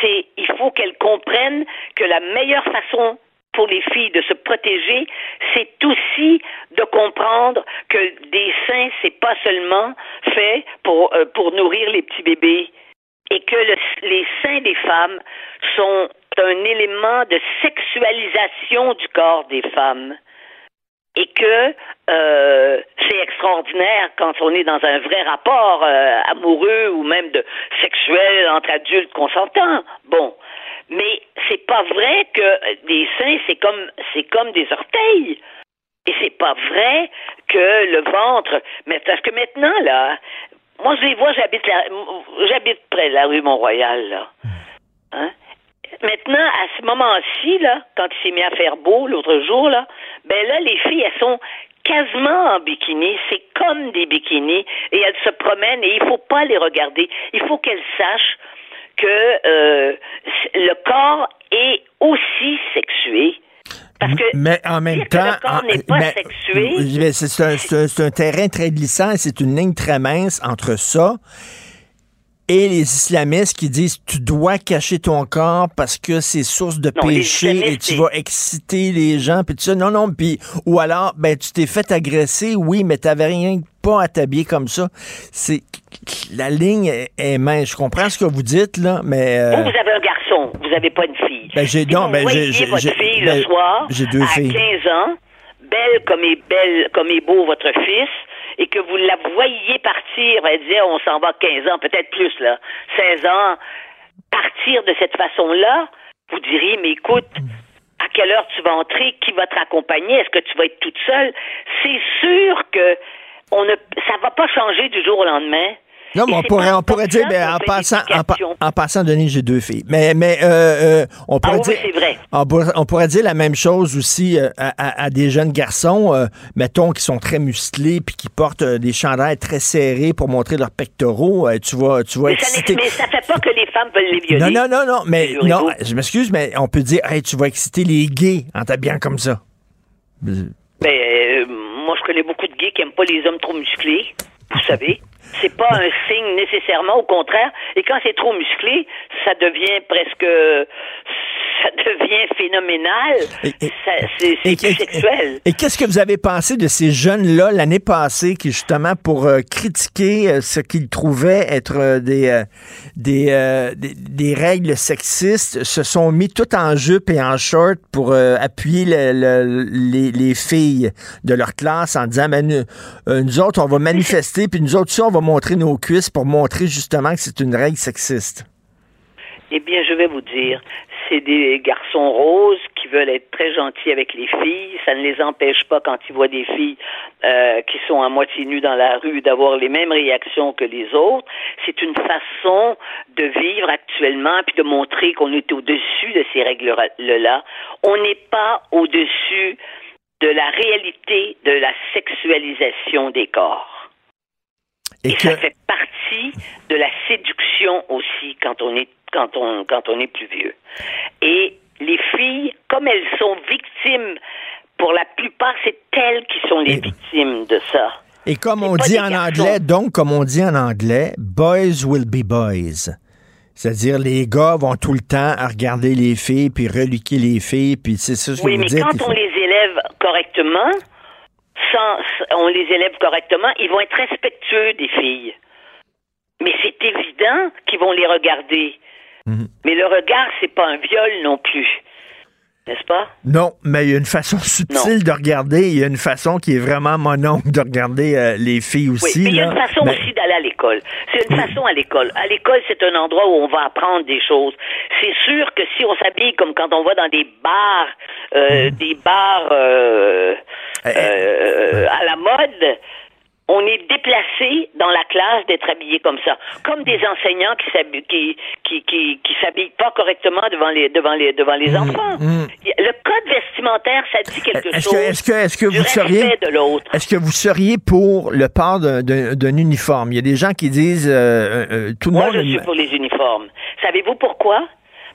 C'est, il faut qu'elles comprennent que la meilleure façon pour les filles de se protéger, c'est aussi de comprendre que des seins, c'est pas seulement fait pour euh, pour nourrir les petits bébés et que le- les seins des femmes sont un élément de sexualisation du corps des femmes et que euh, c'est extraordinaire quand on est dans un vrai rapport euh, amoureux ou même de sexuel entre adultes consentants. Bon, mais c'est pas vrai que des seins c'est comme c'est comme des orteils. Et c'est pas vrai que le ventre, mais parce que maintenant là, Moi, je les vois, j'habite j'habite près de la rue Mont-Royal, là. Hein? Maintenant, à ce moment-ci, là, quand il s'est mis à faire beau l'autre jour, là, ben là, les filles, elles sont quasiment en bikini. C'est comme des bikinis. Et elles se promènent et il faut pas les regarder. Il faut qu'elles sachent que euh, le corps est aussi sexué. Parce que mais en même dire temps, le corps en- n'est pas mais- sexué. mais c'est un, un- c'est un terrain très glissant et c'est une ligne très mince entre ça et les islamistes qui disent tu dois cacher ton corps parce que c'est source de Non, péché et tu vas exciter les gens puis ça non non puis ou alors ben tu t'es fait agresser oui mais t'avais rien pas à t'habiller comme ça c'est la ligne est, est mince je comprends ce que vous dites là mais euh, Vous, vous avez un garçon, vous n'avez pas une fille. Ben, j'ai- non, ben, j'ai- j'ai- fille ben, le soir, j'ai deux à filles. 15 ans, belle comme est belle, comme est beau votre fils, et que vous la voyez partir, elle disait, on s'en va 15 ans, peut-être plus, là, 16 ans, partir de cette façon-là, vous diriez, mais écoute, à quelle heure tu vas entrer, qui va te raccompagner, est-ce que tu vas être toute seule? C'est sûr que on ne, ça va pas changer du jour au lendemain. Non, mais on pourrait, on pourrait dire, ben, en passant, en, pa- l'éducation. en passant, Denis, j'ai deux filles. Mais, mais euh, euh, on pourrait Ah oui, dire, c'est vrai. On, pourrait, on pourrait dire la même chose aussi euh, à, des jeunes garçons, euh, mettons, qui sont très musclés puis qui portent des chandails très serrés pour montrer leurs pectoraux. Tu vas, tu vas Mais ça, mais ça fait pas que les femmes veulent les violer. Non, non, non, non, mais non, je m'excuse, mais on peut dire, hey, tu vas exciter les gays en t'habillant comme ça. Ben, euh, moi, je connais beaucoup de gays qui aiment pas les hommes trop musclés. Vous savez, c'est pas un signe nécessairement, au contraire. Et quand c'est trop musclé, ça devient presque, ça devient phénoménal. C'est sexuel. Et qu'est-ce que vous avez pensé de ces jeunes-là l'année passée qui, justement, pour euh, critiquer euh, ce qu'ils trouvaient être euh, des, des, des, des règles sexistes, se sont mis tout en jupe et en short pour appuyer le- le- les, les filles de leur classe en disant, ben, nous, nous autres, on va manifester, puis nous autres, on va montrer nos cuisses pour montrer justement que c'est une règle sexiste. Eh bien, je vais vous dire, c'est des garçons roses qui veulent être très gentils avec les filles. Ça ne les empêche pas, quand ils voient des filles euh, qui sont à moitié nues dans la rue, d'avoir les mêmes réactions que les autres. C'est une façon de vivre actuellement, puis de montrer qu'on est au-dessus de ces règles-là. On n'est pas au-dessus de la réalité de la sexualisation des corps. Et, ça fait partie de la séduction aussi quand on est quand on quand on est plus vieux. Et les filles, comme elles sont victimes, pour la plupart, c'est elles qui sont les victimes de ça. Et comme on dit en garçons. anglais, donc, comme on dit en anglais, boys will be boys. C'est-à-dire, les gars vont tout le temps à regarder les filles, puis reliquer les filles, puis c'est ça ce que Oui, vous mais dites. quand il on faut- les élève correctement, sans, on les élève correctement, ils vont être respectueux des filles. Mais c'est évident qu'ils vont les regarder. Mhm. Mais le regard, c'est pas un viol non plus. N'est-ce pas? Non, mais il y a une façon [laughs] subtile de regarder, il y a une façon qui est vraiment mononcle de regarder euh, les filles aussi. Oui, mais il y a une façon Mais- aussi d'aller à l'école. C'est une façon à l'école. À l'école, c'est un endroit où on va apprendre des choses. C'est sûr que si on s'habille comme quand on va dans des bars, euh, Mm. des bars euh, Eh, euh, à la mode, on est déplacé dans la classe d'être habillé comme ça, comme des enseignants qui s'habillent qui qui qui, qui s'habillent pas correctement devant les devant les devant les Mm, enfants. Le code vestimentaire, ça dit quelque Est-ce chose. que, est-ce que, est-ce que vous seriez, de l'autre. est-ce que vous seriez pour le port d'un- d'un d'un uniforme? Il y a des gens qui disent, euh, euh, tout le Moi, monde. je suis pour les uniformes. Savez-vous pourquoi?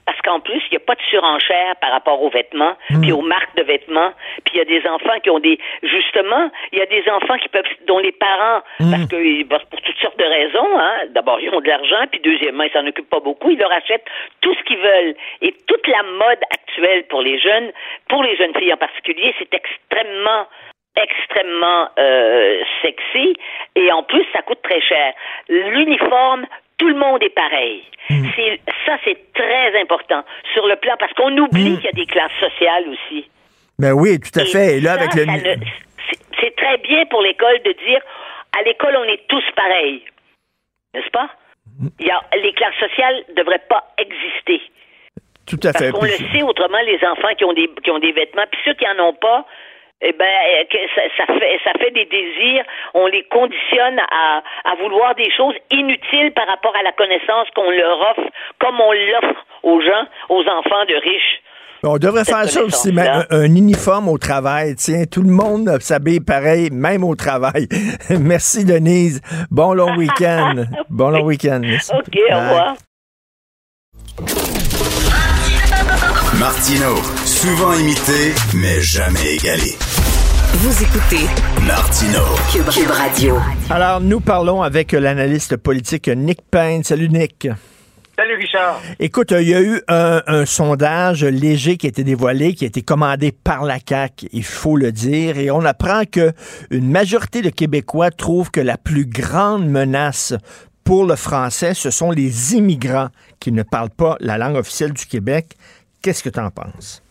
Parce qu'en plus, il n'y a pas de surenchère par rapport aux vêtements, Hmm. puis aux marques de vêtements. Puis il y a des enfants qui ont des... Justement, il y a des enfants qui peuvent... dont les parents, Hmm. parce que parce pour toutes sortes de raisons, hein, d'abord, ils ont de l'argent, puis deuxièmement, ils s'en occupent pas beaucoup, ils leur achètent tout ce qu'ils veulent. Et toute la mode actuelle pour les jeunes, pour les jeunes filles en particulier, c'est extrêmement extrêmement euh, sexy et en plus ça coûte très cher. L'uniforme, tout le monde est pareil. C'est ça c'est très important sur le plan parce qu'on oublie qu'il y a des classes sociales aussi. Ben oui, tout à fait. Et là, Ça, avec le. c'est- très bien pour l'école de dire à l'école on est tous pareils. N'est-ce pas? Il y a, les classes sociales ne devraient pas exister. Tout à Parce fait. qu'on Puis- le sait autrement, les enfants qui ont des qui ont des vêtements, puis ceux qui en ont pas, eh ben, euh, que ça, ça fait, ça fait des désirs. On les conditionne à, à vouloir des choses inutiles par rapport à la connaissance qu'on leur offre, comme on l'offre aux gens, aux enfants de riches. On devrait faire ça aussi, un, un uniforme au travail. Tiens, tout le monde s'habille pareil, même au travail. [laughs] Merci, Denise. Bon long week-end. [laughs] Bon long week-end. OK, au revoir. Martino, souvent imité, mais jamais égalé. Vous écoutez Martino. Cube, Cube Radio. Alors, nous parlons avec l'analyste politique Nick Payne. Salut, Nick. Salut Richard. Écoute, il y a eu un, un sondage léger qui a été dévoilé, qui a été commandé par la CAQ, il faut le dire, et on apprend que une majorité de Québécois trouvent que la plus grande menace pour le français, ce sont les immigrants qui ne parlent pas la langue officielle du Québec. Qu'est-ce que tu en penses?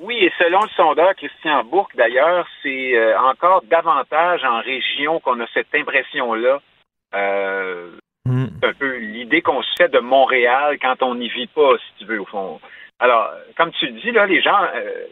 Oui, et selon le sondeur Christian Bourque, d'ailleurs, c'est euh, encore davantage en région qu'on a cette impression-là. Euh, C'est un peu l'idée qu'on se fait de Montréal quand on n'y vit pas, si tu veux, au fond. Alors, comme tu le dis, là, les gens euh,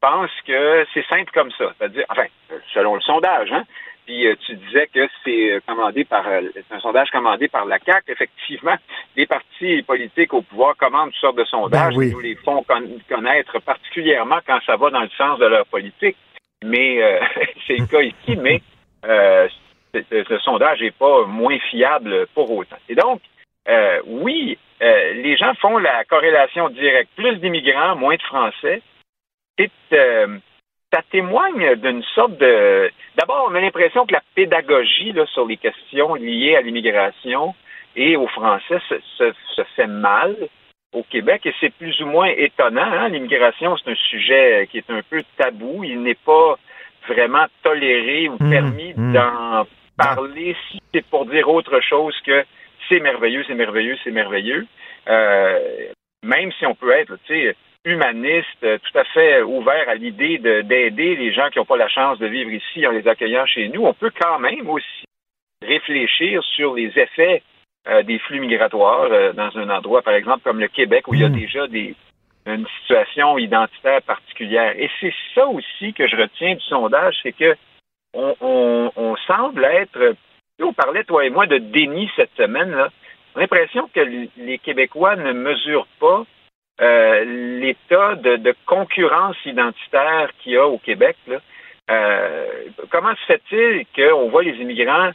pensent que c'est simple comme ça. C'est-à-dire, enfin, selon le sondage, hein. Puis euh, tu disais que c'est euh, commandé par euh, c'est un sondage commandé par la CAC. Effectivement, [laughs] les partis politiques au pouvoir commandent toutes sortes de sondages Ben oui. qui nous les font con- connaître particulièrement quand ça va dans le sens de leur politique. Mais euh, [laughs] c'est le cas ici, mais euh, ce sondage n'est pas moins fiable pour autant. Et donc, euh, oui, euh, les gens font la corrélation directe. Plus d'immigrants, moins de Français. C'est, euh, ça témoigne d'une sorte de... D'abord, on a l'impression que la pédagogie là, sur les questions liées à l'immigration et aux Français se, se- se fait mal au Québec et c'est plus ou moins étonnant. hein. L'immigration, c'est un sujet qui est un peu tabou. Il n'est pas vraiment toléré ou Mmh, permis mmh. d'en parler si c'est pour dire autre chose que c'est merveilleux, c'est merveilleux, c'est merveilleux. Euh, même si on peut être, tu sais, humaniste, euh, tout à fait ouvert à l'idée de- d'aider les gens qui n'ont pas la chance de vivre ici en les accueillant chez nous, on peut quand même aussi réfléchir sur les effets euh, des flux migratoires euh, dans un endroit, par exemple, comme le Québec, où il y a déjà des, une situation identitaire particulière. Et c'est ça aussi que je retiens du sondage, c'est que on, on- on semble être, on parlait toi et moi de déni cette semaine, là. L'impression que les Québécois ne mesurent pas euh, l'état de, de concurrence identitaire qu'il y a au Québec. là. Euh, comment se fait-il qu'on voit les immigrants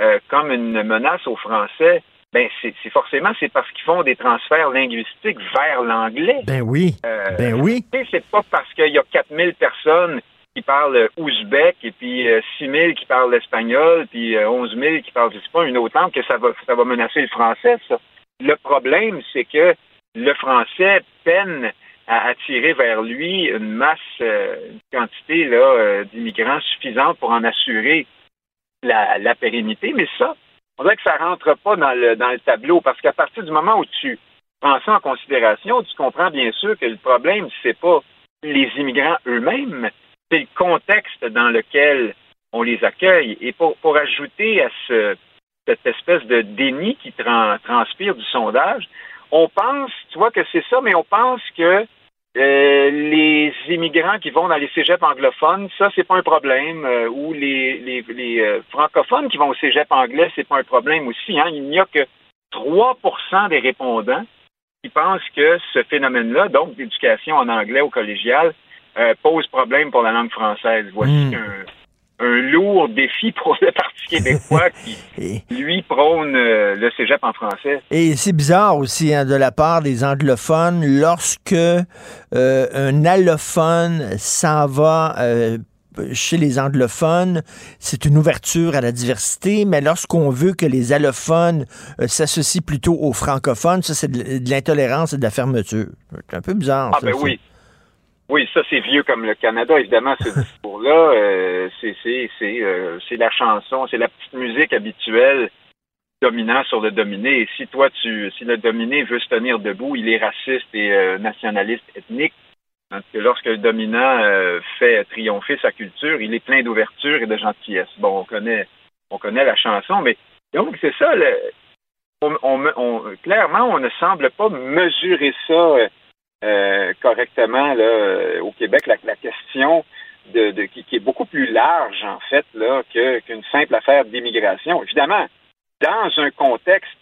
euh, comme une menace aux Français? Ben, c'est c'est forcément c'est parce qu'ils font des transferts linguistiques vers l'anglais. Ben oui. Ben oui. C'est pas parce qu'il y a 4000 personnes qui parlent ouzbek et puis euh, 6000 qui parlent l'espagnol puis euh, 11 000 qui parlent, je sais pas, une autre langue que ça va, ça va menacer le français, ça. Le problème, c'est que le français peine à attirer vers lui une masse, euh, une quantité là, euh, d'immigrants suffisante pour en assurer la, pérennité. Mais ça, on dirait que ça rentre pas dans le, dans le tableau parce qu'à partir du moment où tu prends ça en considération, tu comprends bien sûr que le problème, c'est pas les immigrants eux-mêmes, c'est le contexte dans lequel on les accueille. Et pour, pour ajouter à ce, cette espèce de déni qui tran- transpire du sondage, on pense, tu vois que c'est ça, mais on pense que euh, les immigrants qui vont dans les cégeps anglophones, ça, c'est pas un problème. euh, ou les, les, les, euh, francophones qui vont au cégep anglais, c'est pas un problème aussi. Hein. Il n'y a que 3% des répondants qui pensent que ce phénomène-là, donc d'éducation en anglais au collégial, pose problème pour la langue française. Voici un, un lourd défi pour le Parti québécois [laughs] qui, lui, prône euh, le cégep en français. Et c'est bizarre aussi hein, de la part des anglophones lorsque euh, un allophone s'en va euh, chez les anglophones, c'est une ouverture à la diversité, mais lorsqu'on veut que les allophones euh, s'associent plutôt aux francophones, ça c'est de, l'intolérance et de la fermeture. C'est un peu bizarre. Ah ça, ben ça. oui. Oui, ça c'est vieux comme le Canada, évidemment, ce [laughs] discours-là. euh, c'est c'est c'est euh, c'est la chanson, c'est la petite musique habituelle dominant sur le dominé. Et si toi tu si le dominé veut se tenir debout, il est raciste et euh, nationaliste ethnique. Tandis que lorsque le dominant fait triompher sa culture, il est plein d'ouverture et de gentillesse. Bon, on connaît on connaît la chanson, mais donc c'est ça. Le, on, on- on- clairement, on ne semble pas mesurer ça. Euh, correctement là, euh, au Québec la, la question de, de- qui, qui est beaucoup plus large, en fait, là, que- qu'une simple affaire d'immigration. Évidemment, dans un contexte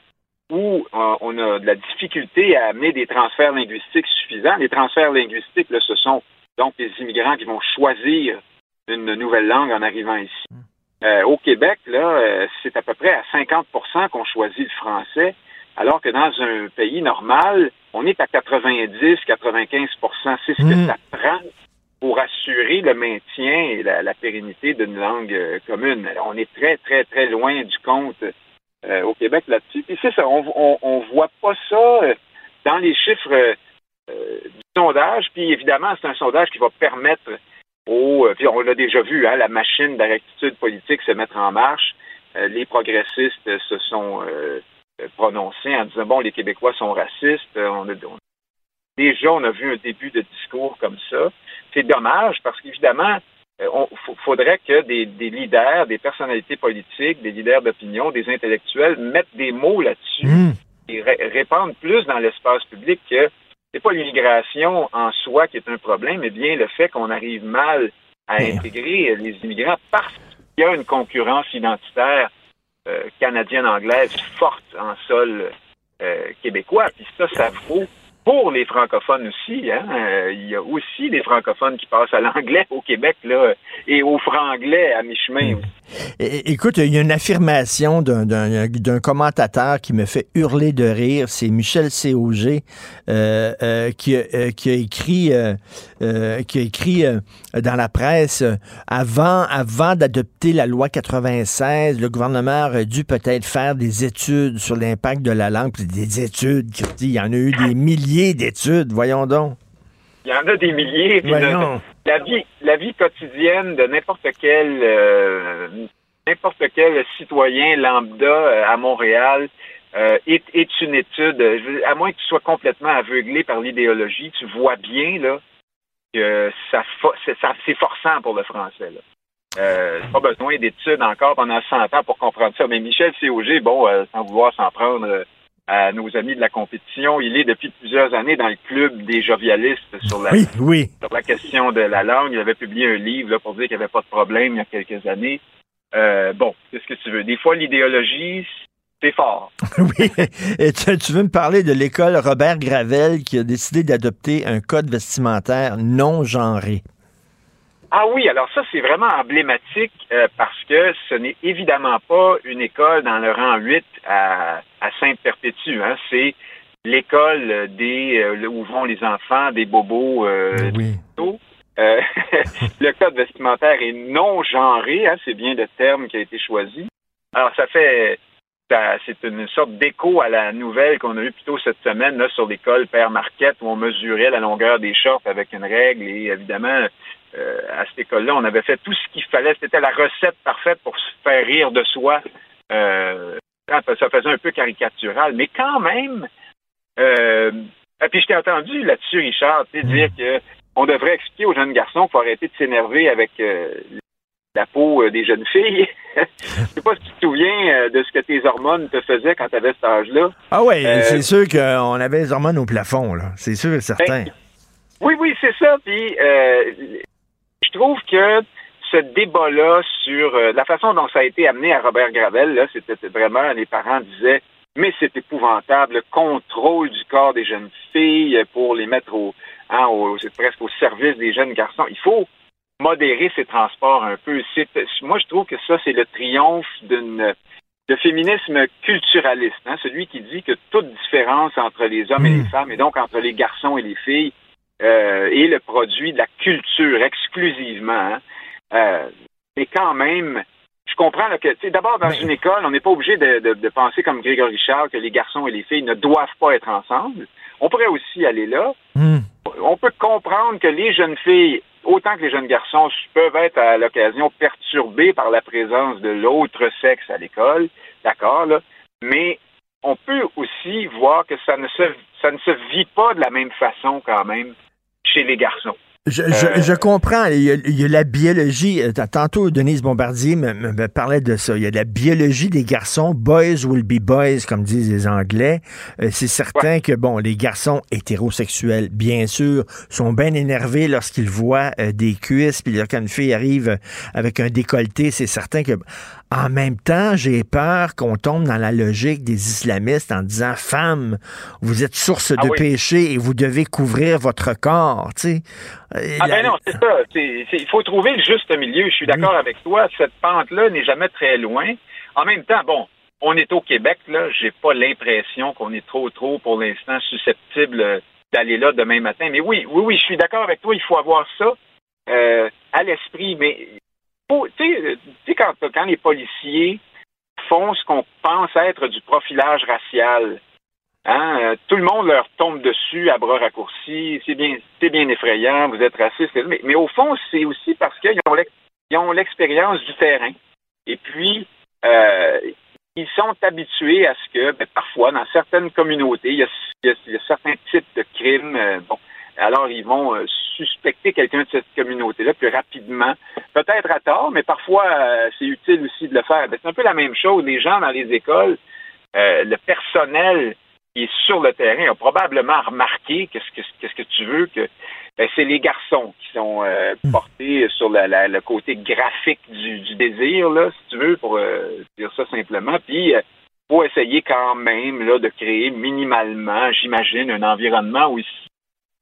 où euh, on a de la difficulté à amener des transferts linguistiques suffisants, les transferts linguistiques, là, ce sont donc les immigrants qui vont choisir une nouvelle langue en arrivant ici. Euh, au Québec, là, euh, c'est à peu près à 50% qu'on choisit le français, alors que dans un pays normal, on est à 90-95% C'est ce que ça prend pour assurer le maintien et la, la pérennité d'une langue euh, commune. Alors, on est très, très, très loin du compte euh, au Québec là-dessus. Puis c'est ça, on, on, on voit pas ça euh, dans les chiffres euh, du sondage. Puis évidemment, c'est un sondage qui va permettre aux, puis on l'a déjà vu, hein, la machine de la rectitude politique se mettre en marche. Les progressistes se sont euh, euh, prononcés en disant bon, les Québécois sont racistes. Euh, on a, on- déjà, on a vu un début de discours comme ça. C'est dommage parce qu'évidemment, euh, on faut- faudrait que des, des leaders, des personnalités politiques, des leaders d'opinion, des intellectuels mettent des mots là-dessus et ré- répandent plus dans l'espace public que c'est pas l'immigration en soi qui est un problème, mais bien le fait qu'on arrive mal à intégrer les immigrants parce qu'il y a une concurrence identitaire euh, canadienne-anglaise forte en sol euh, québécois. Puis ça, ça vaut pour les francophones aussi. Hein? Euh, il y a aussi des francophones qui passent à l'anglais au Québec là, et au franglais à mi-chemin. É- Écoute, il y a une affirmation d'un- d'un d'un commentateur qui me fait hurler de rire. C'est Michel Cog euh, euh, qui, a- qui a écrit, qui a écrit dans la presse avant, avant d'adopter la loi 96, le gouvernement aurait dû peut-être faire des études sur l'impact de la langue. Des études, il y en a eu des milliers d'études. Voyons donc. Il y en a des milliers. Voyons. le- la vie, la vie quotidienne de n'importe quel, euh, n'importe quel citoyen lambda euh, à Montréal euh, est, est une étude. À moins que tu sois complètement aveuglé par l'idéologie, tu vois bien là que ça, ça- c'est forçant pour le français. Là. Euh, pas besoin d'études encore pendant 100 ans pour comprendre ça. Mais Michel Cog, bon, euh, sans vouloir s'en prendre à nos amis de la compétition, il est depuis plusieurs années dans le club des jovialistes sur la, Oui, oui. sur la question de la langue. Il avait publié un livre là, pour dire qu'il n'y avait pas de problème il y a quelques années. Euh, bon, qu'est-ce que tu veux? Des fois, l'idéologie, c'est fort. [laughs] Oui. Et tu, tu veux me parler de l'école Robert Gravel qui a décidé d'adopter un code vestimentaire non genré. Ah oui, alors ça, c'est vraiment emblématique euh, parce que ce n'est évidemment pas une école dans le rang 8 à, à Sainte-Perpétue. Hein. C'est l'école des euh, où vont les enfants des bobos euh, oui. Euh, [laughs] le code vestimentaire est non genré, hein, c'est bien le terme qui a été choisi. Alors, ça fait, c'est une sorte d'écho à la nouvelle qu'on a eue plus tôt cette semaine là, sur l'école Père Marquette où on mesurait la longueur des shorts avec une règle et évidemment, euh, à cette école-là, on avait fait tout ce qu'il fallait. C'était la recette parfaite pour se faire rire de soi. Euh, ça faisait un peu caricatural, mais quand même, euh, et puis je t'ai entendu là-dessus, Richard, sais, dire que on devrait expliquer aux jeunes garçons qu'il faut arrêter de s'énerver avec la peau des jeunes filles. [laughs] Je sais pas si tu te souviens de ce que tes hormones te faisaient quand tu avais cet âge-là. Ah oui, c'est sûr qu'on avait les hormones au plafond, là. C'est sûr et certain. Oui, oui, c'est ça. Puis euh, je trouve que ce débat-là sur euh, la façon dont ça a été amené à Robert Gravel, là, c'était vraiment les parents disaient mais c'est épouvantable, le contrôle du corps des jeunes filles pour les mettre au, hein, au- c'est presque au service des jeunes garçons. Il faut modérer ces transports un peu. C'est, moi, je trouve que ça, c'est le triomphe d'une de féminisme culturaliste, hein, celui qui dit que toute différence entre les hommes et les femmes, et donc entre les garçons et les filles, euh, est le produit de la culture exclusivement. hein. Euh, mais quand même, je comprends là, que, tu sais, d'abord, dans une école, on n'est pas obligé de, de- de penser comme Grégory Charles que les garçons et les filles ne doivent pas être ensemble. On pourrait aussi aller là. On peut comprendre que les jeunes filles, autant que les jeunes garçons, peuvent être à l'occasion perturbés par la présence de l'autre sexe à l'école, d'accord, là. Mais on peut aussi voir que ça ne se ça ne se vit pas de la même façon quand même chez les garçons. Je, je, Euh, je comprends. Il y, a, il y a la biologie. Euh, Tantôt, Denise Bombardier me, me- me parlait de ça. Il y a la biologie des garçons. Boys will be boys, comme disent les Anglais. Euh, C'est certain que, bon, les garçons hétérosexuels, bien sûr, sont bien énervés lorsqu'ils voient euh, des cuisses. Puis quand une fille arrive avec un décolleté, c'est certain que, en même temps, j'ai peur qu'on tombe dans la logique des islamistes en disant, femmes, vous êtes source Ah de oui. péché et vous devez couvrir votre corps, tu sais. Ah la- ben non, c'est ça. Il faut trouver le juste milieu. Je suis d'accord avec toi. Cette pente-là n'est jamais très loin. En même temps, bon, on est au Québec, là. J'ai pas l'impression qu'on est trop, trop, pour l'instant, susceptible d'aller là demain matin. Mais oui, oui, oui, je suis d'accord avec toi. Il faut avoir ça euh, à l'esprit. Mais tu sais, euh, quand, les policiers font ce qu'on pense être du profilage racial, Hein, euh, tout le monde leur tombe dessus à bras raccourcis. C'est bien, c'est bien effrayant. Vous êtes raciste. Mais, mais au fond, c'est aussi parce qu'ils ont l'expérience du terrain. Et puis, euh, ils sont habitués à ce que, ben, parfois, dans certaines communautés, il y a, certains types de crimes. bon, alors ils vont euh, suspecter quelqu'un de cette communauté-là plus rapidement. Peut-être à tort, mais parfois euh, c'est utile aussi de le faire. Ben, c'est un peu la même chose. Les gens dans les écoles, euh, le personnel qui est sur le terrain a probablement remarqué qu'est-ce que qu'est-ce que tu veux que ben, c'est les garçons qui sont euh, portés sur la- la- le côté graphique du, du désir là, si tu veux, pour dire ça simplement. Puis faut essayer quand même là de créer minimalement, j'imagine, un environnement où ils-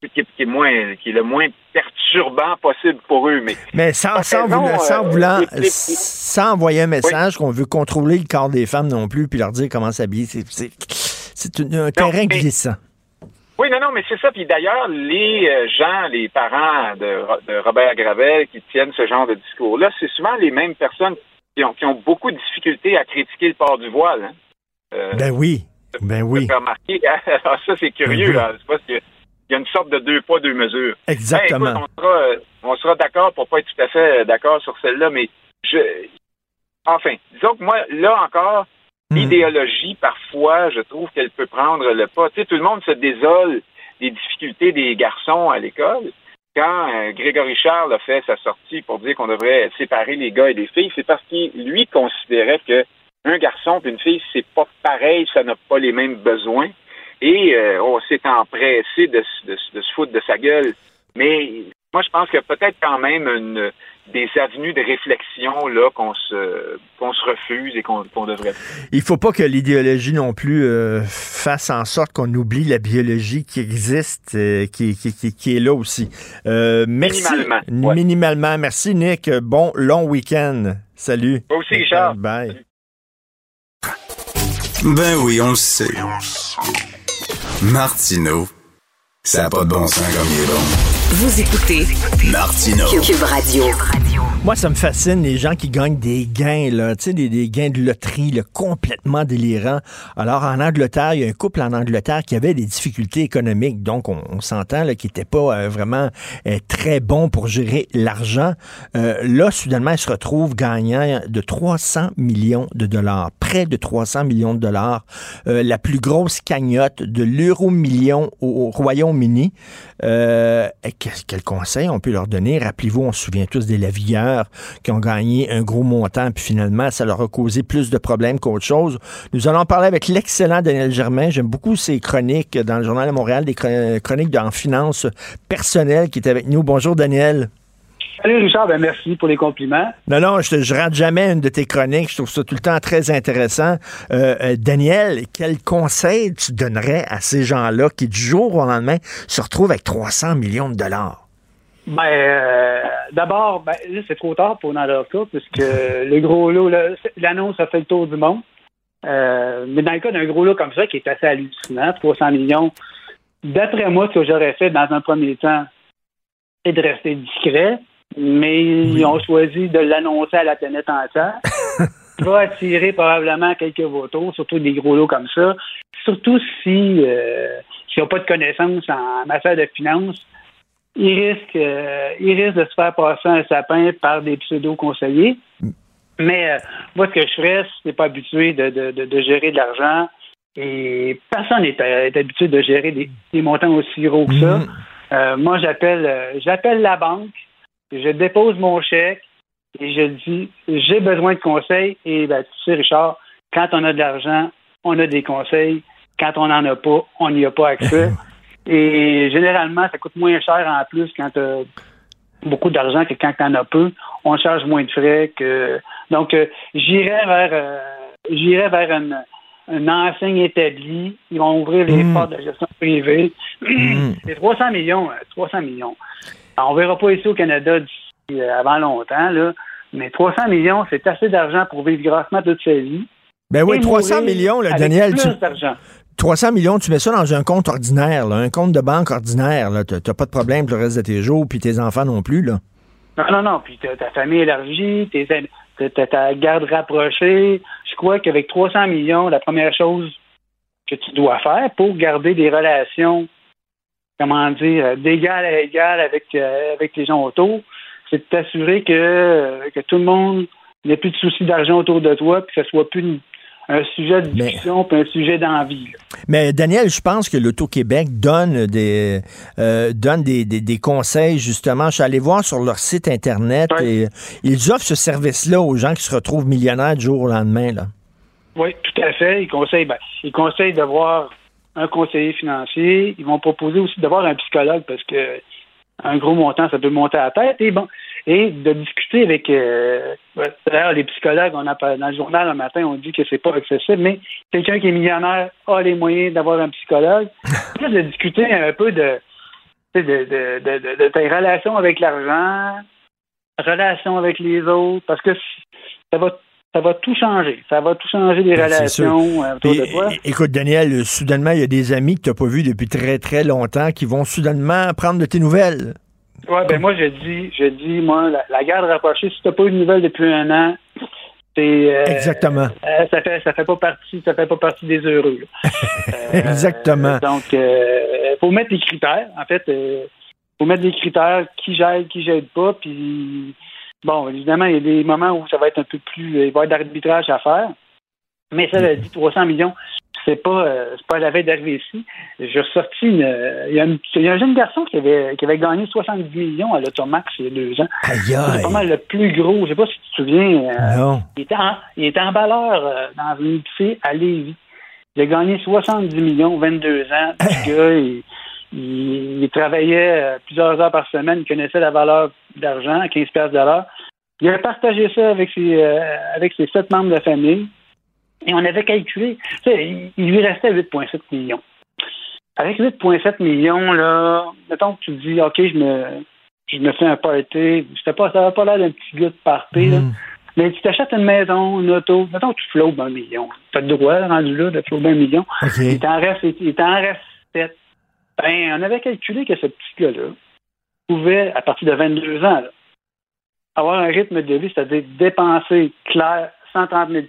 qui, est- qui est moins qui est le moins perturbant possible pour eux. Mais Mais sans, T'as sans, raison, vouloir- sans euh, vouloir- sans envoyer un message qu'on veut contrôler le corps des femmes non plus, puis leur dire comment s'habiller, c'est, un terrain mais- glissant. Oui, non, non, mais c'est ça. Puis d'ailleurs, les euh, gens, les parents de, Ro- de Robert Gravel qui tiennent ce genre de discours-là, c'est souvent les mêmes personnes qui ont, qui ont beaucoup de difficultés à critiquer le port du voile. hein. Euh, Ben oui, ben oui. Avez remarqué. Alors [laughs] ça, c'est curieux. Ben oui. là. Que il y a une sorte de deux poids, deux mesures. Exactement. Ben, écoute, on sera, euh, on sera d'accord pour pas être tout à fait euh, d'accord sur celle-là, mais je enfin, disons que moi, là encore, Hmm. l'idéologie, parfois, je trouve qu'elle peut prendre le pas. Tu sais, tout le monde se désole des difficultés des garçons à l'école. Quand euh, Grégory Charles a fait sa sortie pour dire qu'on devrait séparer les gars et les filles, c'est parce qu'il, lui, considérait que un garçon et une fille, c'est pas pareil, ça n'a pas les mêmes besoins. Et euh, on s'est empressé de, de se foutre de sa gueule. Mais moi, je pense qu'il y a peut-être quand même une, des avenues de réflexion là qu'on se qu'on se refuse et qu'on devrait. Il faut pas que l'idéologie non plus euh, fasse en sorte qu'on oublie la biologie qui existe, euh, qui, qui, qui, qui est là aussi. Euh, merci. Minimalement, ouais. Minimalement. Merci, Nick. Bon long week-end. Salut. Toi aussi, Richard. Bye. Ben oui, on le sait. Martineau, ça n'a pas de bon sens comme il est bon. Vous écoutez Martineau. Cube Radio. Moi, ça me fascine les gens qui gagnent des gains, là, tu sais, des, des gains de loterie là, complètement délirants. Alors, en Angleterre, il y a un couple en Angleterre qui avait des difficultés économiques, donc on, on s'entend là, qui n'était pas euh, vraiment euh, très bon pour gérer l'argent. Euh, là, soudainement, ils se retrouvent gagnant de 300 millions de dollars, près de 300 millions de dollars, Euh, la plus grosse cagnotte de l'euro million au, au Royaume-Uni. Euh, quel conseil on peut leur donner? Rappelez-vous, on se souvient tous des lavilleurs qui ont gagné un gros montant, puis finalement, ça leur a causé plus de problèmes qu'autre chose. Nous allons parler avec l'excellent Daniel Germain. J'aime beaucoup ses chroniques dans le Journal de Montréal, des chron- chroniques en finance personnelle qui est avec nous. Bonjour, Daniel. Salut Richard, ben merci pour les compliments. Non, non, je, je rate jamais une de tes chroniques. Je trouve ça tout le temps très intéressant. Euh, euh, Daniel, quel conseil tu donnerais à ces gens-là qui, du jour au lendemain, se retrouvent avec 300 millions de dollars? Ben, euh, d'abord, ben, là, c'est trop tard pour dans leur cas, puisque le gros lot, l'annonce a fait le tour du monde. Euh, mais dans le cas d'un gros lot comme ça, qui est assez hallucinant, 300 millions, d'après moi, ce que j'aurais fait dans un premier temps, c'est de rester discret, mais ils ont choisi de l'annoncer à la planète entière. Ça [laughs] va attirer probablement quelques votos, surtout des gros lots comme ça. Surtout si euh, s'ils n'ont pas de connaissances en matière de finances, ils risquent, euh, ils risquent de se faire passer un sapin par des pseudo-conseillers. Mais euh, moi, ce que je ferais, n'es pas habitué de, de, de, de gérer de l'argent, et personne n'est est habitué de gérer des, des montants aussi gros que ça, Euh, moi, j'appelle j'appelle la banque, je dépose mon chèque et je dis j'ai besoin de conseils. Et ben, tu sais, Richard, quand on a de l'argent, on a des conseils. Quand on n'en a pas, on n'y a pas accès. [laughs] et généralement, ça coûte moins cher en plus quand tu as beaucoup d'argent que quand tu en as peu. On charge moins de frais que. Donc, euh, j'irai vers euh, j'irai vers une, une enseigne établie. Ils vont ouvrir les Mm. portes de la gestion privée. C'est 300 millions. euh, 300 millions. Alors, on verra pas ici au Canada d'ici euh, avant longtemps, là. Mais 300 millions, c'est assez d'argent pour vivre grassement toute sa vie. Ben oui, Et 300 mourir millions, là, Daniel. plus tu- d'argent. 300 millions, tu mets ça dans un compte ordinaire, là, un compte de banque ordinaire. Tu n'as pas de problème pour le reste de tes jours, puis tes enfants non plus. Là. Non, non, non. Puis ta famille élargie, tes ta garde rapprochée. Je crois qu'avec 300 millions, la première chose que tu dois faire pour garder des relations, comment dire, d'égal à égal avec, euh, avec les gens autour, c'est de t'assurer que, euh, que tout le monde n'ait plus de soucis d'argent autour de toi, puis que ce soit plus une- un sujet de discussion, puis un sujet d'envie. Mais Daniel, je pense que l'Auto-Québec donne des euh, donne des, des- des conseils, justement. Je suis allé voir sur leur site Internet et ils offrent ce service-là aux gens qui se retrouvent millionnaires du jour au lendemain. Là. Oui, tout à fait. Ils conseillent, ben, ils conseillent d'avoir un conseiller financier. Ils vont proposer aussi d'avoir un psychologue parce que un gros montant, ça peut monter à la tête. Et bon, et de discuter avec. euh, D'ailleurs, les psychologues, on a dans le journal un matin, on dit que c'est pas accessible, mais quelqu'un qui est millionnaire a les moyens d'avoir un psychologue. [laughs] Juste de discuter un peu de, tu sais, de, de, de, de- de tes relations avec l'argent, relations avec les autres, parce que ça va ça va tout changer. Ça va tout changer les Ben, relations euh, autour Puis, de toi. écoute, Daniel, soudainement, il y a des amis que tu n'as pas vus depuis très, très longtemps qui vont soudainement prendre de tes nouvelles. Ouais, ben moi, je dis, je dis, moi, la, la garde rapprochée, si t'as pas eu de nouvelles depuis un an, c'est. euh, Exactement. euh, ça fait, ça fait pas partie, ça fait pas partie des heureux. [laughs] Euh, Exactement. donc, euh, faut mettre des critères. En fait, faut mettre des critères qui j'aide, qui j'aide pas. Puis, bon, évidemment, il y a des moments où ça va être un peu plus, il va y avoir d'arbitrage à faire. Mais ça, dit 300 millions, c'est pas, euh, c'est pas la veille d'arriver ici. J'ai ressorti une, euh, il y, a une- il y a un jeune garçon qui avait, qui avait gagné 70 millions à l'Automax il y a deux ans. C'est pas mal le plus gros. Je sais pas si tu te souviens. euh, Non. il était en, il était en valeur euh, dans une à Lévis. Il a gagné 70 millions, 22 ans. [laughs] Il, il- il travaillait euh, plusieurs heures par semaine. Il connaissait la valeur d'argent, 15 piastres de l'heure. Il a partagé ça avec ses, euh, avec ses sept membres de famille. Et on avait calculé. Tu sais, il, lui restait 8,7 millions. Avec 8,7 millions, là, mettons que tu te dis, OK, je me, je me fais un party. Pas, ça n'avait pas l'air d'un petit gars de party, là. Mais tu t'achètes une maison, une auto, mettons que tu flobes un million. Tu as le droit, rendu là, de flober un million. Il t'en reste, il t'en reste sept. Ben, on avait calculé que ce petit gars-là pouvait, à partir de 22 ans, là, avoir un rythme de vie, c'est-à-dire dépenser clair 130 000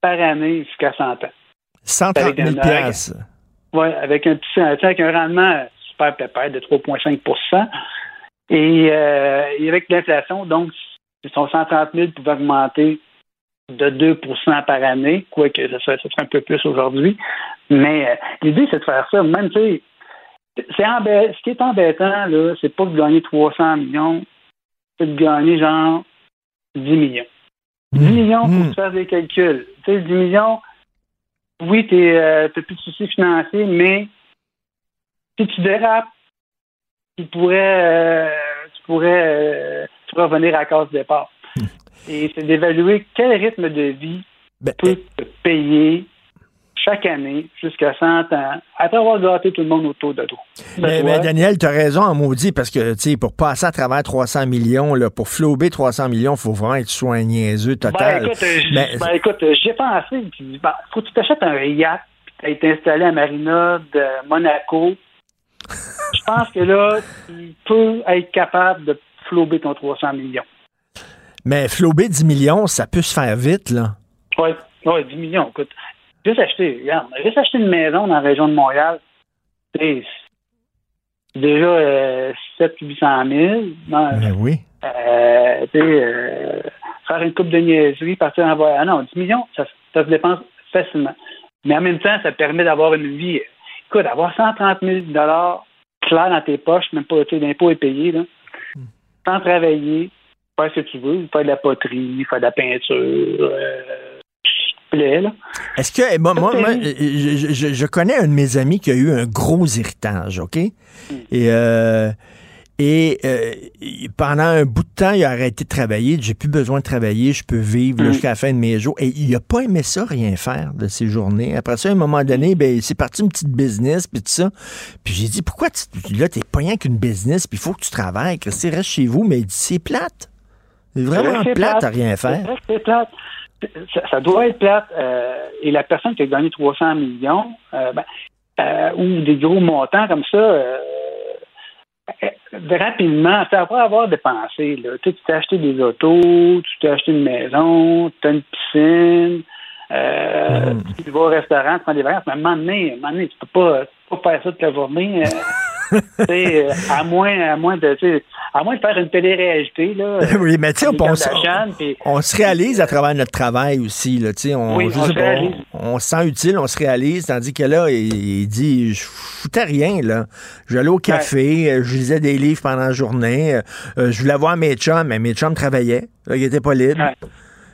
par année jusqu'à 100 ans. 130 000 Avec un- piastres. Oui, avec un petit, avec un rendement super pépère de 3,5 Et, euh, et avec l'inflation, donc, son 130 000 pouvait augmenter de 2% par année, quoique serait, ça serait un peu plus aujourd'hui. Mais euh, l'idée, c'est de faire ça. Même, tu sais, c'est ce qui est embêtant, là, c'est pas de gagner 300 millions, c'est de gagner genre 10 millions. 10 millions pour faire des calculs. Tu sais, 10 millions, oui, tu n'as plus de soucis financiers, mais si tu dérapes, tu pourrais, euh, tu pourrais, euh, tu pourrais revenir à la case départ. Et c'est d'évaluer quel rythme de vie peut te payer chaque année jusqu'à 100 ans, après avoir gâté tout le monde autour de toi. Mais. Daniel, tu as raison en maudit, parce que, pour passer à travers 300 millions, là, pour flober 300 millions, il faut vraiment être total. Ben écoute, euh, Mais- ben, écoute, euh, j'ai pensé, puis, ben, faut que tu t'achètes un yacht, puis tu été installé à Marina de Monaco. Je pense que là, tu peux être capable de flober ton 300 millions. Mais flober 10 millions, ça peut se faire vite, là. Oui, ouais, 10 millions, écoute. Juste acheter, regarde, juste acheter une maison dans la région de Montréal, c'est déjà euh, 700-800 000. Non, oui. euh, euh, faire une coupe de niaiserie, partir en voyage. Ah non, 10 millions, ça, ça se dépense facilement. Mais en même temps, ça permet d'avoir une vie. Écoute, avoir 130 000 clair dans tes poches, même pas, l'impôt est payé, là. Sans travailler, faire ce que tu veux, faire de la poterie, faire de la peinture, euh, Est-ce que, eh, moi, moi, moi, je, je- je connais un de mes amis qui a eu un gros héritage, OK? Et, euh, et euh, il- pendant un bout de temps, il a arrêté de travailler. J'ai plus besoin de travailler, je peux vivre Mm. jusqu'à la fin de mes jours. Et il a pas aimé ça, rien faire de ses journées. Après ça, à un moment donné, ben, c'est parti une petite business, puis tout ça. Puis j'ai dit, pourquoi tu, là, t'es pas rien qu'une business, puis il faut que tu travailles. Christy, reste chez vous. Mais il dit, c'est plate. C'est vraiment plate à rien faire. que c'est plate. Ça, ça doit être plate. euh, et la personne qui a gagné 300 millions, euh, ben, euh, ou des gros montants comme ça, rapidement, ça va avoir dépensé. Là. Tu t'es acheté des autos, tu t'es acheté une maison, tu as une piscine, euh, tu vas au restaurant, tu prends des vacances, mais à un moment donné, à un moment donné, tu peux pas, tu peux pas faire ça toute la journée. Euh, euh, à moins, à moins de, à moins de faire une télé-réalité, là. [laughs] oui, mais tu sais, les on, on, on se réalise à travers notre travail aussi. Là, on, Oui, on on, se sent utile, on se réalise, tandis que là, il, il dit Je foutais rien. là. J'allais au café, euh, je lisais des livres pendant la journée, euh, euh, je voulais voir mes chums, mais mes chums travaillaient. Là, ils n'étaient pas libres. Ouais,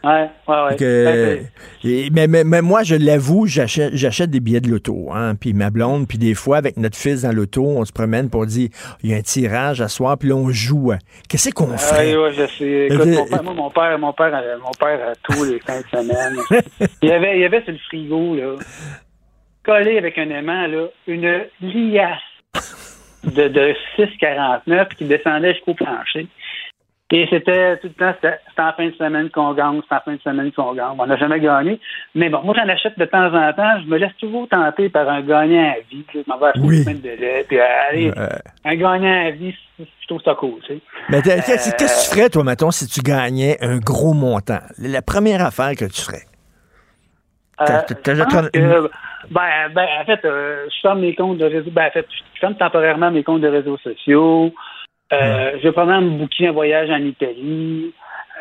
ouais, ouais. Que- et- mais, mais, mais moi, je l'avoue, j'achète, j'achète des billets de loto. Hein, puis ma blonde, puis des fois, avec notre fils dans l'auto, on se promène pour dire il y a un tirage à soir, puis là, on joue. hein. Qu'est-ce qu'on fait? Ouais, ouais, je sais. Écoute, mon père, moi, mon père, mon père, euh, mon père, euh, tous les fins de semaine, [laughs] il y avait, il y avait sur le frigo, là, collé avec un aimant, là, une liasse de, de 6,49 qui descendait jusqu'au plancher. Et c'était tout le temps, c'était en fin de semaine qu'on gagne, c'est en fin de semaine qu'on gagne. On n'a jamais gagné. Mais bon, moi, j'en achète de temps en temps. Je me laisse toujours tenter par un gagnant à vie. Je m'en vais acheter Oui. une semaine de lait. Puis, euh, allez, un gagnant à vie, je trouve ça cool, tu sais. Mais Euh, qu'est-ce que tu ferais, toi, mettons, si tu gagnais un gros montant? La première affaire que tu ferais? Euh, que, ben, ben, en fait, euh, je ferme mes comptes de réseau. Ben, en fait, je ferme temporairement mes comptes de réseaux sociaux. Euh, Je vais probablement me booker un voyage en Italie.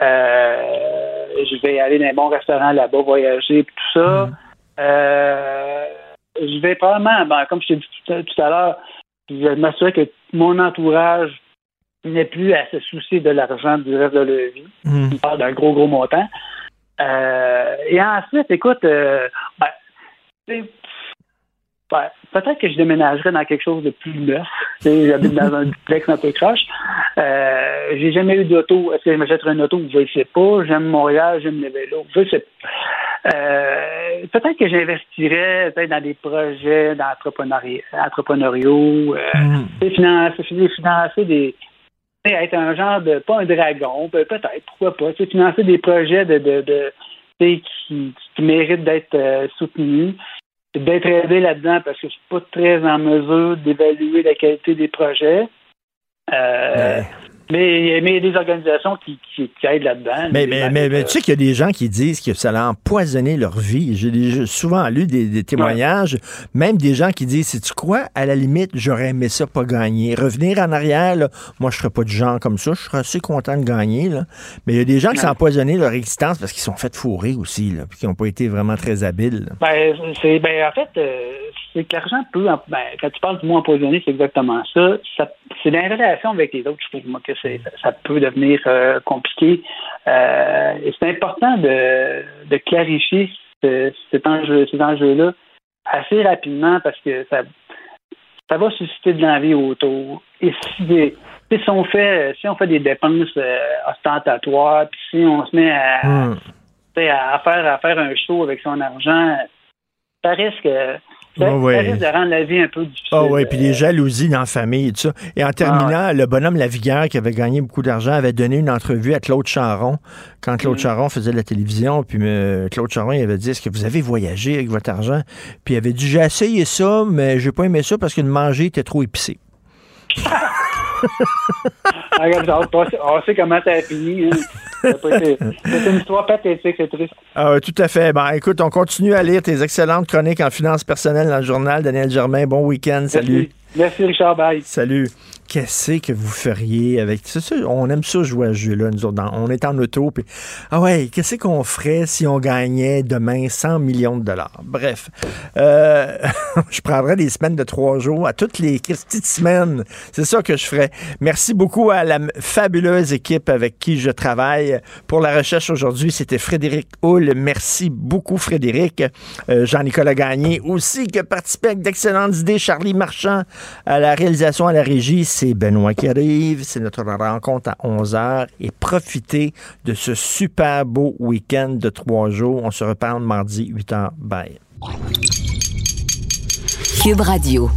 Euh, je vais aller dans un bon restaurant là-bas, voyager, tout ça. Euh, je vais probablement, ben, comme je t'ai dit tout, à- tout à l'heure, je vais m'assurer que mon entourage n'ait plus à se soucier de l'argent du reste de leur vie. On parle d'un gros, gros montant. Euh, et ensuite, écoute, euh, ben, ben, peut-être que je déménagerais dans quelque chose de plus neuf. J'habite dans un duplex un peu croche. Euh, j'ai jamais eu d'auto. Est-ce que je m'achèterais une auto? Je ne sais pas. J'aime Montréal, j'aime les vélos. Je sais pas. Euh, peut-être que j'investirais peut-être dans des projets d'entrepreneuriat, entrepreneuriaux, euh, sais, financer, financer des, être un genre de, pas un dragon, pe- peut-être, pourquoi pas, financer des projets de, de, de qui méritent d'être euh, soutenus, d'être aidé là-dedans parce que je suis pas très en mesure d'évaluer la qualité des projets. Euh, mais, mais il y a des organisations qui, qui, qui aident là-dedans. Mais, mais, mais, mais tu sais qu'il y a des gens qui disent que ça a empoisonné leur vie. J'ai souvent lu des, des témoignages, même des gens qui disent, c'est tu quoi, à la limite, j'aurais aimé ça pas gagner. Revenir en arrière, là, moi je serais pas du genre comme ça, je serais assez content de gagner. Là. Mais il y a des gens qui Ouais. s'ont empoisonné leur existence parce qu'ils sont fait fourrer aussi, là, puis qui n'ont pas été vraiment très habiles. Ben, c'est, ben, en fait, euh, c'est que l'argent peut, en- ben, quand tu parles du mot empoisonné, c'est exactement ça. ça c'est relations avec les autres, je trouve, moi, que ça peut devenir euh, compliqué. Euh, et c'est important de, de clarifier ce- cet enjeu, ces enjeux-là assez rapidement parce que ça, ça va susciter de l'envie autour. Et si, on fait, si on fait des dépenses euh, ostentatoires, puis si on se met à, Hmm. à faire, à faire un show avec son argent, ça risque, ça, risque de rendre la vie un peu difficile. Ah oui, puis les jalousies dans la famille et tout ça. Et en terminant, le bonhomme Lavigueur, qui avait gagné beaucoup d'argent, avait donné une entrevue à Claude Charon quand Claude Charon faisait de la télévision. Puis euh, Claude Charon, il avait dit Est-ce que vous avez voyagé avec votre argent? Puis il avait dit J'ai essayé ça, mais j'ai pas aimé ça parce que de manger était trop épicé. [laughs] Ah, regarde, on, sait, on sait comment ça a fini. Hein. Ça a été- C'est une histoire pathétique, c'est triste. Ah, tout à fait. Ben, écoute, on continue à lire tes excellentes chroniques en finances personnelles dans le journal. Daniel Germain, bon week-end. Salut. Merci, Richard. Bye. Salut. Qu'est-ce que vous feriez avec ça, on aime ça jouer à jeu-là, nous autres. On est en auto, ah ouais, qu'est-ce qu'on ferait si on gagnait demain 100 millions de dollars? Bref, euh, [laughs] je prendrais des semaines de trois jours à toutes les petites semaines. C'est ça que je ferais. Merci beaucoup à la fabuleuse équipe avec qui je travaille pour la recherche aujourd'hui. C'était Frédéric Hull. Merci beaucoup, Frédéric. Euh, Jean-Nicolas Gagné aussi qui a participé avec d'excellentes idées. Charlie Marchand à la réalisation, à la régie. C'est Benoît qui arrive. C'est notre rencontre à 11h. Et profitez de ce super beau week-end de trois jours. On se reparle mardi 8h. Bye. Cube Radio.